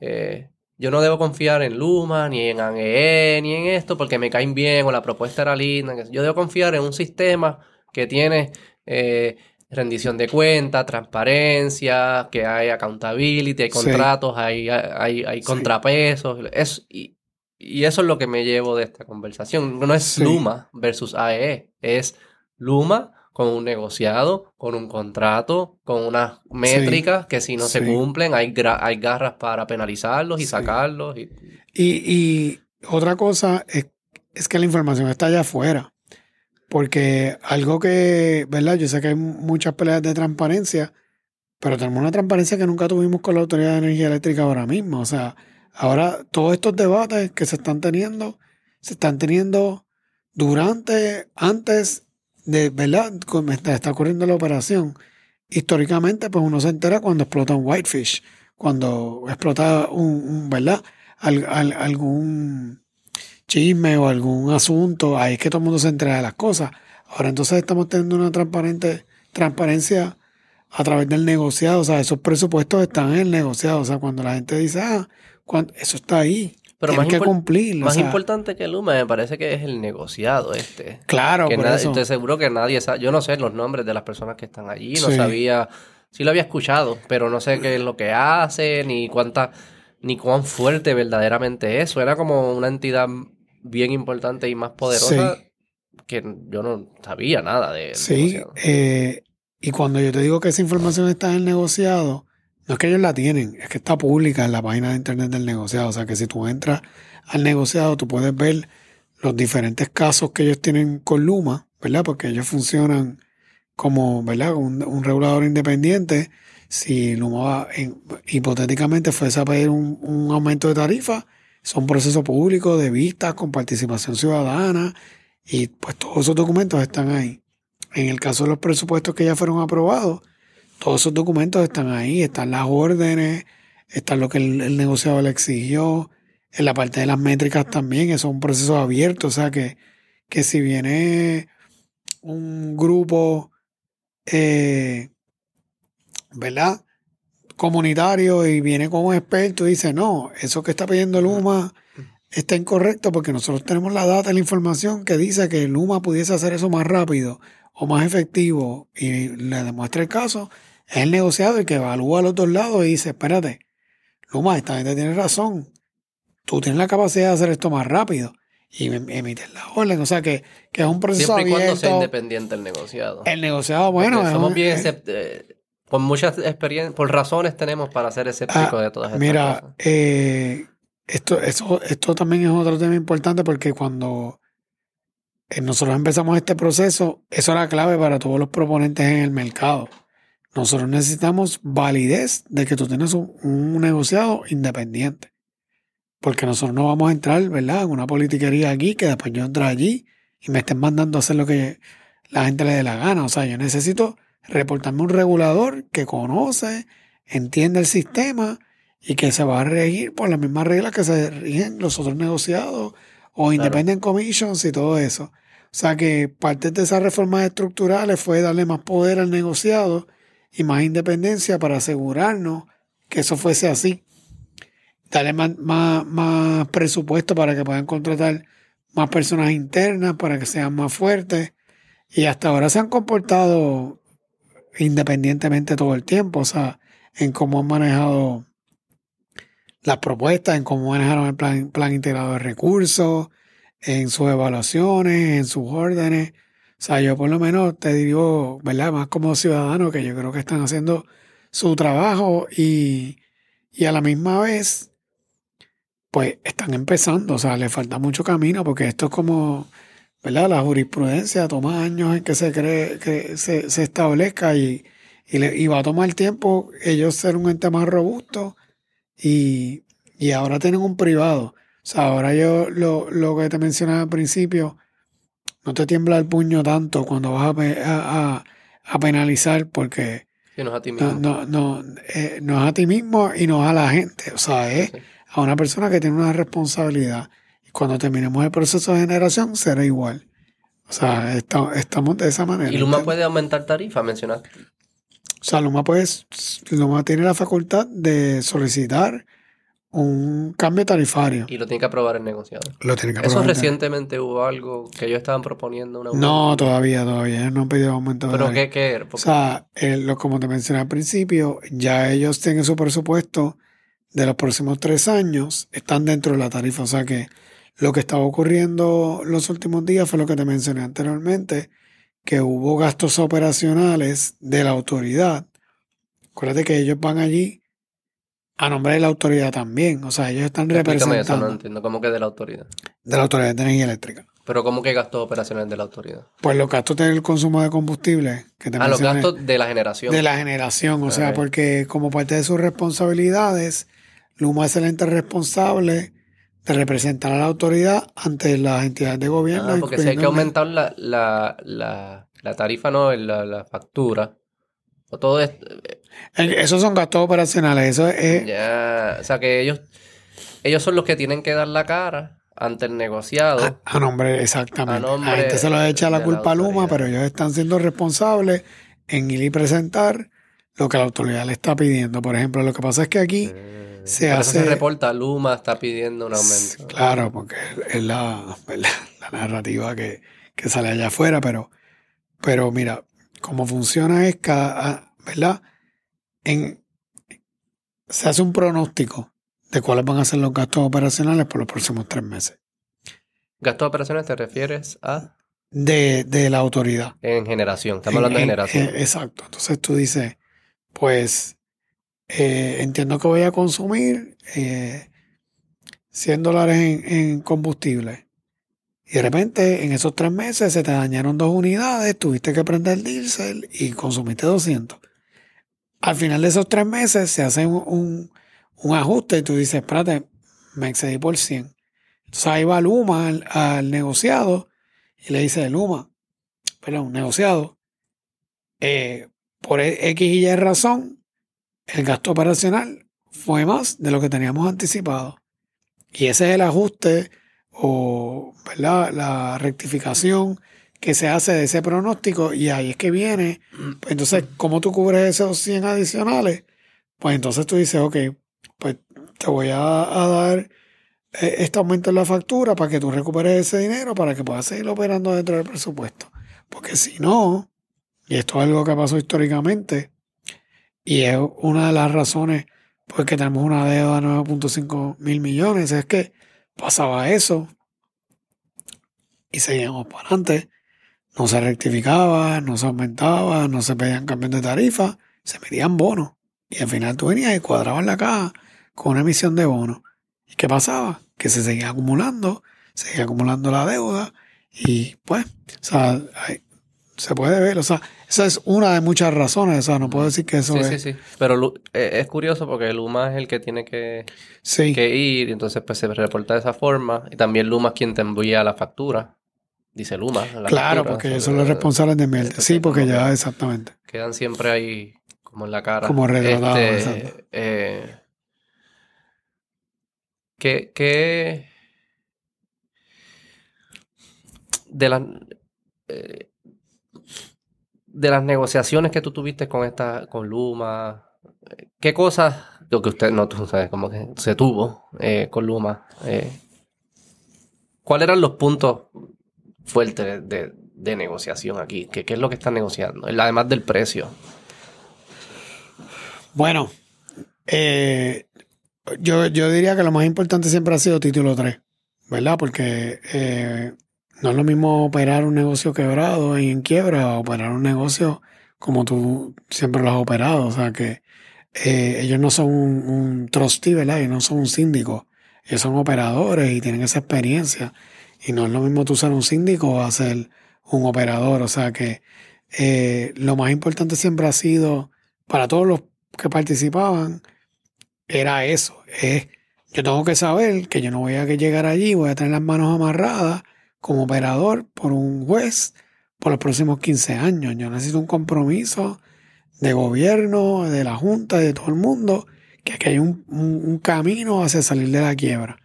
eh, yo no debo confiar en Luma, ni en ANGE, ni en esto, porque me caen bien o la propuesta era linda. Yo debo confiar en un sistema que tiene eh, rendición de cuentas, transparencia, que hay accountability, hay contratos, hay, hay, contrapesos. y, eso es lo que me llevo de esta conversación. No es Luma versus AEE, es Luma con un negociado, con un contrato, con unas métricas que si no se cumplen hay, hay garras para penalizarlos y sacarlos. Y... Y, otra cosa es, es, que la información está allá afuera. Porque algo que, ¿verdad? Yo sé que hay muchas peleas de transparencia, pero tenemos una transparencia que nunca tuvimos con la Autoridad de Energía Eléctrica ahora mismo. O sea, ahora todos estos debates que se están teniendo, se están teniendo durante, antes de verdad, está ocurriendo la operación. Históricamente, pues uno se entera cuando explota un whitefish, cuando explota un, ¿verdad? algún chisme o algún asunto, ahí es que todo el mundo se entera de las cosas. Ahora entonces estamos teniendo una transparente, transparencia a través del negociado, o sea, esos presupuestos están en el negociado, o sea, cuando la gente dice, ah, eso está ahí, pero más que cumplir. Más importante que Luma me parece que es el negociado este. Claro, que Estoy seguro que nadie sabe. Yo no sé los nombres de las personas que están allí. No sabía. Sí lo había escuchado, pero no sé qué es lo que hace, ni cuánta, ni cuán fuerte verdaderamente es. Era como una entidad bien importante y más poderosa que yo no sabía nada de. Sí. Eh, y cuando yo te digo que esa información está en el negociado, no es que ellos la tienen, es que está pública en la página de internet del negociado. O sea que si tú entras al negociado, tú puedes ver los diferentes casos que ellos tienen con Luma, ¿verdad? Porque ellos funcionan como, ¿verdad? Un, regulador independiente. Si Luma hipotéticamente fuese a pedir un, aumento de tarifa, son procesos públicos de vistas con participación ciudadana y pues todos esos documentos están ahí. En el caso de los presupuestos que ya fueron aprobados, todos esos documentos están ahí, están las órdenes, está lo que el, negociador le exigió, en la parte de las métricas también, eso es un proceso abierto, o sea que, que si viene un grupo, eh, ¿verdad? Comunitario y viene con un experto y dice, no, eso que está pidiendo Luma está incorrecto porque nosotros tenemos la data, la información que dice que Luma pudiese hacer eso más rápido o más efectivo y le demuestra el caso, es el negociado el que evalúa a los dos lados y dice, espérate, Luma, esta gente tiene razón. Tú tienes la capacidad de hacer esto más rápido y emites la orden. O sea que, que es un proceso Siempre y cuando sea independiente el negociado. El negociado, bueno. somos bien eh, por muchas experiencias, por razones tenemos para ser escépticos ah, de todas estas mira, cosas. Mira, eh, esto, esto también es otro tema importante porque cuando eh, nosotros empezamos este proceso, eso era clave para todos los proponentes en el mercado. Nosotros necesitamos validez de que tú tienes un, negociado independiente. Porque nosotros no vamos a entrar, ¿verdad?, en una politiquería aquí que después yo entre allí y me estén mandando a hacer lo que la gente le dé la gana. O sea, yo necesito reportarme un regulador que conoce, entiende el sistema y que se va a regir por las mismas reglas que se rigen los otros negociados o independent commissions y todo eso. O sea que parte de esas reformas estructurales fue darle más poder al negociado y más independencia para asegurarnos que eso fuese así. Darle más, más, presupuesto para que puedan contratar más personas internas, para que sean más fuertes. Y hasta ahora se han comportado independientemente todo el tiempo, o sea, en cómo han manejado las propuestas, en cómo manejaron el plan, plan integrado de recursos, en sus evaluaciones, en sus órdenes. O sea, yo por lo menos te digo, ¿verdad? Más como ciudadano, que yo creo que están haciendo su trabajo y, y a la misma vez, pues están empezando. O sea, le falta mucho camino porque esto es como, ¿verdad? La jurisprudencia toma años en que se cree que se, se establezca y, y, va a tomar tiempo ellos ser un ente más robusto y, y ahora tienen un privado. O sea, ahora yo lo, lo que te mencionaba al principio, no te tiembla el puño tanto cuando vas a, a, penalizar porque no es a ti mismo. No, no, eh, no, es a ti mismo y no es a la gente. O sea, es a una persona que tiene una responsabilidad. Y cuando terminemos el proceso de generación, será igual. O sea, estamos de esa manera. ¿Y Luma puede aumentar tarifa? Mencionaste. O sea, Luma, puede, Luma tiene la facultad de solicitar un cambio tarifario. Y lo tiene que aprobar el negociado. Lo tiene que aprobar. ¿Eso recientemente hubo algo que ellos estaban proponiendo? Una no, todavía, todavía. no han pedido aumento de ¿Pero qué, qué O sea, lo, como te mencioné al principio, ya ellos tienen su presupuesto de los próximos tres años, están dentro de la tarifa. O sea que lo que estaba ocurriendo los últimos días fue lo que te mencioné anteriormente, que hubo gastos operacionales de la autoridad. Acuérdate que ellos van allí a nombre de la autoridad también. O sea, ellos están representando. Eso, no entiendo. ¿Cómo que de la autoridad? De la autoridad de energía eléctrica. ¿Pero cómo que gastos operacionales de la autoridad? Pues los gastos del consumo de combustible. Que ah, los gastos de la generación. De la generación, o sea, porque como parte de sus responsabilidades, Luma es el ente responsable de representar a la autoridad ante las entidades de gobierno. Ah, porque si hay que aumentar la, la, la, la tarifa, no, la, la factura, o todo esto, esos son gastos operacionales. Eso es. Ya, o sea que ellos, ellos son los que tienen que dar la cara ante el negociado. A, nombre, exactamente. A, nombre gente se lo echa la culpa a Luma, pero ellos están siendo responsables en ir y presentar lo que la autoridad le está pidiendo. Por ejemplo, lo que pasa es que aquí mm, se hace. se reporta, Luma está pidiendo un aumento. Claro, porque es la, la narrativa que, que, sale allá afuera, pero, pero mira, cómo funciona es cada, ¿verdad? En, se hace un pronóstico de cuáles van a ser los gastos operacionales por los próximos tres meses. ¿Gastos operacionales te refieres a? De, de la autoridad. En generación, estamos hablando de generación. exacto. Entonces tú dices, pues eh, entiendo que voy a consumir eh, 100 dólares en, en, combustible. Y de repente, en esos tres meses se te dañaron dos unidades, tuviste que prender el diésel y consumiste 200 al final de esos tres meses se hace un, ajuste y tú dices, espérate, me excedí por 100. Entonces ahí va Luma al, negociado y le dice, Luma, perdón, negociado, eh, por X y Y razón, el gasto operacional fue más de lo que teníamos anticipado. Y ese es el ajuste o la rectificación que se hace de ese pronóstico y ahí es que viene. Pues entonces, ¿cómo tú cubres esos 100 adicionales? Pues entonces tú dices, ok, pues te voy a, dar eh, este aumento en la factura para que tú recuperes ese dinero para que puedas seguir operando dentro del presupuesto. Porque si no, y esto es algo que pasó históricamente, y es una de las razones por que tenemos una deuda de 9.5 mil millones, es que pasaba eso y seguíamos para adelante no se rectificaba, no se aumentaba, no se pedían cambios de tarifa se metían bonos. Y al final tú venías y cuadrabas la caja con una emisión de bonos. ¿Y qué pasaba? Que se seguía acumulando, se seguía acumulando la deuda y pues, o sea, se puede ver, o sea, esa es una de muchas razones, o sea, no puedo decir que eso es... Sí, sí, sí, pero eh, es curioso porque Luma es el que tiene que, que ir y entonces pues se reporta de esa forma y también Luma es quien te envía la factura. Dice Luma. claro, porque ellos son los responsables de Melt. Sí, porque ya, exactamente. Quedan siempre ahí como en la cara. Como retratados. Este, eh, ¿Qué, de las eh, de las negociaciones que tú tuviste con esta con Luma qué cosas lo que usted no tú sabes como que se tuvo eh, con Luma cuáles eran los puntos fuertes de, negociación aquí ¿Qué, es lo que están negociando además del precio bueno eh, yo, yo diría que lo más importante siempre ha sido título 3, ¿verdad? Porque eh, no es lo mismo operar un negocio quebrado y en quiebra, operar un negocio como tú siempre lo has operado. O sea que eh, ellos no son un, un, trustee, ¿verdad? Ellos no son un síndico. Ellos son operadores y tienen esa experiencia. Y no es lo mismo tú ser un síndico o ser un operador. O sea que eh, lo más importante siempre ha sido, para todos los que participaban, era eso. Es, yo tengo que saber que yo no voy a llegar allí, voy a tener las manos amarradas como operador por un juez por los próximos 15 años. Yo necesito un compromiso de gobierno, de la Junta, de todo el mundo, que aquí hay un, camino hacia salir de la quiebra.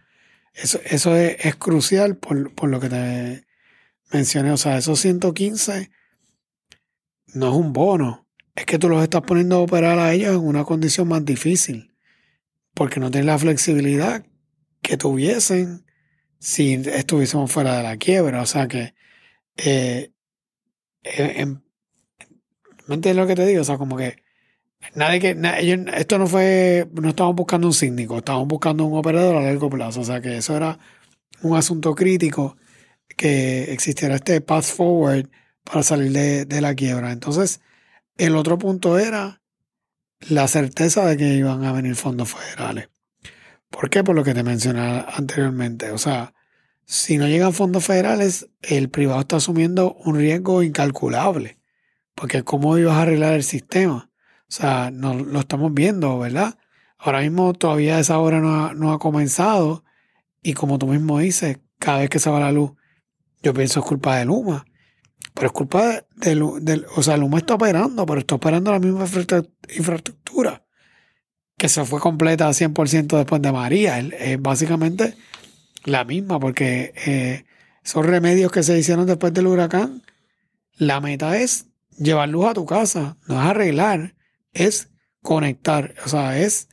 Eso, eso es, crucial por, por, lo que te mencioné. O sea, esos 115 no es un bono. Es que tú los estás poniendo a operar a ellos en una condición más difícil porque no tienen la flexibilidad que tuviesen si estuviésemos fuera de la quiebra. O sea que, eh, ¿me entiendes lo que te digo? O sea, como que nadie que, esto no fue, no estábamos buscando un síndico, estábamos buscando un operador a largo plazo. O sea que eso era un asunto crítico que existiera este path forward para salir de, de la quiebra. Entonces, el otro punto era la certeza de que iban a venir fondos federales. ¿Por qué? Por lo que te mencioné anteriormente. O sea, si no llegan fondos federales, el privado está asumiendo un riesgo incalculable. Porque ¿cómo ibas a arreglar el sistema? O sea, no, lo estamos viendo, ¿verdad? Ahora mismo todavía esa obra no ha, no ha comenzado. Y como tú mismo dices, cada vez que se va la luz, yo pienso es culpa de Luma. Pero es culpa del, o sea, Luma está operando, pero está operando la misma infraestructura que se fue completa 100% después de María. Es básicamente la misma, porque eh, esos remedios que se hicieron después del huracán, la meta es llevar luz a tu casa, no es arreglar, es conectar. O sea, es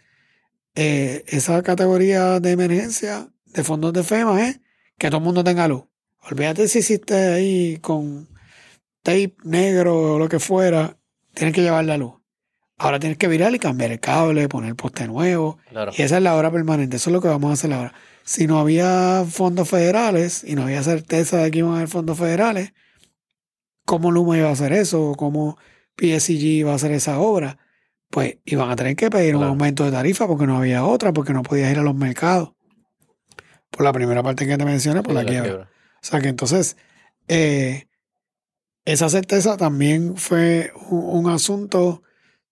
eh, esa categoría de emergencia de fondos de FEMA, es que todo el mundo tenga luz. Olvídate si hiciste ahí con tape negro o lo que fuera, tienes que llevar la luz. Ahora tienes que virar y cambiar el cable, poner el poste nuevo. Y esa es la hora permanente. Eso es lo que vamos a hacer ahora. Si no había fondos federales y no había certeza de que iban a haber fondos federales, ¿cómo Luma iba a hacer eso? ¿Cómo PSG iba a hacer esa obra? Pues iban a tener que pedir un aumento de tarifa porque no había otra, porque no podías ir a los mercados. Por la primera parte que te mencioné, por la, quiebra. O sea que entonces, eh, esa certeza también fue un, asunto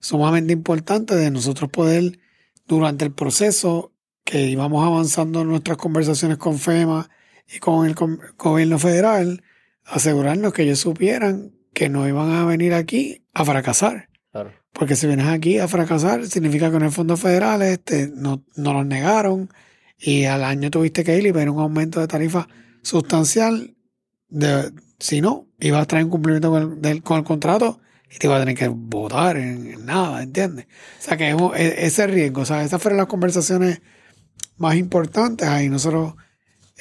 sumamente importante de nosotros poder, durante el proceso que íbamos avanzando en nuestras conversaciones con FEMA y con el gobierno federal, asegurarnos que ellos supieran que no iban a venir aquí a fracasar. Porque si vienes aquí a fracasar, significa que en el fondo federal este, no, no los negaron y al año tuviste que ir y ver un aumento de tarifa sustancial de, si no, iba a traer un cumplimiento con el, con el contrato y te iba a tener que votar en, nada, ¿entiendes? O sea, que e, ese riesgo, o sea, esas fueron las conversaciones más importantes. Ahí nosotros,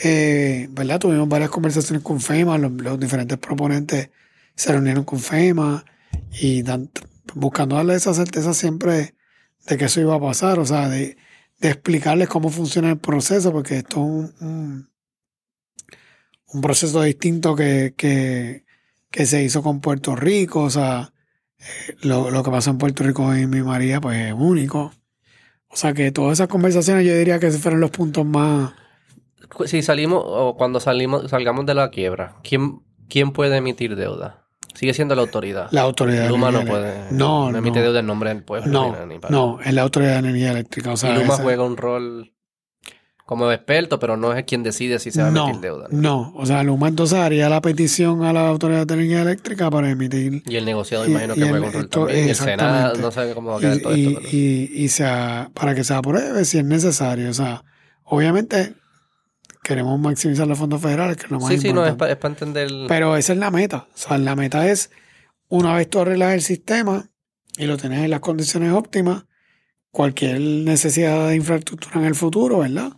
eh, ¿verdad? Tuvimos varias conversaciones con FEMA, los, diferentes proponentes se reunieron con FEMA y buscando darle esa certeza siempre de que eso iba a pasar, o sea, de, explicarles cómo funciona el proceso, porque esto es un proceso distinto que, que, se hizo con Puerto Rico, o sea, eh, lo, lo, que pasa en Puerto Rico y mi María, pues es único. O sea que todas esas conversaciones yo diría que fueron los puntos más... Si salimos, o cuando salimos, salgamos de la quiebra, ¿quién, quién puede emitir deuda? Sigue siendo la autoridad. La autoridad. Luma no puede. No, no. emite deuda en nombre del pueblo. No, ni para. no, es la autoridad de energía eléctrica. O sea, y Luma juega un rol como experto, pero no es quien decide si se va a emitir deuda. ¿no? o sea, Luma entonces haría la petición a la Autoridad de Energía Eléctrica para emitir. Y el negociado, imagino que juega un rol también. Y el Senado, no sé cómo va a quedar todo esto. Y, y, sea, para que se apruebe si es necesario. O sea, obviamente queremos maximizar los fondos federales, que es lo más importante. Sí, sí, no, es para entender. Pero esa es la meta. O sea, la meta es, una vez tú arreglas el sistema y lo tienes en las condiciones óptimas, cualquier necesidad de infraestructura en el futuro, ¿verdad?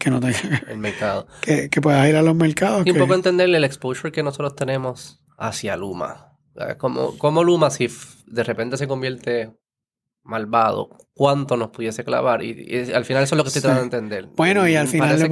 que no tenga el mercado. Que, que, puedas ir a los mercados. Y un poco entenderle el exposure que nosotros tenemos hacia Luma. Como, como Luma, si de repente se convierte malvado, cuánto nos pudiese clavar. Y, al final eso es lo que estoy tratando de entender. Bueno, y al final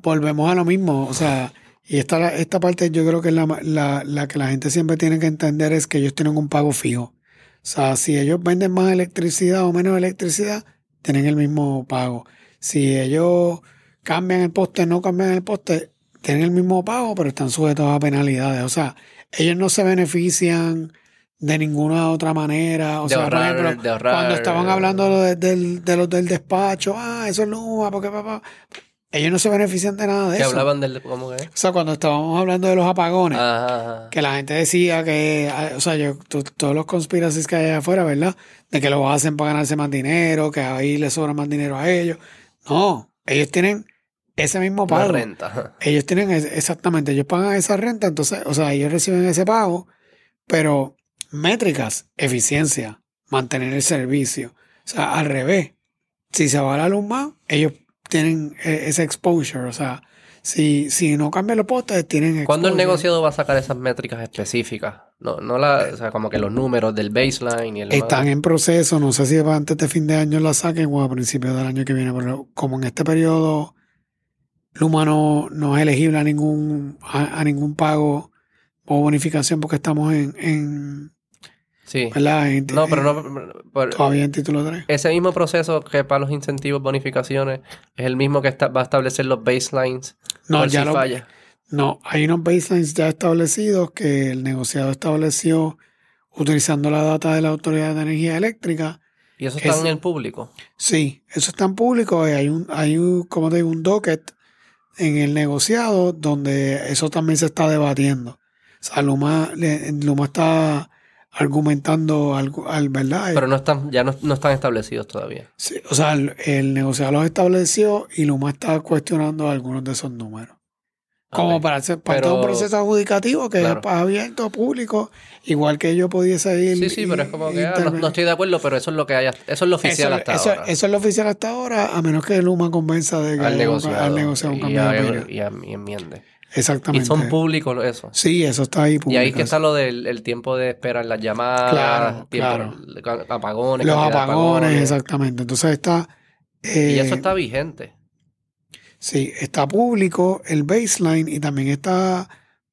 volvemos a lo mismo. O sea, y esta, esta parte yo creo que es la, la, la que la gente siempre tiene que entender es que ellos tienen un pago fijo. O sea, si ellos venden más electricidad o menos electricidad, tienen el mismo pago. Si ellos cambian el poste, no cambian el poste, tienen el mismo pago, pero están sujetos a penalidades. O sea, ellos no se benefician de ninguna otra manera. O sea, por ejemplo, cuando estaban hablando de, de, los del despacho, ah, eso es Luma, porque papá. Ellos no se benefician de nada de que eso. hablaban del. ¿cómo que? O sea, cuando estábamos hablando de los apagones, que la gente decía que. Ah, o sea, yo, todos los conspiracies que hay afuera, ¿verdad? De que lo hacen para ganarse más dinero, que ahí les sobra más dinero a ellos. No, ellos tienen ese mismo pago. La renta. Ellos tienen exactamente, ellos pagan esa renta, entonces, o sea, ellos reciben ese pago, pero métricas, eficiencia, mantener el servicio. O sea, al revés. Si se va la luz más, ellos tienen e, ese exposure. O sea, si, si no cambian los postes, tienen ¿Cuándo el negociado va a sacar esas métricas específicas? No, no la, o sea, como que los números del baseline y el Están en proceso, no sé si antes de fin de año la saquen o a principios del año que viene, pero como en este periodo Luma no, no es elegible a ningún, a, ningún pago o bonificación porque estamos en, en Sí. ¿verdad? no, pero no. todavía en título 3. Ese mismo proceso que para los incentivos, bonificaciones, es el mismo que está, va a establecer los baselines. No, ya no. No, hay unos baselines ya establecidos que el negociado estableció utilizando la data de la Autoridad de Energía Eléctrica. ¿Y eso está en el público? Sí, eso está en público. Hay un, hay un, como digo, un docket en el negociado donde eso también se está debatiendo. O sea, Luma, Luma está argumentando algo, al, ¿verdad? Pero no están, ya no, están establecidos todavía. Sí, o sea, el, negociado los estableció y Luma está cuestionando algunos de esos números. Como para hacer parte de un proceso adjudicativo que es abierto, público, igual que yo pudiese ir. Sí, sí, pero es como que ah, no, estoy de acuerdo, pero eso es lo que hay, eso es lo oficial hasta ahora. Eso es lo oficial hasta ahora, a menos que Luma convenza de que al negociado, al negociado un cambio y, y, enmiende. Exactamente. Y son públicos eso. Sí, eso está ahí público. Y ahí que está lo del tiempo de espera en las llamadas, claro, tiempo, claro. apagones. Los apagones, exactamente. Entonces está... y eso eh, está vigente. Sí, está público el baseline y también está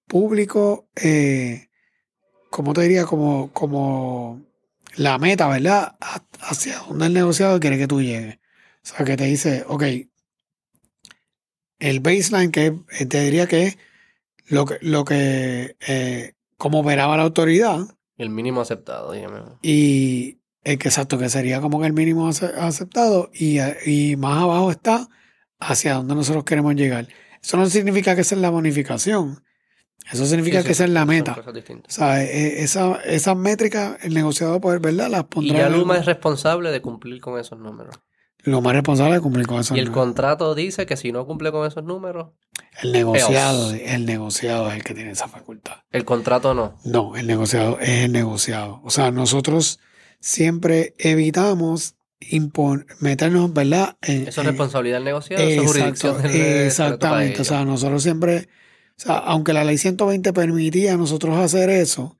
público, eh, como te diría, como, como la meta, ¿verdad? Hacia donde el negociado quiere que tú llegues. O sea, que te dice, ok, el baseline que eh, te diría que es lo que, lo que eh, como operaba la autoridad. El mínimo aceptado, dígame. Y el que exacto, que sería como que el mínimo aceptado. Y, y más abajo está hacia dónde nosotros queremos llegar. Eso no significa que esa es la bonificación. Eso significa que esa es la meta. O sea, e, esa, esas métricas, el negociador poder, ¿verdad? Las pondrá. Y ya Luma es responsable de cumplir con esos números. Lo más responsable de cumplir con esos números. Y el contrato dice que si no cumple con esos números. El negociado, el negociado es el que tiene esa facultad. El contrato no. No, el negociado es el negociado. O sea, nosotros siempre evitamos meternos, ¿verdad? eso es responsabilidad del negociado, eso es jurisdicción Exactamente, o sea, nosotros siempre, o sea, aunque la ley 120 permitía a nosotros hacer eso,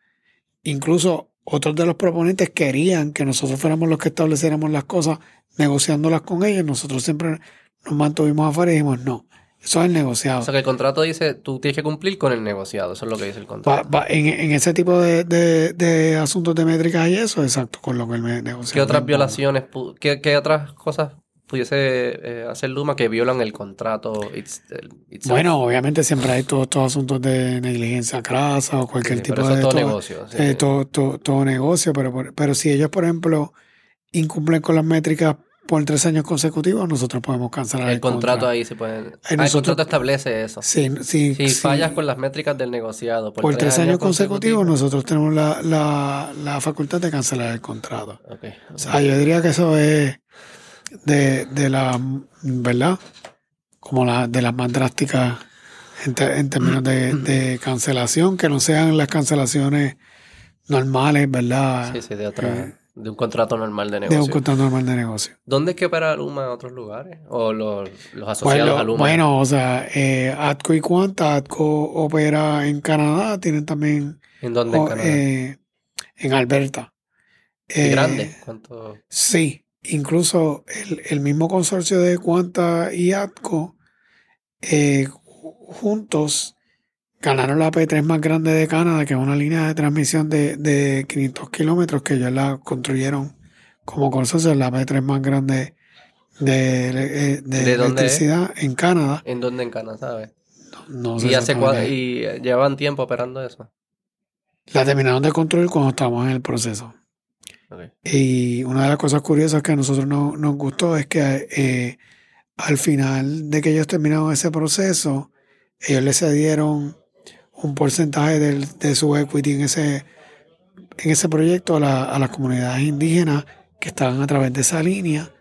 incluso otros de los proponentes querían que nosotros fuéramos los que estableciéramos las cosas negociándolas con ellos, nosotros siempre nos mantuvimos afuera y dijimos, no, Eso es el negociado. O sea, que el contrato dice, tú tienes que cumplir con el negociado. Eso es lo que dice el contrato. en, ese tipo de, asuntos de métricas y eso, exacto, con lo que el negociado. ¿Qué otras violaciones, qué, otras cosas pudiese eh, hacer Luma que violan el contrato Bueno, obviamente siempre hay todos estos asuntos de negligencia crasa o cualquier tipo de... todo, negocio. Eh, todo, todo, negocio, pero, pero si ellos, por ejemplo, incumplen con las métricas por tres años consecutivos, nosotros podemos cancelar el, el contrato. ahí se puede. Ah, el contrato establece eso. Sí, sí, si fallas con las métricas del negociado por, tres, años, consecutivos, nosotros tenemos la, la, la, facultad de cancelar el contrato. O sea, yo diría que eso es de, de la, ¿verdad? Como la de las más drásticas en, términos de, de, cancelación, que no sean las cancelaciones normales, ¿verdad? Sí, sí, de otra. Eh, de un contrato normal de negocio. De un contrato normal de negocio. ¿Dónde es que opera Luma en otros lugares? ¿O los, los asociados a Luma? Bueno, o sea, eh, ATCO y Quanta, ATCO opera en Canadá, tienen también... ¿En dónde en Canadá? Eh, en Alberta. Eh, ¿Grande? ¿Cuánto? Sí, incluso el, el, mismo consorcio de Quanta y ATCO eh, juntos ganaron la P3 más grande de Canadá, que es una línea de transmisión de, de 500 kilómetros que ellos la construyeron como consorcio, la P3 más grande de, eh, de, electricidad en Canadá. ¿En dónde en Canadá, sabes? No, sé. ¿Y, hace ¿Y llevan tiempo operando eso? La terminaron de construir cuando estábamos en el proceso. Y una de las cosas curiosas que a nosotros no, nos gustó es que eh, al final de que ellos terminaron ese proceso, ellos le cedieron un porcentaje de su equity en ese, en ese proyecto a, las comunidades indígenas que estaban a través de esa línea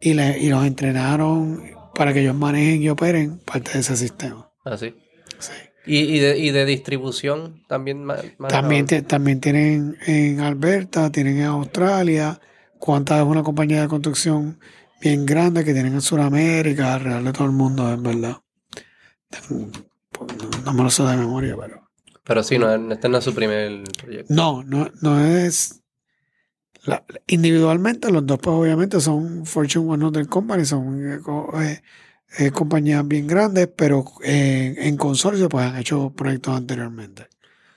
y, le, y los entrenaron para que ellos manejen y operen parte de ese sistema. ¿Ah, sí? Sí. ¿Y, de, y de distribución también? También, también tienen en Alberta, tienen en Australia. Cuánta es una compañía de construcción bien grande que tienen en Sudamérica, alrededor de todo el mundo, en verdad no me lo sé de memoria, pero. Pero sí, no, este no es su primer proyecto. No, no, no es. individualmente, los dos, pues obviamente son Fortune 100 Company, son eh, eh, compañías bien grandes, pero en consorcio, pues han hecho proyectos anteriormente.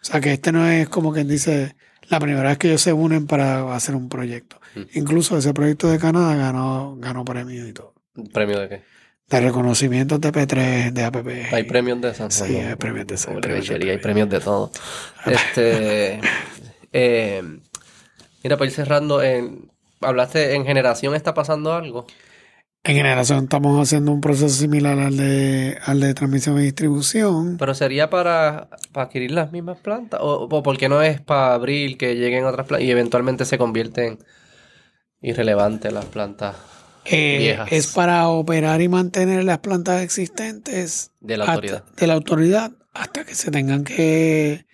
O sea que este no es como quien dice la primera vez que ellos se unen para hacer un proyecto. Mm. Incluso ese proyecto de Canadá ganó, ganó premios y todo. ¿Premio de qué? de reconocimientos de P3, de APP. Hay premios de eso. Sí, hay premios de eso. Hay premios de todo. este, eh, mira, para ir cerrando, en, hablaste, en generación está pasando algo. En generación estamos haciendo un proceso similar al de, al de transmisión y distribución. Pero sería para, adquirir las mismas plantas. ¿O, o porque no es para abrir que lleguen otras plantas y eventualmente se convierten irrelevantes las plantas? Eh, es para operar y mantener las plantas existentes de la autoridad. de la autoridad hasta que se tengan que,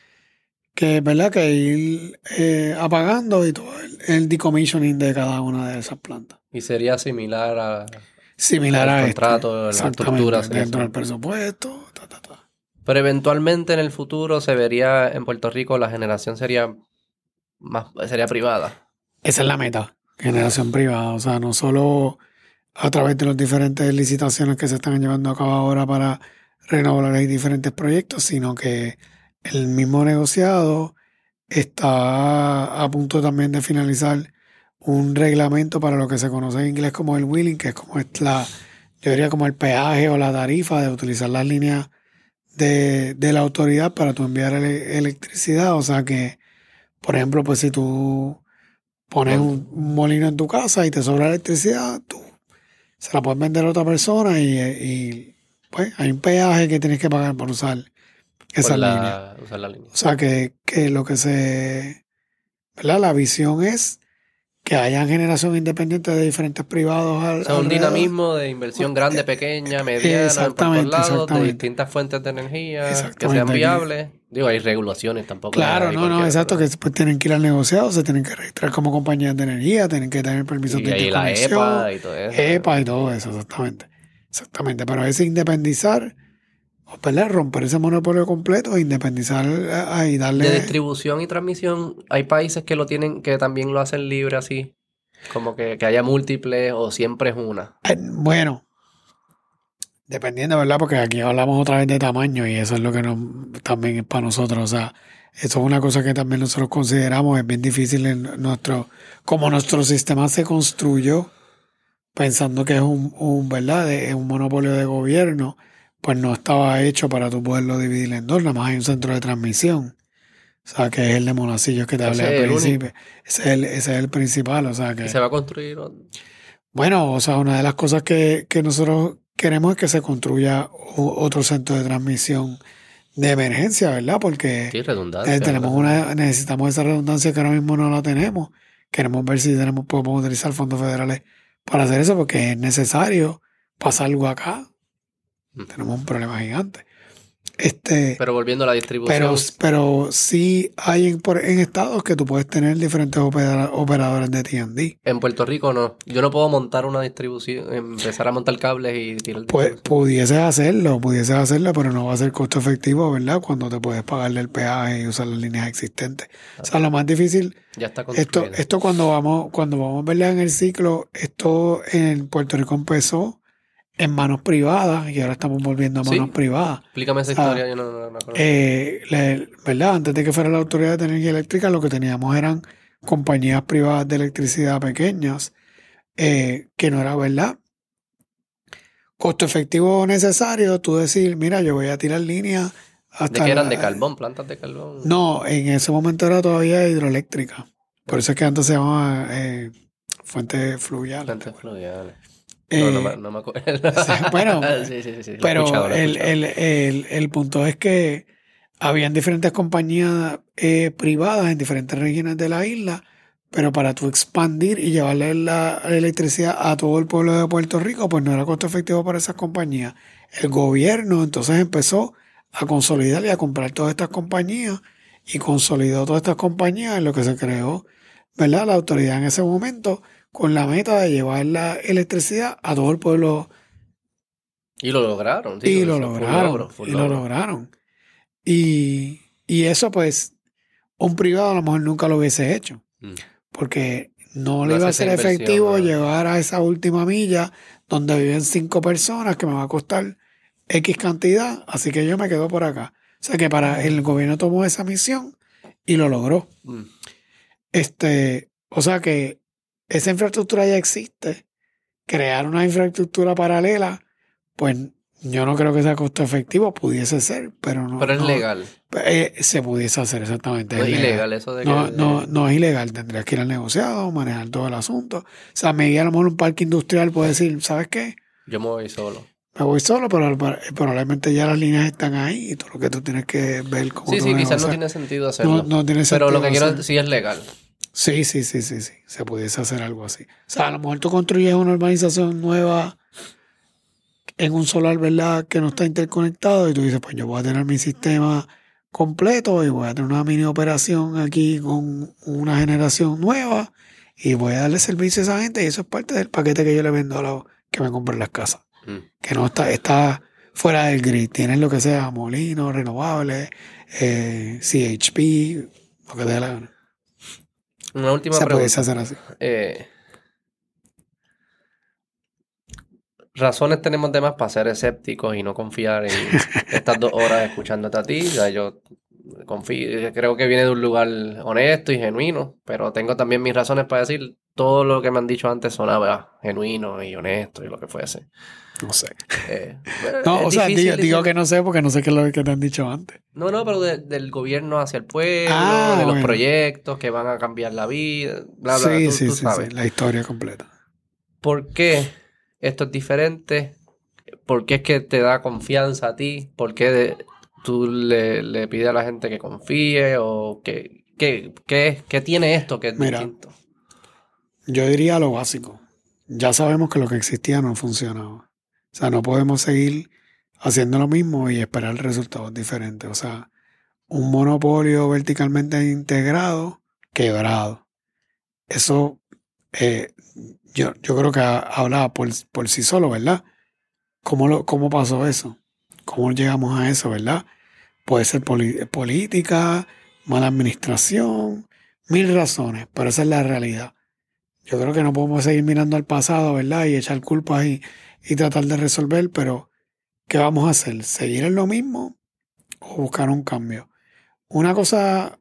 que, ¿verdad? que ir eh, apagando y todo el, decommissioning de cada una de esas plantas. Y sería similar a similar a este, contrato, la estructura dentro del presupuesto. Pero eventualmente en el futuro se vería en Puerto Rico la generación sería más sería privada. Esa es la meta generación privada. O sea, no solo a través de las diferentes licitaciones que se están llevando a cabo ahora para renovar diferentes proyectos, sino que el mismo negociado está a punto también de finalizar un reglamento para lo que se conoce en inglés como el wheeling, que es como la, yo diría como el peaje o la tarifa de utilizar las líneas de, de la autoridad para tu enviar electricidad. O sea que, por ejemplo, pues si tú pones un, molino en tu casa y te sobra electricidad, tú se la puedes vender a otra persona y, pues hay un peaje que tienes que pagar por usar esa línea. O sea que, que lo que se... ¿verdad? La visión es que haya generación independiente de diferentes privados. o sea, un dinamismo de inversión grande, pequeña, mediana, exactamente, por lados, de distintas fuentes de energía que sean viables. Digo, hay regulaciones tampoco. Claro, no, no, exacto, que después tienen que ir al negociado, se tienen que registrar como compañías de energía, tienen que tener permiso de y la EPA y todo eso. EPA y todo eso, exactamente. Exactamente, pero ese independizar ¿verdad? Romper ese monopolio completo e independizar eh, y darle... De distribución y transmisión, hay países que lo tienen, que también lo hacen libre así. Como que, haya múltiples o siempre es una. Eh, bueno, Dependiendo, ¿verdad? Porque aquí hablamos otra vez de tamaño y eso es lo que también es para nosotros. O sea, eso es una cosa que también nosotros consideramos, es bien difícil en nuestro, como nuestro sistema se construyó, pensando que es un, un ¿verdad? Es un monopolio de gobierno, pues no estaba hecho para tú poderlo dividir en dos, nada más hay un centro de transmisión. O sea, que es el de Monacillos que te hablé al principio. Ese es, el, ese es el principal, o sea que... ¿Y se va a construir? Bueno, o sea, una de las cosas que, que nosotros queremos es que se construya otro centro de transmisión de emergencia, ¿verdad? Porque eh, tenemos una, necesitamos esa redundancia que ahora mismo no la tenemos. Queremos ver si tenemos, podemos utilizar fondos federales para hacer eso, porque es necesario pasar algo acá. Tenemos un problema gigante. Este, pero volviendo a la distribución. Pero, pero sí hay en, en estados que tú puedes tener diferentes operadores de TND. En Puerto Rico no. Yo no puedo montar una distribución, empezar a montar cables y tirar Pues pudieses hacerlo, pudieses hacerlo, pero no va a ser costo efectivo, ¿verdad? Cuando te puedes pagarle el peaje y usar las líneas existentes. O sea, lo más difícil. Ya está esto, esto cuando vamos, cuando vamos a verla en el ciclo, esto en Puerto Rico empezó en manos privadas y ahora estamos volviendo a manos privadas. Explícame esa historia, yo no, no, eh, ¿Verdad? Antes de que fuera la Autoridad de Energía Eléctrica, lo que teníamos eran compañías privadas de electricidad pequeñas, eh, que no era verdad. Costo efectivo necesario, tú decir, mira, yo voy a tirar líneas hasta. ¿De qué eran? ¿De carbón? ¿Plantas de carbón? No, en ese momento era todavía hidroeléctrica. Por eso es que antes se llamaba eh, fuente fluvial. Fuentes fluviales. No, no, no, me acuerdo. bueno, pero el, punto es que habían diferentes compañías eh, privadas en diferentes regiones de la isla, pero para tú expandir y llevarle la electricidad a todo el pueblo de Puerto Rico, pues no era costo efectivo para esas compañías. El gobierno entonces empezó a consolidar y a comprar todas estas compañías y consolidó todas estas compañías en lo que se creó, ¿verdad? La autoridad en ese momento con la meta de llevar la electricidad a todo el pueblo. Y lo lograron. y, lo lograron y lo lograron. Y, eso pues un privado a lo mejor nunca lo hubiese hecho. Mm. Porque no, le iba a ser efectivo llevar a esa última milla donde viven cinco personas que me va a costar X cantidad, así que yo me quedo por acá. O sea que para el gobierno tomó esa misión y lo logró. Mm. Este, o sea que esa infraestructura ya existe. Crear una infraestructura paralela, pues yo no creo que sea costo efectivo, pudiese ser, pero no. Pero es legal. Eh, se pudiese hacer exactamente. No es ilegal eso de no, no, no es ilegal, tendrías que ir al negociado, manejar todo el asunto. O sea, me guía a lo mejor un parque industrial puede decir, ¿sabes qué? Yo me voy solo. Me voy solo, pero probablemente ya las líneas están ahí y todo lo que tú tienes que ver cómo Sí, sí, quizás no tiene sentido hacerlo. No, tiene sentido. Pero lo que quiero decir sí es legal. Sí, sí, sí, sí, sí. Se pudiese hacer algo así. O sea, a lo mejor tú construyes una urbanización nueva en un solar, ¿verdad? Que no está interconectado y tú dices, pues yo voy a tener mi sistema completo y voy a tener una mini operación aquí con una generación nueva y voy a darle servicio a esa gente y eso es parte del paquete que yo le vendo a los que me compran las casas. Mm. Que no está, está fuera del grid. Tienes lo que sea, molinos, renovables, eh, CHP, lo que te dé la gana. Una última pregunta. hacer así. Eh, razones tenemos de más para ser escépticos y no confiar en estas dos horas escuchándote a ti. yo confío, creo que viene de un lugar honesto y genuino, pero tengo también mis razones para decir todo lo que me han dicho antes sonaba genuino y honesto y lo que fuese. No sé. Eh, no, o sea, digo, que no sé porque no sé qué es lo que te han dicho antes. No, no, pero del gobierno hacia el pueblo, ah, de los proyectos que van a cambiar la vida, bla, bla, sí, sí, sí, la historia completa. ¿Por qué esto es diferente? ¿Por qué es que te da confianza a ti? ¿Por qué tú le, pides a la gente que confíe? ¿O qué, qué, tiene esto que es distinto? Yo diría lo básico. Ya sabemos que lo que existía no funcionaba. O sea, no podemos seguir haciendo lo mismo y esperar resultados diferentes. O sea, un monopolio verticalmente integrado, quebrado. Eso, eh, yo, yo creo que habla por, por sí solo, ¿verdad? ¿Cómo, lo, ¿Cómo pasó eso? ¿Cómo llegamos a eso, verdad? Puede ser política, mala administración, mil razones, pero esa es la realidad. Yo creo que no podemos seguir mirando al pasado, ¿verdad? Y echar culpas y y tratar de resolver, pero ¿qué vamos a hacer? ¿Seguir en lo mismo o buscar un cambio? Una cosa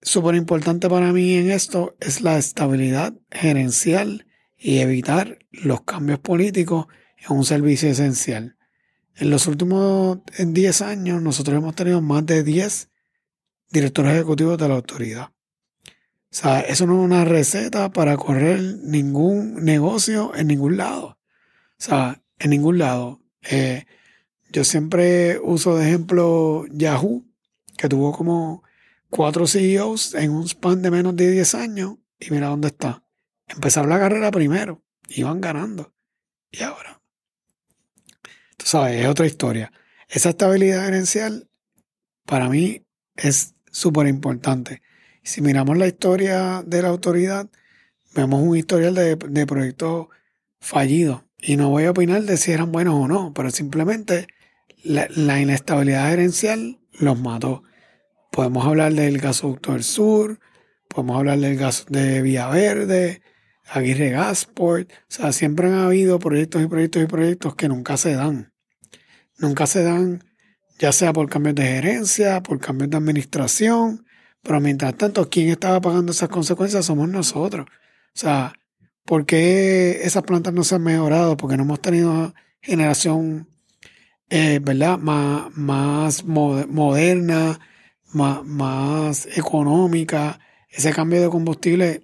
súper importante para mí en esto es la estabilidad gerencial y evitar los cambios políticos en un servicio esencial. En los últimos 10 años nosotros hemos tenido más de 10 directores ejecutivos de la autoridad. O sea, eso no es una receta para correr ningún negocio en ningún lado. O sea, en ningún lado. Eh, yo siempre uso de ejemplo Yahoo, que tuvo como cuatro CEOs en un span de menos de 10 años y mira dónde está. Empezaron la carrera primero, iban ganando. Y ahora. Sabes, es otra historia. Esa estabilidad gerencial para mí es súper importante. Si miramos la historia de la autoridad, vemos un historial de, proyectos fallidos. Y no voy a opinar de si eran buenos o no, pero simplemente la, la inestabilidad gerencial los mató. Podemos hablar del gasoducto del sur, podemos hablar del gas de Vía Verde, Aguirre Gasport. O sea, siempre han habido proyectos y proyectos y proyectos que nunca se dan. Nunca se dan, ya sea por cambios de gerencia, por cambios de administración, pero mientras tanto, ¿quién estaba pagando esas consecuencias? Somos nosotros. O sea, ¿por qué esas plantas no se han mejorado? Porque no hemos tenido generación, eh, ¿verdad? Más, moderna, más, económica, ese cambio de combustible,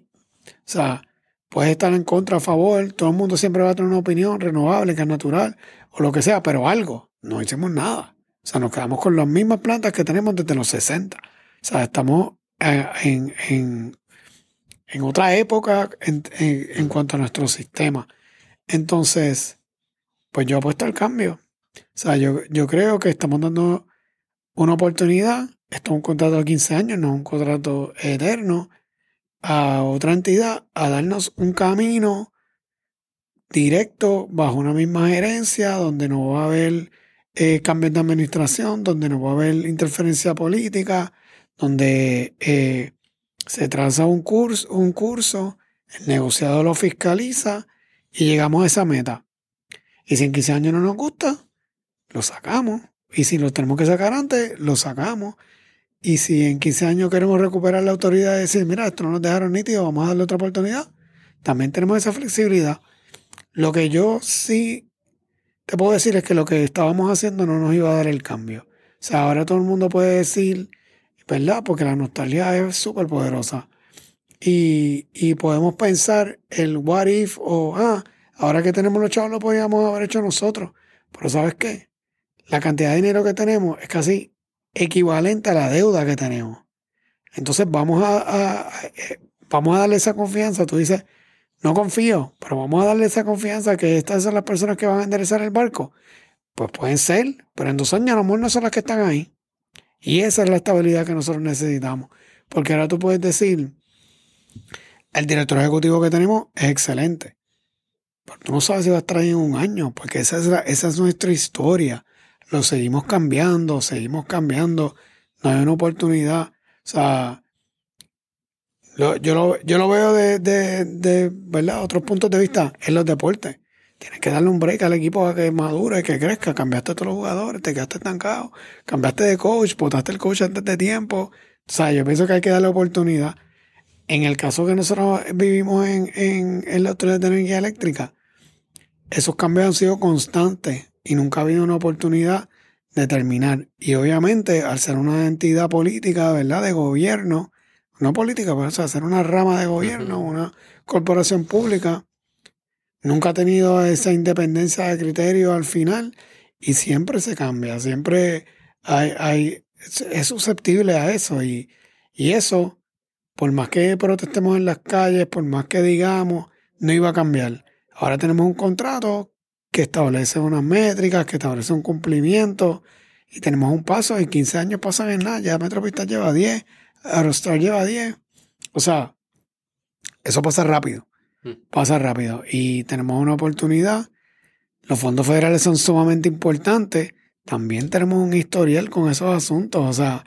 o sea, puedes estar en contra, a favor, todo el mundo siempre va a tener una opinión renovable, que es natural, o lo que sea, pero algo, no hicimos nada. O sea, nos quedamos con las mismas plantas que tenemos desde los 60. O sea, estamos eh, en, en, otra época en, en, cuanto a nuestro sistema. Entonces, pues yo apuesto al cambio. O sea, yo, yo creo que estamos dando una oportunidad esto es un contrato de 15 años, no un contrato eterno, a otra entidad a darnos un camino directo bajo una misma gerencia donde no va a haber eh, cambios de administración, donde no va a haber interferencia política, donde eh, se traza un curso, un curso, el negociado lo fiscaliza y llegamos a esa meta. Y si en 15 años no nos gusta, lo sacamos. Y si lo tenemos que sacar antes, lo sacamos. Y si en 15 años queremos recuperar la autoridad y decir, mira, esto no nos dejaron nítido, vamos a darle otra oportunidad, también tenemos esa flexibilidad. Lo que yo sí te puedo decir es que lo que estábamos haciendo no nos iba a dar el cambio. O sea, ahora todo el mundo puede decir, ¿verdad? Porque la nostalgia es súper poderosa. Y, y, podemos pensar el what if o, ah, ahora que tenemos los chavos lo podíamos haber hecho nosotros. Pero ¿sabes qué? La cantidad de dinero que tenemos es casi equivalente a la deuda que tenemos. Entonces vamos a, eh, vamos a darle esa confianza. Tú dices, no confío, pero vamos a darle esa confianza que estas son las personas que van a enderezar el barco. Pues pueden ser, pero en dos años a lo mejor no son las que están ahí. Y esa es la estabilidad que nosotros necesitamos. Porque ahora tú puedes decir, el director ejecutivo que tenemos es excelente. Pero tú no sabes si va a estar ahí en un año, porque esa es, esa es nuestra historia lo seguimos cambiando, seguimos cambiando, no hay una oportunidad. O sea, yo, lo, yo lo veo de, de, ¿verdad? otros puntos de vista en los deportes. Tienes que darle un break al equipo a que madure, que crezca. Cambiaste a todos los jugadores, te quedaste estancado. Cambiaste de coach, botaste el coach antes de tiempo. O sea, yo pienso que hay que darle oportunidad. En el caso que nosotros vivimos en, en, en la Autoridad de Energía Eléctrica, esos cambios han sido constantes y nunca ha habido una oportunidad de terminar. Y obviamente, al ser una entidad política, ¿verdad? De gobierno, no política, pero o ser una rama de gobierno, una corporación pública, nunca ha tenido esa independencia de criterio al final y siempre se cambia, siempre hay, hay es susceptible a eso y, y eso, por más que protestemos en las calles, por más que digamos, no iba a cambiar. Ahora tenemos un contrato que establece unas métricas, que establece un cumplimiento y tenemos un paso y 15 años pasan en nada, ya Metropista lleva 10, Aerostar lleva 10. O sea, eso pasa rápido, hmm. pasa rápido y tenemos una oportunidad. Los fondos federales son sumamente importantes. También tenemos un historial con esos asuntos. O sea,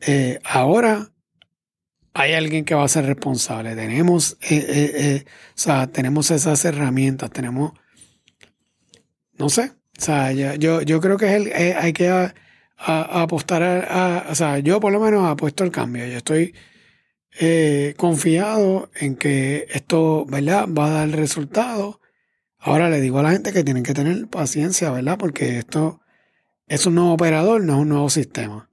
eh, ahora hay alguien que va a ser responsable. Tenemos, eh, eh, o sea, tenemos esas herramientas, tenemos no sé, O sea, yo, yo creo que es el, hay que apostar a, O sea, yo por lo menos apuesto al cambio. Yo estoy eh, confiado en que esto, ¿verdad? Va a dar resultado. Ahora le digo a la gente que tienen que tener paciencia, ¿verdad? Porque esto es un nuevo operador, no es un nuevo sistema.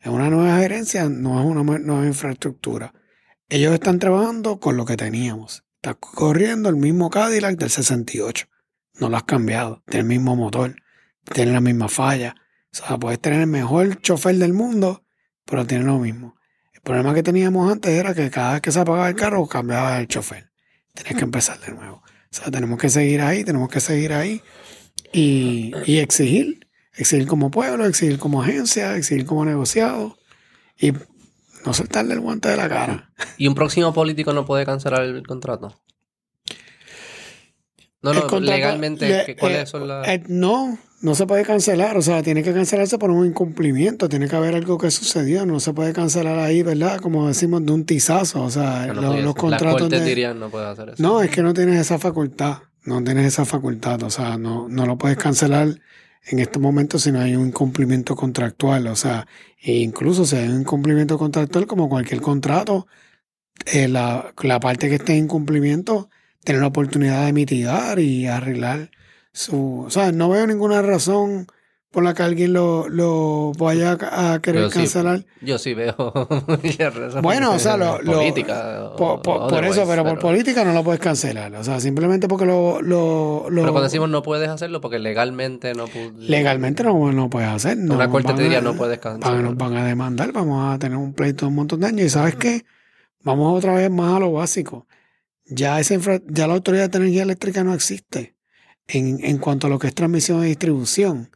Es una nueva gerencia, no es una nueva infraestructura. Ellos están trabajando con lo que teníamos. Está corriendo el mismo Cadillac del 68. No lo has cambiado. Tiene el mismo motor. Tiene la misma falla. O sea, puedes tener el mejor chofer del mundo, pero tiene lo mismo. El problema que teníamos antes era que cada vez que se apagaba el carro, cambiaba el chofer. Tenías que empezar de nuevo. O sea, tenemos que seguir ahí, tenemos que seguir ahí y, y exigir. Exigir como pueblo, exigir como agencia, exigir como negociado. Y no soltarle el guante de la cara. ¿Y un próximo político no puede cancelar el contrato? No, no, legalmente, ¿cuáles eh, son las...? Eh, no, no se puede cancelar, o sea, tiene que cancelarse por un incumplimiento, tiene que haber algo que sucedió, no se puede cancelar ahí, ¿verdad? Como decimos, de un tizazo, o sea, los, contratos... dirían no puede hacer eso. No, es que no tienes esa facultad, no tienes esa facultad, o sea, no, no lo puedes cancelar en estos momentos si no hay un incumplimiento contractual. O sea, e incluso si hay un incumplimiento contractual, como cualquier contrato, eh, la, la, parte que esté en incumplimiento, tener la oportunidad de mitigar y arreglar su. O sea, no veo ninguna razón por la que alguien lo, lo vaya a querer cancelar. yo sí veo Bueno, o sea, lo, política. por, eso, pero, por política no lo puedes cancelar. O sea, simplemente porque lo. lo, pero cuando decimos no puedes hacerlo, porque legalmente no Legalmente no, no puedes hacer. No, Una corte te diría no puedes cancelar. Nos van a demandar, vamos a tener un pleito un montón de años. Y sabes qué? Vamos otra vez más a lo básico. Ya, esa ya la Autoridad de Energía Eléctrica no existe en, en cuanto a lo que es transmisión y distribución.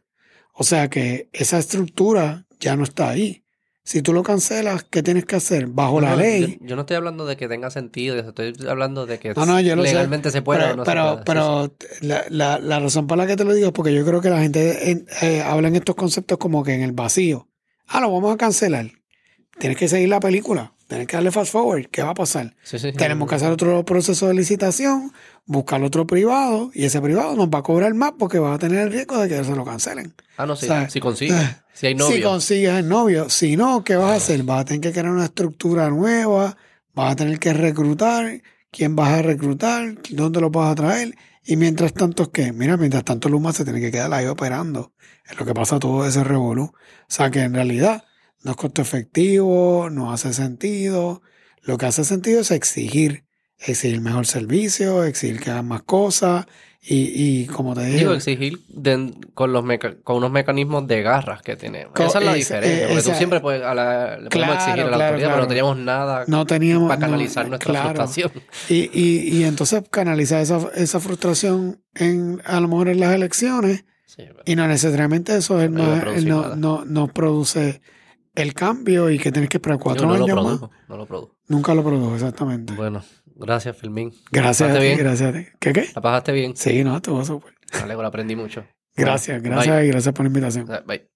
O sea que esa estructura ya no está ahí. Si tú lo cancelas, ¿qué tienes que hacer? Bajo la ley. Yo, no estoy hablando de que tenga sentido, estoy hablando de que legalmente se puede pero, no pero, se puede. Pero la, la, razón para la que te lo digo es porque yo creo que la gente eh, habla en estos conceptos como que en el vacío. Ah, lo vamos a cancelar. Tienes que seguir la película. Tienes que darle fast forward. ¿Qué va a pasar? Tenemos que hacer otro proceso de licitación, buscar otro privado y ese privado nos va a cobrar más porque va a tener el riesgo de que se lo cancelen. Ah, no, sí. si consigues. Si hay novio. Si consigues el novio. Si no, ¿qué vas a hacer? Vas a tener que crear una estructura nueva, vas a tener que reclutar. ¿Quién vas a reclutar? ¿Dónde lo vas a traer? Y mientras tanto, ¿qué? Mira, mientras tanto Luma se tiene que quedar ahí operando. Es lo que pasa todo ese revolú. O sea que en realidad no es costo efectivo, no hace sentido. Lo que hace sentido es exigir, exigir mejor servicio, exigir que hagan más cosas y, y como te digo... digo exigir con, los con unos mecanismos de garras que tenemos. esa es la diferencia, porque tú siempre puedes, a la, le podemos exigir a la autoridad, pero no teníamos nada no teníamos, para canalizar nuestra frustración. Y, y, y, entonces canalizar esa, esa frustración en, a lo mejor en las elecciones y no necesariamente eso es no, no, no produce el cambio y que tienes que esperar cuatro años más. No lo produjo. Nunca lo produjo, exactamente. Bueno, gracias, Filmín. Gracias a ti, gracias a ti. ¿Qué qué? ¿La pasaste bien? Sí, no, estuvo súper. Vale, lo aprendí mucho. Gracias, gracias y gracias por la invitación. Bye.